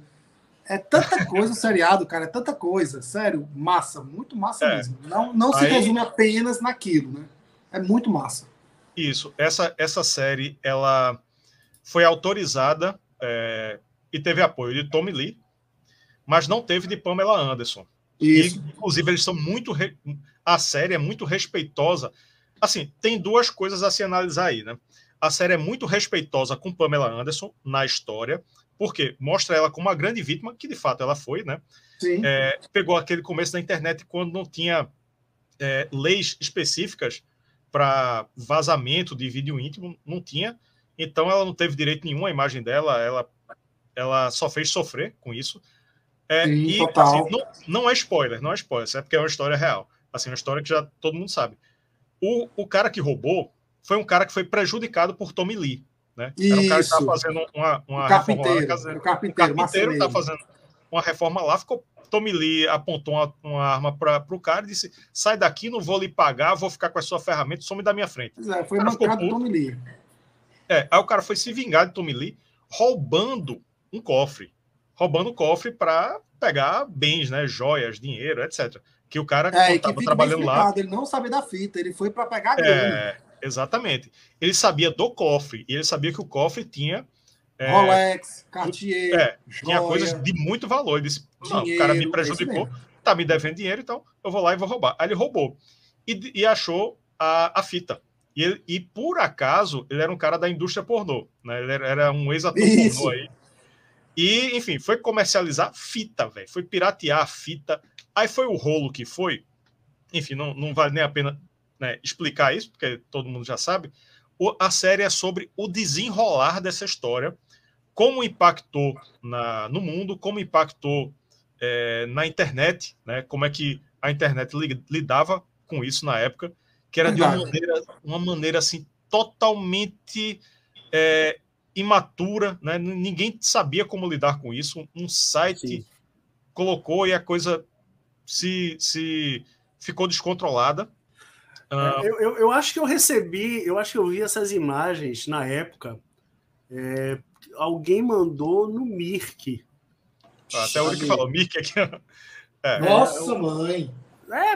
É tanta coisa o seriado, cara. É tanta coisa. Sério, massa. Muito massa É. mesmo. Não, não se Aí- resume apenas naquilo, né? É muito massa. Isso. Essa, essa série, ela foi autorizada é, e teve apoio de Tommy Lee, mas não teve de Pamela Anderson. Isso. E, inclusive, eles são muito. Re... A série é muito respeitosa. Assim, tem duas coisas a se analisar aí, né? A série é muito respeitosa com Pamela Anderson na história, porque mostra ela como uma grande vítima, que de fato ela foi, né? É, pegou aquele começo da internet quando não tinha é, leis específicas para vazamento de vídeo íntimo, não tinha. Então ela não teve direito nenhum à imagem dela, ela, ela só fez sofrer com isso. É, Sim, e assim, não, não, é spoiler, não é spoiler, é porque é uma história real. Assim, uma história que já todo mundo sabe. O, o cara que roubou foi um cara que foi prejudicado por Tommy Lee. Né? Isso. Era um cara que estava fazendo uma, uma o carpinteiro, reforma lá, o carpinteiro, o carpinteiro estava fazendo uma reforma lá, ficou Tommy Lee apontou uma, uma arma para o cara e disse: sai daqui, não vou lhe pagar, vou ficar com a sua ferramenta, some da minha frente. É, foi mancado Tommy Lee. É, aí o cara foi se vingar de Tommy Lee, roubando um cofre. Roubando o cofre para pegar bens, né? Joias, dinheiro, etc. Que o cara é, estava trabalhando lá. Ele não sabia da fita, ele foi para pegar é, Exatamente. Ele sabia do cofre, e ele sabia que o cofre tinha é, Rolex, Cartier. É, tinha coisas de muito valor. Ele disse: não, o cara me prejudicou, tá me devendo dinheiro, então eu vou lá e vou roubar. Aí ele roubou. E, e achou a, a fita. E, ele, e por acaso, ele era um cara da indústria pornô, né? Ele era, era um ex-ator pornô aí. E, enfim, foi comercializar fita, velho. Foi piratear a fita. Aí foi o rolo que foi. Enfim, não, não vale nem a pena né, explicar isso, porque todo mundo já sabe. O, a série é sobre o desenrolar dessa história como impactou na, no mundo, como impactou é, na internet, né? Como é que a internet lidava com isso na época, que era de uma maneira, uma maneira assim totalmente é, imatura, né? Ninguém sabia como lidar com isso. Um site Sim. colocou e a coisa se, se ficou descontrolada. Uh... Eu, eu, eu, acho que eu recebi, eu acho que eu vi essas imagens na época é, alguém mandou no Mirk. Ah, até o que falou, Mirk aqui. É. Nossa, mãe! É,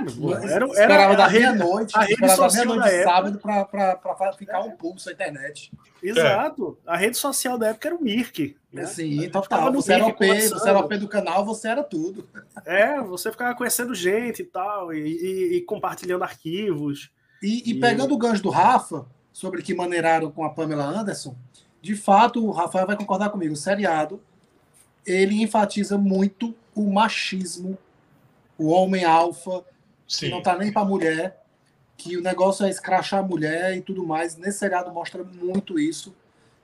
era, era, era da meia-noite, a rede social da época. sábado para ficar um pulso na internet. Exato. É. A rede social da época era o Mirk. Né? Sim, total. Você era, OP, você era OP do canal, você era tudo. É, você ficava conhecendo gente e tal, e, e, e compartilhando arquivos. E, e pegando o gancho do Rafa, sobre que maneiraram com a Pamela Anderson, de fato, o Rafael vai concordar comigo, o seriado ele enfatiza muito o machismo, o homem alfa, Sim. que não tá nem para mulher, que o negócio é escrachar a mulher e tudo mais. Nesse seriado mostra muito isso.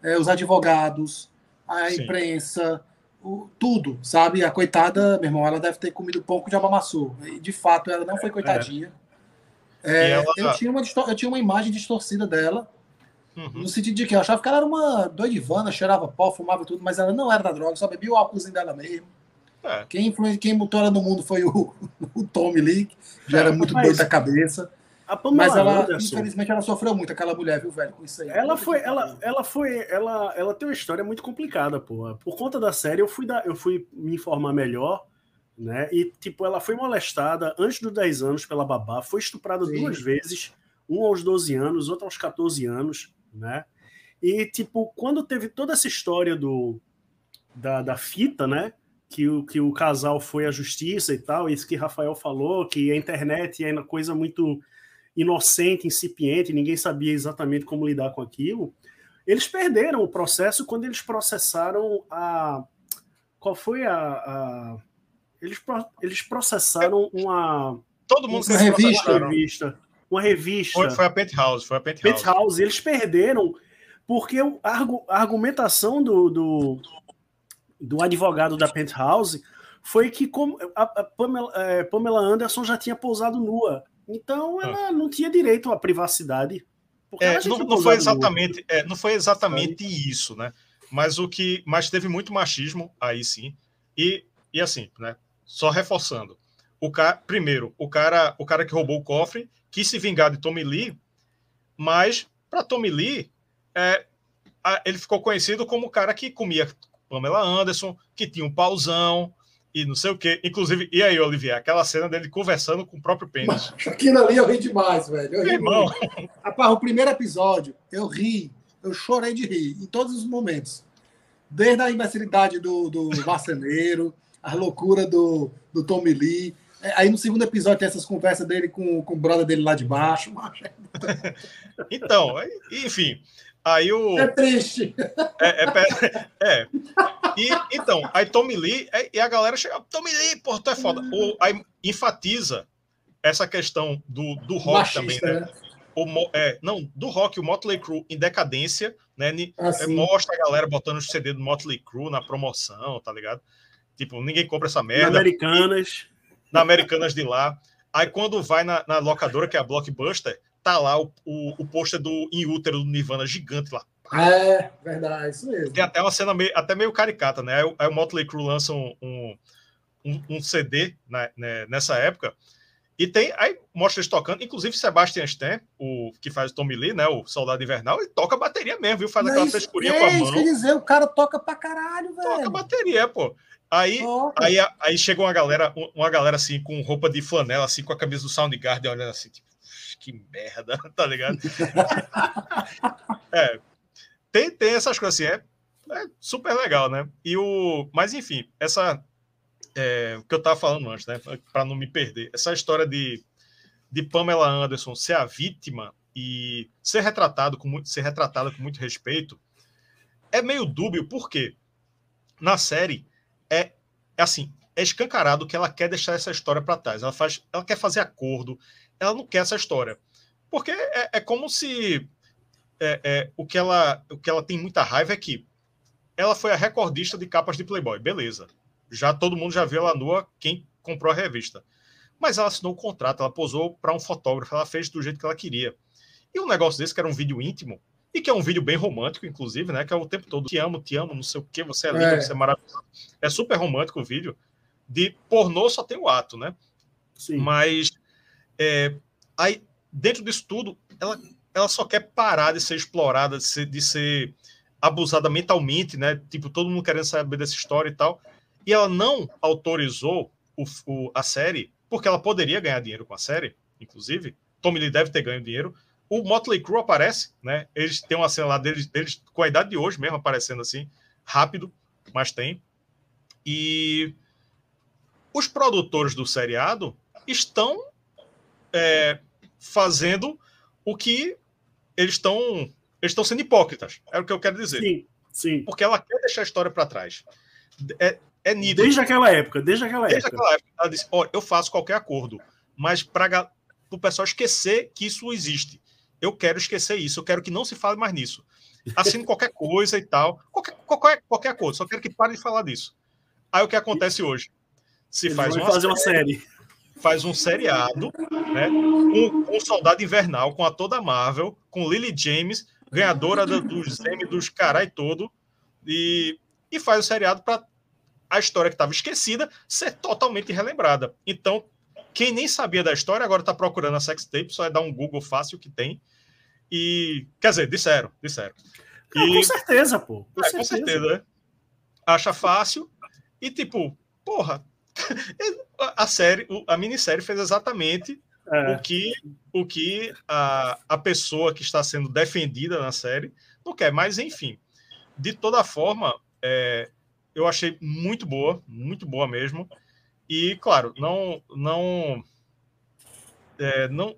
É, os advogados, a Sim. imprensa, o, tudo, sabe? A coitada, meu irmão, ela deve ter comido pão com de amassou. E de fato, ela não foi coitadinha. É. É, ela... eu, tinha uma, eu tinha uma imagem distorcida dela Uhum. No sentido de que eu achava que ela era uma doidivana, cheirava pó, fumava tudo, mas ela não era da droga, só bebia o álcoolzinho dela mesmo. É. Quem. Quem botou ela no mundo foi o, o Tommy Lee, que já é, era muito doido da cabeça. mas ela, Anderson, infelizmente, ela sofreu muito, aquela mulher, viu, velho, com isso aí. Ela foi, ela, ela foi, ela, ela tem uma história muito complicada, pô. Por conta da série, eu fui, da, eu fui me informar melhor, né? E, tipo, ela foi molestada antes dos 10 anos pela babá, foi estuprada Sim. duas vezes, um aos 12 anos, outro aos 14 anos né? E, tipo, quando teve toda essa história do, da, da fita, né? Que o, que o casal foi à justiça e tal, isso que Rafael falou, que a internet é uma coisa muito inocente, incipiente, ninguém sabia exatamente como lidar com aquilo. Eles perderam o processo quando eles processaram a. Qual foi a. a... Eles, eles processaram uma. Todo mundo uma revista. revista uma revista. Foi, foi a Penthouse, foi a Penthouse. Penthouse. Eles perderam porque a, argumentação do, do, do, advogado da Penthouse foi que como a, a Pamela, é, Pamela, Anderson já tinha pousado nua. Então ah. ela ah. não tinha direito à privacidade. É, não, não, foi exatamente, é, não foi exatamente isso, né? Mas o que, mas teve muito machismo aí sim. E, e assim, né? Só reforçando, o cara, primeiro, o cara, o cara que roubou o cofre quis se vingar de Tommy Lee, mas para Tommy Lee, é, ele ficou conhecido como o cara que comia Pamela Anderson, que tinha um pauzão e não sei o quê. Inclusive, e aí, Olivier, aquela cena dele conversando com o próprio pênis. Aquilo ali eu ri demais, velho. Eu ri irmão. Rapaz, o primeiro episódio, eu ri, eu chorei de rir, em todos os momentos. Desde a imbecilidade do, do marceneiro, a loucura do, do Tommy Lee, É, aí no segundo episódio tem essas conversas dele com, com o brother dele lá de baixo. então, enfim. Aí o. É triste. É, é, é. E, então, aí Tommy Lee, é, e a galera chega, Tommy Lee, pô, tu é foda. O, aí enfatiza essa questão do, do rock Machista, também, né? né? O, é, não, do rock, o Motley Crue em decadência, né? Ah, mostra a galera botando o CD do Motley Crue na promoção, tá ligado? Tipo, ninguém compra essa merda. Na Americanas. Na Americanas de lá. Aí quando vai na, na locadora, que é a Blockbuster, tá lá o, o, o pôster do In Útero do Nirvana gigante lá. É, verdade, isso mesmo. Tem até uma cena meio, até meio caricata, né? Aí, aí o Motley Crue lança um, um, um CD né, né, nessa época. E tem, aí mostra eles tocando, inclusive Sebastian Stan, o que faz o Tommy Lee, né, o Soldado Invernal, ele toca bateria mesmo, viu? Faz aquela frescurinha é, com a mão. Isso quer dizer, o cara toca pra caralho, velho. Toca bateria, pô. Aí, aí, aí chega uma galera, uma galera assim, com roupa de flanela, assim, com a camisa do Soundgarden, olhando assim, tipo, que merda, tá ligado? é, tem, tem essas coisas assim, é, é super legal, né? E o, mas enfim, essa é, o que eu estava falando antes, né? Para não me perder, essa história de, de Pamela Anderson ser a vítima e ser retratado com muito, ser retratada com muito respeito é meio dúbio, porque na série é, é assim, é escancarado que ela quer deixar essa história para trás. Ela faz, ela quer fazer acordo, ela não quer essa história, porque é, é como se é, é, o que ela o que ela tem muita raiva é que ela foi a recordista de capas de Playboy, beleza? já todo mundo já viu ela nua, quem comprou a revista. Mas ela assinou o contrato, ela posou para um fotógrafo, ela fez do jeito que ela queria. E um negócio desse, que era um vídeo íntimo, e que é um vídeo bem romântico, inclusive, né? Que é o tempo todo, te amo, te amo, não sei o que, você é lindo, é. você é maravilhoso. É super romântico o vídeo. De pornô só tem o ato, né? Sim. Mas é, aí, dentro disso tudo, ela, ela só quer parar de ser explorada, de ser, de ser abusada mentalmente, né? Tipo, todo mundo querendo saber dessa história e tal. E ela não autorizou o, o, a série, porque ela poderia ganhar dinheiro com a série, inclusive. Tommy Lee deve ter ganho dinheiro. O Motley Crue aparece, né? Eles têm uma cena lá deles, deles com a idade de hoje mesmo, aparecendo assim, rápido, mas tem. E os produtores do seriado estão é, fazendo o que eles estão eles estão sendo hipócritas. É o que eu quero dizer. Sim, sim. Porque ela quer deixar a história para trás. É, é nítido. Desde aquela época, desde aquela desde época. Aquela época ela disse: Olha, eu faço qualquer acordo, mas para o pessoal esquecer que isso existe. Eu quero esquecer isso, eu quero que não se fale mais nisso. Assine qualquer coisa e tal, qualquer, qualquer, qualquer acordo, só quero que pare de falar disso. Aí o que acontece hoje? Se Eles faz uma fazer série, uma série. Faz um seriado, né? Um, um soldado invernal com a toda Marvel, com Lily James, ganhadora do, dos Emmy dos carai todo, e, e faz o seriado para a história que estava esquecida ser totalmente relembrada. Então, quem nem sabia da história agora está procurando a sex tape, só é dar um Google fácil que tem. E, quer dizer, disseram, disseram. Não, e, com certeza, pô. Com, é, certeza. com certeza, né? Acha fácil e, tipo, porra, a série, a minissérie fez exatamente é. o que, o que a, a pessoa que está sendo defendida na série não quer. Mas, enfim, de toda forma, é, eu achei muito boa, muito boa mesmo. E, claro, não. não é, não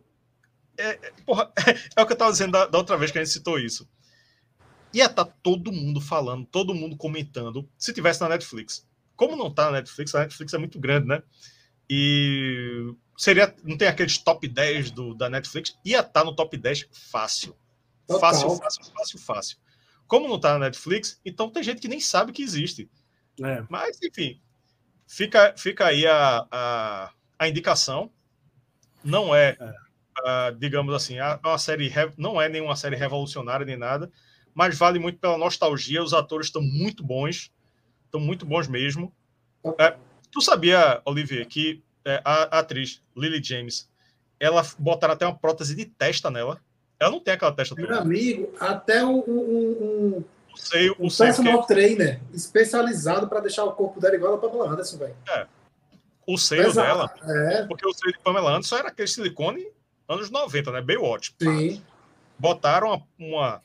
é, é porra, é, o que eu estava dizendo da, da, outra vez que a gente citou isso. Ia estar tá todo mundo falando, todo mundo comentando, se tivesse na Netflix. Como não está na Netflix, a Netflix é muito grande, né? E seria. Não tem aqueles top 10 do, da Netflix, ia estar tá no top 10 fácil. Fácil, fácil, fácil, fácil. Como não está na Netflix, então tem gente que nem sabe que existe. É. Mas, enfim, fica, fica aí a, a, a indicação. Não é, é. digamos assim, a, uma série não é nenhuma série revolucionária nem nada, mas vale muito pela nostalgia. Os atores estão muito bons, estão muito bons mesmo. É, tu sabia, Olivier, que é, a, a, atriz Lily James, ela botaram até uma prótese de testa nela. Ela não tem aquela testa toda. Meu amigo, até um, um, um sei, um personal que... trainer especializado para deixar o corpo dela igual a Pamela Anderson, velho. É. O seio dela, é. porque o seio de Pamela Anderson era aquele silicone anos 90, né? Baywatch. Sim. Botaram uma, uma,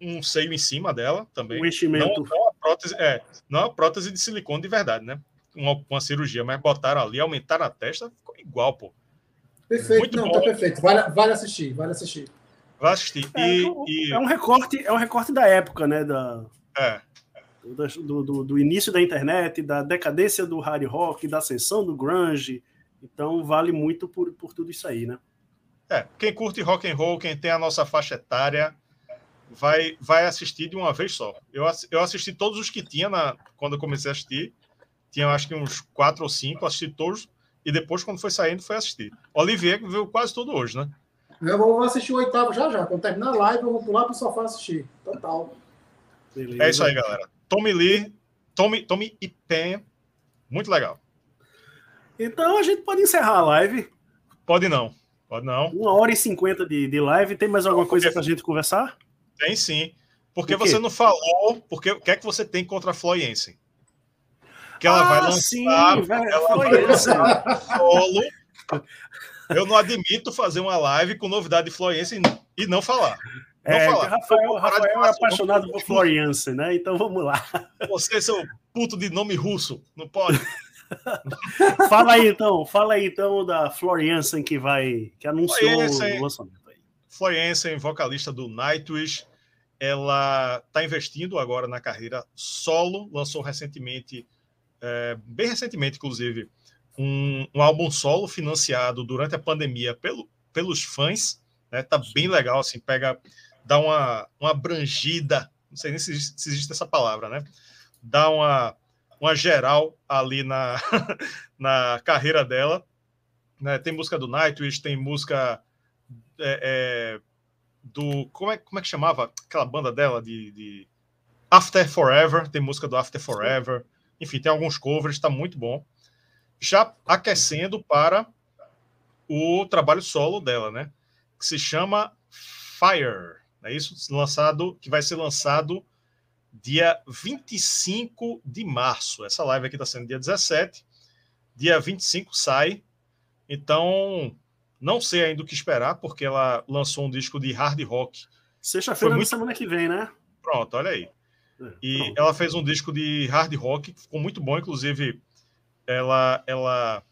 um seio em cima dela também. Um enchimento. Não, não, a prótese, é, não a prótese de silicone de verdade, né? Uma, uma cirurgia, mas botaram ali, aumentaram a testa, ficou igual, pô. Perfeito, Muito não, tá bom. tá perfeito. Vale, vale assistir, vale assistir. Vai assistir. É, e, e... é um recorte, é um recorte da época, né? Da, é. Do, do, do, início da internet, da decadência do hard rock, da ascensão do grunge. Então vale muito por, por tudo isso aí, né? É, quem curte rock and roll, quem tem a nossa faixa etária, vai, vai assistir de uma vez só. Eu, eu assisti todos os que tinha na, quando eu comecei a assistir. Tinha acho que uns quatro ou cinco, assisti todos. E depois, quando foi saindo, foi assistir. Olivier viu quase tudo hoje, né? Eu vou assistir o oitavo já já. Quando terminar a live, eu vou pular para o sofá assistir. Total. Beleza. É isso aí, galera. Tommy Lee, Tommy, Tommy e Pen. Muito legal. Então a gente pode encerrar a live. Pode não. Pode não. Uma hora e cinquenta de, de live. Tem mais alguma coisa para a gente conversar? Tem sim. Porque você não falou porque o que é que você tem contra a Floyense? Que ela ah, vai lançar, sim, ela vai lançar solo. Eu não admito fazer uma live com novidade de Floyense e não falar. Não é, falar. Rafael, Rafael é apaixonado por Floriança, né? Então vamos lá. Você, seu puto de nome russo, não pode. fala aí então, fala aí então da Floriança que vai que anunciou o lançamento aí. Floriança, vocalista do Nightwish, ela está investindo agora na carreira solo, lançou recentemente, é, bem recentemente, inclusive, um, um, álbum solo financiado durante a pandemia pelo, pelos fãs, né? Tá bem legal, assim, pega, dá uma, uma abrangida, não sei nem se, se existe essa palavra, né? Dá uma, uma geral ali na, na carreira dela. Né? Tem música do Nightwish, tem música é, é, do. Como é, como é que chamava aquela banda dela? De, de, After Forever, tem música do After Forever. Enfim, tem alguns covers, está muito bom. Já aquecendo para o trabalho solo dela, né? Que se chama Fire. É isso? Lançado, que vai ser lançado dia 25 de março. Essa live aqui está sendo dia 17. Dia 25 sai. Então, não sei ainda o que esperar, porque ela lançou um disco de hard rock. Sexta-feira muito... semana que vem, né? Pronto, olha aí. E ela fez um disco de hard rock, ficou muito bom, inclusive ela ela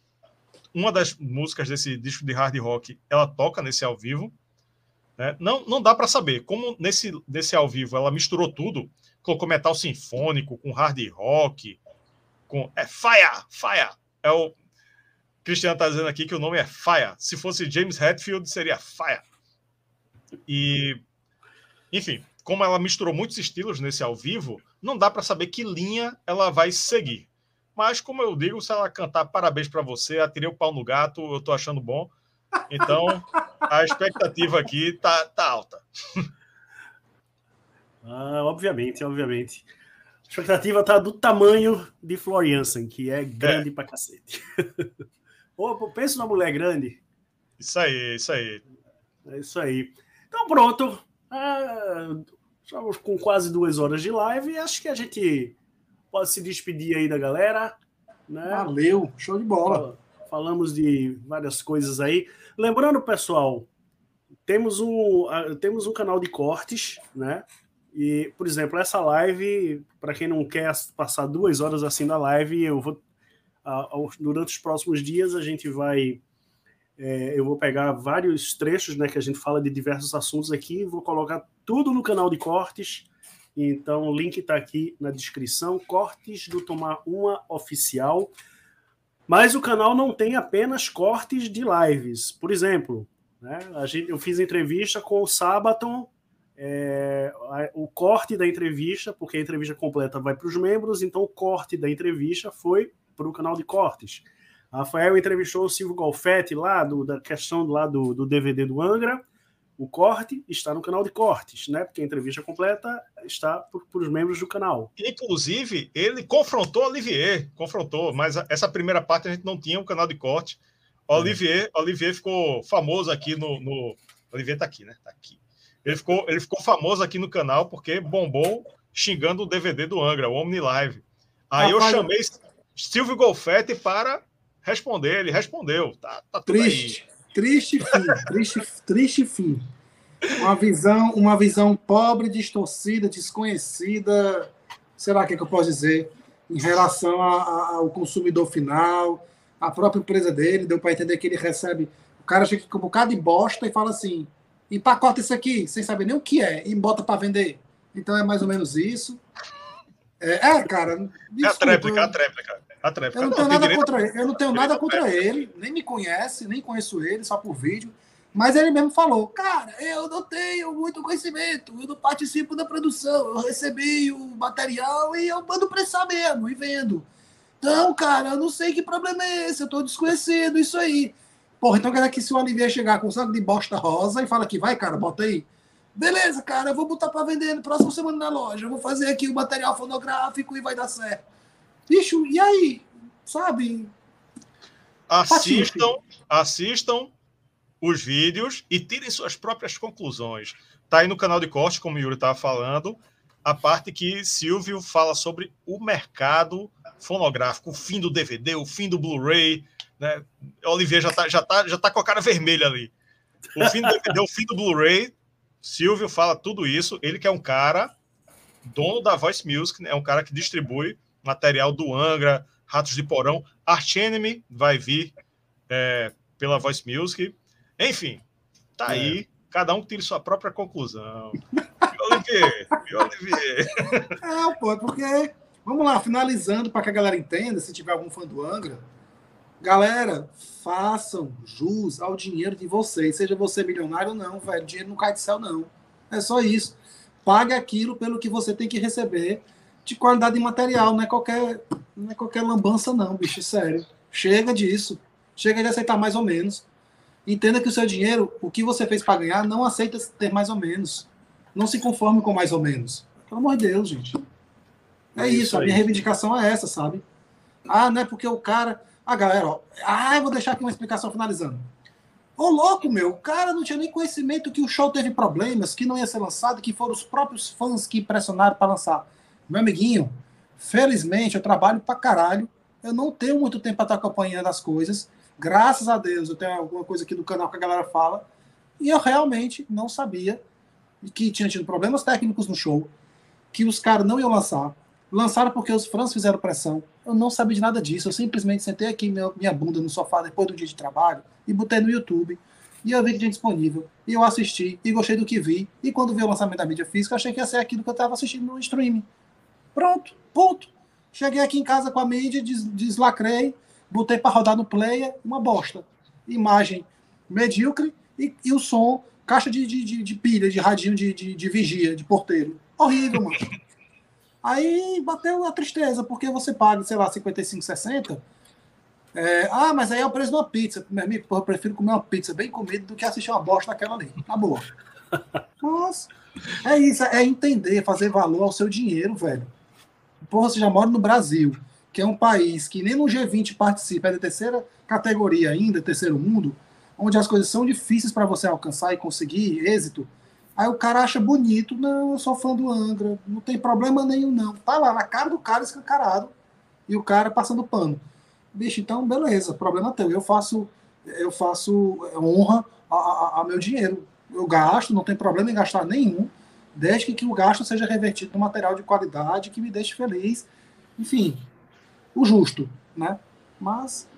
uma das músicas desse disco de hard rock, ela toca nesse ao vivo. Né? Não, não dá para saber. Como nesse, nesse ao vivo ela misturou tudo, colocou metal sinfônico com hard rock, com. É Fire! Fire! É o. Cristiano está dizendo aqui que o nome é Fire. Se fosse James Hetfield, seria Fire. E. Enfim, como ela misturou muitos estilos nesse ao vivo, não dá para saber que linha ela vai seguir. Mas, como eu digo, se ela cantar parabéns para você, atirei o pau no gato, eu tô achando bom. Então, a expectativa aqui tá, tá alta. Ah, obviamente, obviamente. A expectativa tá do tamanho de Floriansen, que é grande é. pra cacete. Pô, pensa numa mulher grande. Isso aí, isso aí. É isso aí. Então, pronto. Ah, estamos com quase duas horas de live e acho que a gente pode se despedir aí da galera. Né? Valeu, show de bola. Falamos de várias coisas aí. Lembrando, pessoal, temos um, temos um canal de cortes, né? E, por exemplo, essa live, para quem não quer passar duas horas assim na live, eu vou durante os próximos dias a gente vai é, eu vou pegar vários trechos né, que a gente fala de diversos assuntos aqui, vou colocar tudo no canal de cortes. Então, o link está aqui na descrição. Cortes do Tomar Uma Oficial. Mas o canal não tem apenas cortes de lives. Por exemplo, né, a gente, eu fiz entrevista com o Sabaton é, o corte da entrevista, porque a entrevista completa vai para os membros, então o corte da entrevista foi para o canal de cortes. Rafael entrevistou o Silvio Golfetti lá, do, da questão lá do, do DVD do Angra. O corte está no canal de cortes, né? Porque a entrevista completa está para os membros do canal. Inclusive, ele confrontou Olivier, confrontou, mas essa primeira parte a gente não tinha o um canal de corte. Olivier, é. Olivier ficou famoso aqui no, no... Olivier está aqui, né? Está aqui ele ficou, ele ficou famoso aqui no canal porque bombou xingando o DVD do Angra, o Omni Live. Aí eu chamei Silvio Golfetti para responder, ele respondeu. Tá, tá triste, triste fim, triste, triste fim. Uma visão, uma visão pobre, distorcida, desconhecida. O que, é que eu posso dizer. em relação a, a, ao consumidor final, a própria empresa dele, deu para entender que ele recebe. O cara chega com um bocado de bosta e fala assim: empacota isso aqui, sem saber nem o que é, e bota para vender. Então é mais ou menos isso. É, é cara. Desculpa, é a tréplica, a tréplica. A tréplica. Eu não tenho não, nada contra ele. Eu não tenho nada contra ele, nem me conhece, nem conheço ele, só por vídeo. Mas ele mesmo falou, cara, eu não tenho muito conhecimento, eu não participo da produção, eu recebi o material e eu mando pressar mesmo e vendo. Então, cara, eu não sei que problema é esse, eu tô desconhecido, isso aí. Porra, então quer que se o Olivier chegar com um saco de bosta rosa e fala que vai, cara, bota aí. Beleza, cara, eu vou botar para vender no próximo semana na loja, eu vou fazer aqui o material fonográfico e vai dar certo. Bicho, e aí? Sabe? Assistam, assistam os vídeos e tirem suas próprias conclusões. Tá aí no canal de corte, como o Yuri estava falando, a parte que Silvio fala sobre o mercado fonográfico, o fim do DVD, o fim do Blu-ray, né? Olivier já tá, já tá, já tá com a cara vermelha ali. O fim do DVD, o fim do Blu-ray, Silvio fala tudo isso. Ele que é um cara dono da Voice Music, né? é um cara que distribui material do Angra, Ratos de Porão, Arch Enemy vai vir é, pela Voice Music. Enfim, tá é. aí. Cada um tire sua própria conclusão. Olivier, Olivier. É, pô, porque. Vamos lá, finalizando para que a galera entenda, se tiver algum fã do Angra. Galera, façam jus ao dinheiro de vocês. Seja você milionário ou não, velho. Dinheiro não cai do céu, não. É só isso. Pague aquilo pelo que você tem que receber de qualidade de material. Não é qualquer, não é qualquer lambança, não, bicho. Sério. Chega disso. Chega de aceitar mais ou menos. Entenda que o seu dinheiro, o que você fez para ganhar, não aceita ter mais ou menos. Não se conforme com mais ou menos. Pelo amor de Deus, gente. É, é isso, isso a minha reivindicação é essa, sabe? Ah, não é porque o cara. Ah, galera, ó. Ah, eu vou deixar aqui uma explicação finalizando. Ô, louco, meu, o cara não tinha nem conhecimento que o show teve problemas, que não ia ser lançado, que foram os próprios fãs que pressionaram para lançar. Meu amiguinho, felizmente eu trabalho pra caralho. Eu não tenho muito tempo para estar acompanhando as coisas. Graças a Deus, eu tenho alguma coisa aqui do canal que a galera fala. E eu realmente não sabia que tinha tido problemas técnicos no show, que os caras não iam lançar. Lançaram porque os fãs fizeram pressão. Eu não sabia de nada disso. Eu simplesmente sentei aqui minha, bunda no sofá depois do dia de trabalho e botei no YouTube. E eu vi que tinha disponível. E eu assisti e gostei do que vi. E quando vi o lançamento da mídia física, achei que ia ser aquilo que eu estava assistindo no streaming. Pronto, ponto. Cheguei aqui em casa com a mídia, des deslacrei, botei para rodar no player, uma bosta. Imagem medíocre e, e o som, caixa de, de, de, pilha, de radinho de, de, de vigia, de porteiro. Horrível, mano. Aí bateu a tristeza, porque você paga, sei lá, 55, 60. É, ah, mas aí é o preço de uma pizza. Meu amigo, eu prefiro comer uma pizza bem comida do que assistir uma bosta daquela ali. Na boa. Mas é isso, é entender, fazer valor ao seu dinheiro, velho. Porra, você já mora no Brasil que é um país que nem no G20 participa, é da terceira categoria ainda, terceiro mundo, onde as coisas são difíceis para você alcançar e conseguir êxito, aí o cara acha bonito, não, eu sou fã do Angra, não tem problema nenhum, não. Tá lá na cara do cara escancarado e o cara passando pano. Bicho, então beleza, problema teu. Eu faço, eu faço honra a, meu dinheiro. Eu gasto, não tem problema em gastar nenhum, desde que, que o gasto seja revertido no material de qualidade que me deixe feliz. Enfim, o justo, né? Mas.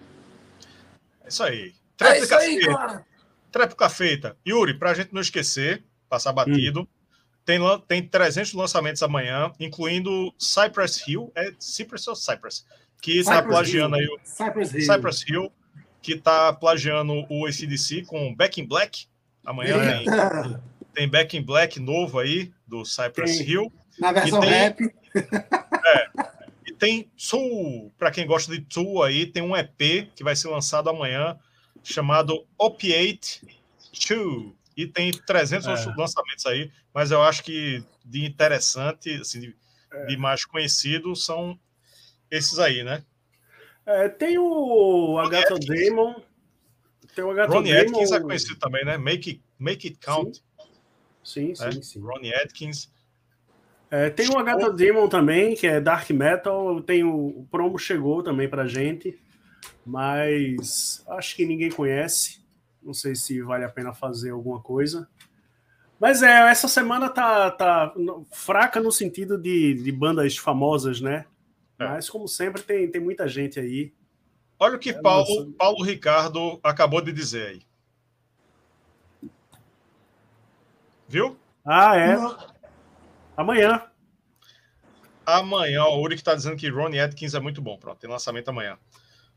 É isso aí. Tréplica é isso aí, feita. Tréplica feita. Yuri, para a gente não esquecer, passar batido, hum. tem, tem 300 lançamentos amanhã, incluindo Cypress Hill. É Cypress ou Cypress? Que está plagiando Hill. aí o. Cypress Hill. Cypress Hill, que está plagiando o ACDC com Back in Black. Amanhã tem Back in Black novo aí, do Cypress tem. Hill. Na versão tem, rap. É, tem Soul, para quem gosta de Soul aí, tem um EP que vai ser lançado amanhã chamado Opiate 2. E tem 300 é. lançamentos aí, mas eu acho que de interessante, assim, de, é. de mais conhecido são esses aí, né? É, tem o Agatha Damon. Tem o Agatha Ronnie Damon. Atkins é conhecido também, né? Make It, Make It Count. Sim, sim, é. sim. sim. Ronnie Atkins. É, tem o Agatha Demon também, que é Dark Metal. Tem o, o promo chegou também pra gente, mas acho que ninguém conhece. Não sei se vale a pena fazer alguma coisa. Mas é, essa semana tá, tá fraca no sentido de, de bandas famosas, né? É. Mas, como sempre, tem, tem muita gente aí. Olha o que é, Paulo, Paulo Ricardo acabou de dizer aí. Viu? Ah, é. Amanhã. Amanhã, o Uri que está dizendo que Ronnie Atkins é muito bom. Pronto, tem lançamento amanhã.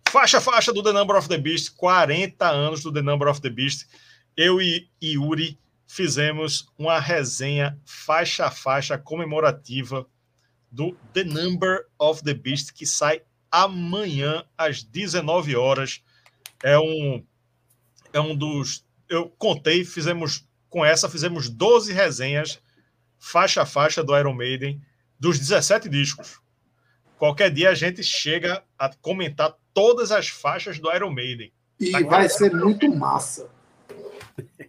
Faixa, faixa do The Number of the Beast, 40 anos do The Number of the Beast. Eu e Yuri fizemos uma resenha faixa a faixa comemorativa do The Number of the Beast, que sai amanhã às 19 horas. É um é um dos eu contei, fizemos com essa fizemos 12 resenhas faixa a faixa do Iron Maiden dos 17 discos. Qualquer dia a gente chega a comentar todas as faixas do Iron Maiden. E tá vai ser muito massa.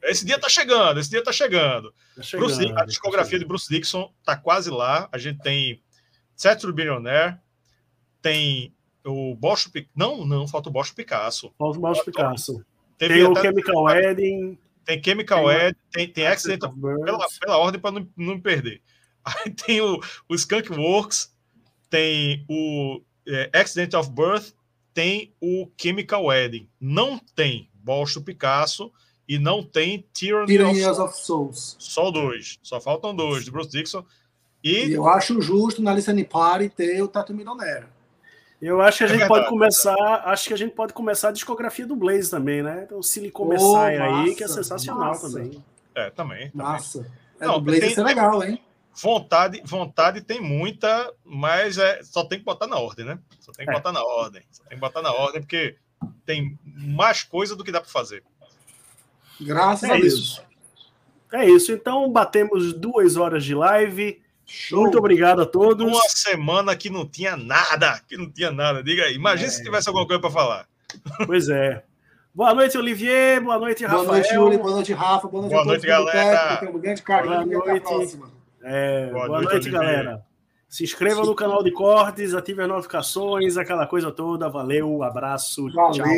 Esse dia tá chegando, esse dia tá chegando. Tá chegando Bruce, a discografia tá de Bruce Dixon tá quase lá. A gente tem Cetro Billionaire, tem o Bosch Não, não, falta o Bosch Picasso. Falta o Bosch Picasso. Teve tem o Chemical Wedding. Tem Chemical tem, Wedding, tem, tem Accident of Birth. Pela, pela ordem para não, não perder. Aí tem o, o Skunk Works, tem o é, Accident of Birth, tem o Chemical Wedding. Não tem Bosch Picasso e não tem Tyranny, Tyranny of, of, Souls. Só dois. Só faltam dois, de Bruce Dixon. E... e eu acho justo na Listening Party ter o Tato Milionaire. Eu acho que a é gente é pode começar, acho que a gente pode começar a discografia do Blaze também, né? Então, se ele começar oh, aí, que é sensacional massa. também. É, também. também. Massa. É, Não, Blaze tem, é legal, hein? Vontade, vontade tem muita, mas é, só tem que botar na ordem, né? Só tem que é. botar na ordem. Só tem que botar na ordem, porque tem mais coisa do que dá para fazer. Graças é a Deus. Isso. É isso. Então, batemos duas horas de live. Show. Muito obrigado a todos. Uma semana que não tinha nada, que não tinha nada. Diga aí. Imagina é. se tivesse alguma coisa para falar. Pois é. Boa noite, Olivier. Boa noite, Rafael. Boa noite, Yuri. Boa noite, Rafa. Boa noite, boa noite galera. um grande carinho. Boa noite. É, boa, boa, noite, noite galera. Se inscreva no canal de cortes, ative as notificações, aquela coisa toda. Valeu, abraço, Valeu. tchau.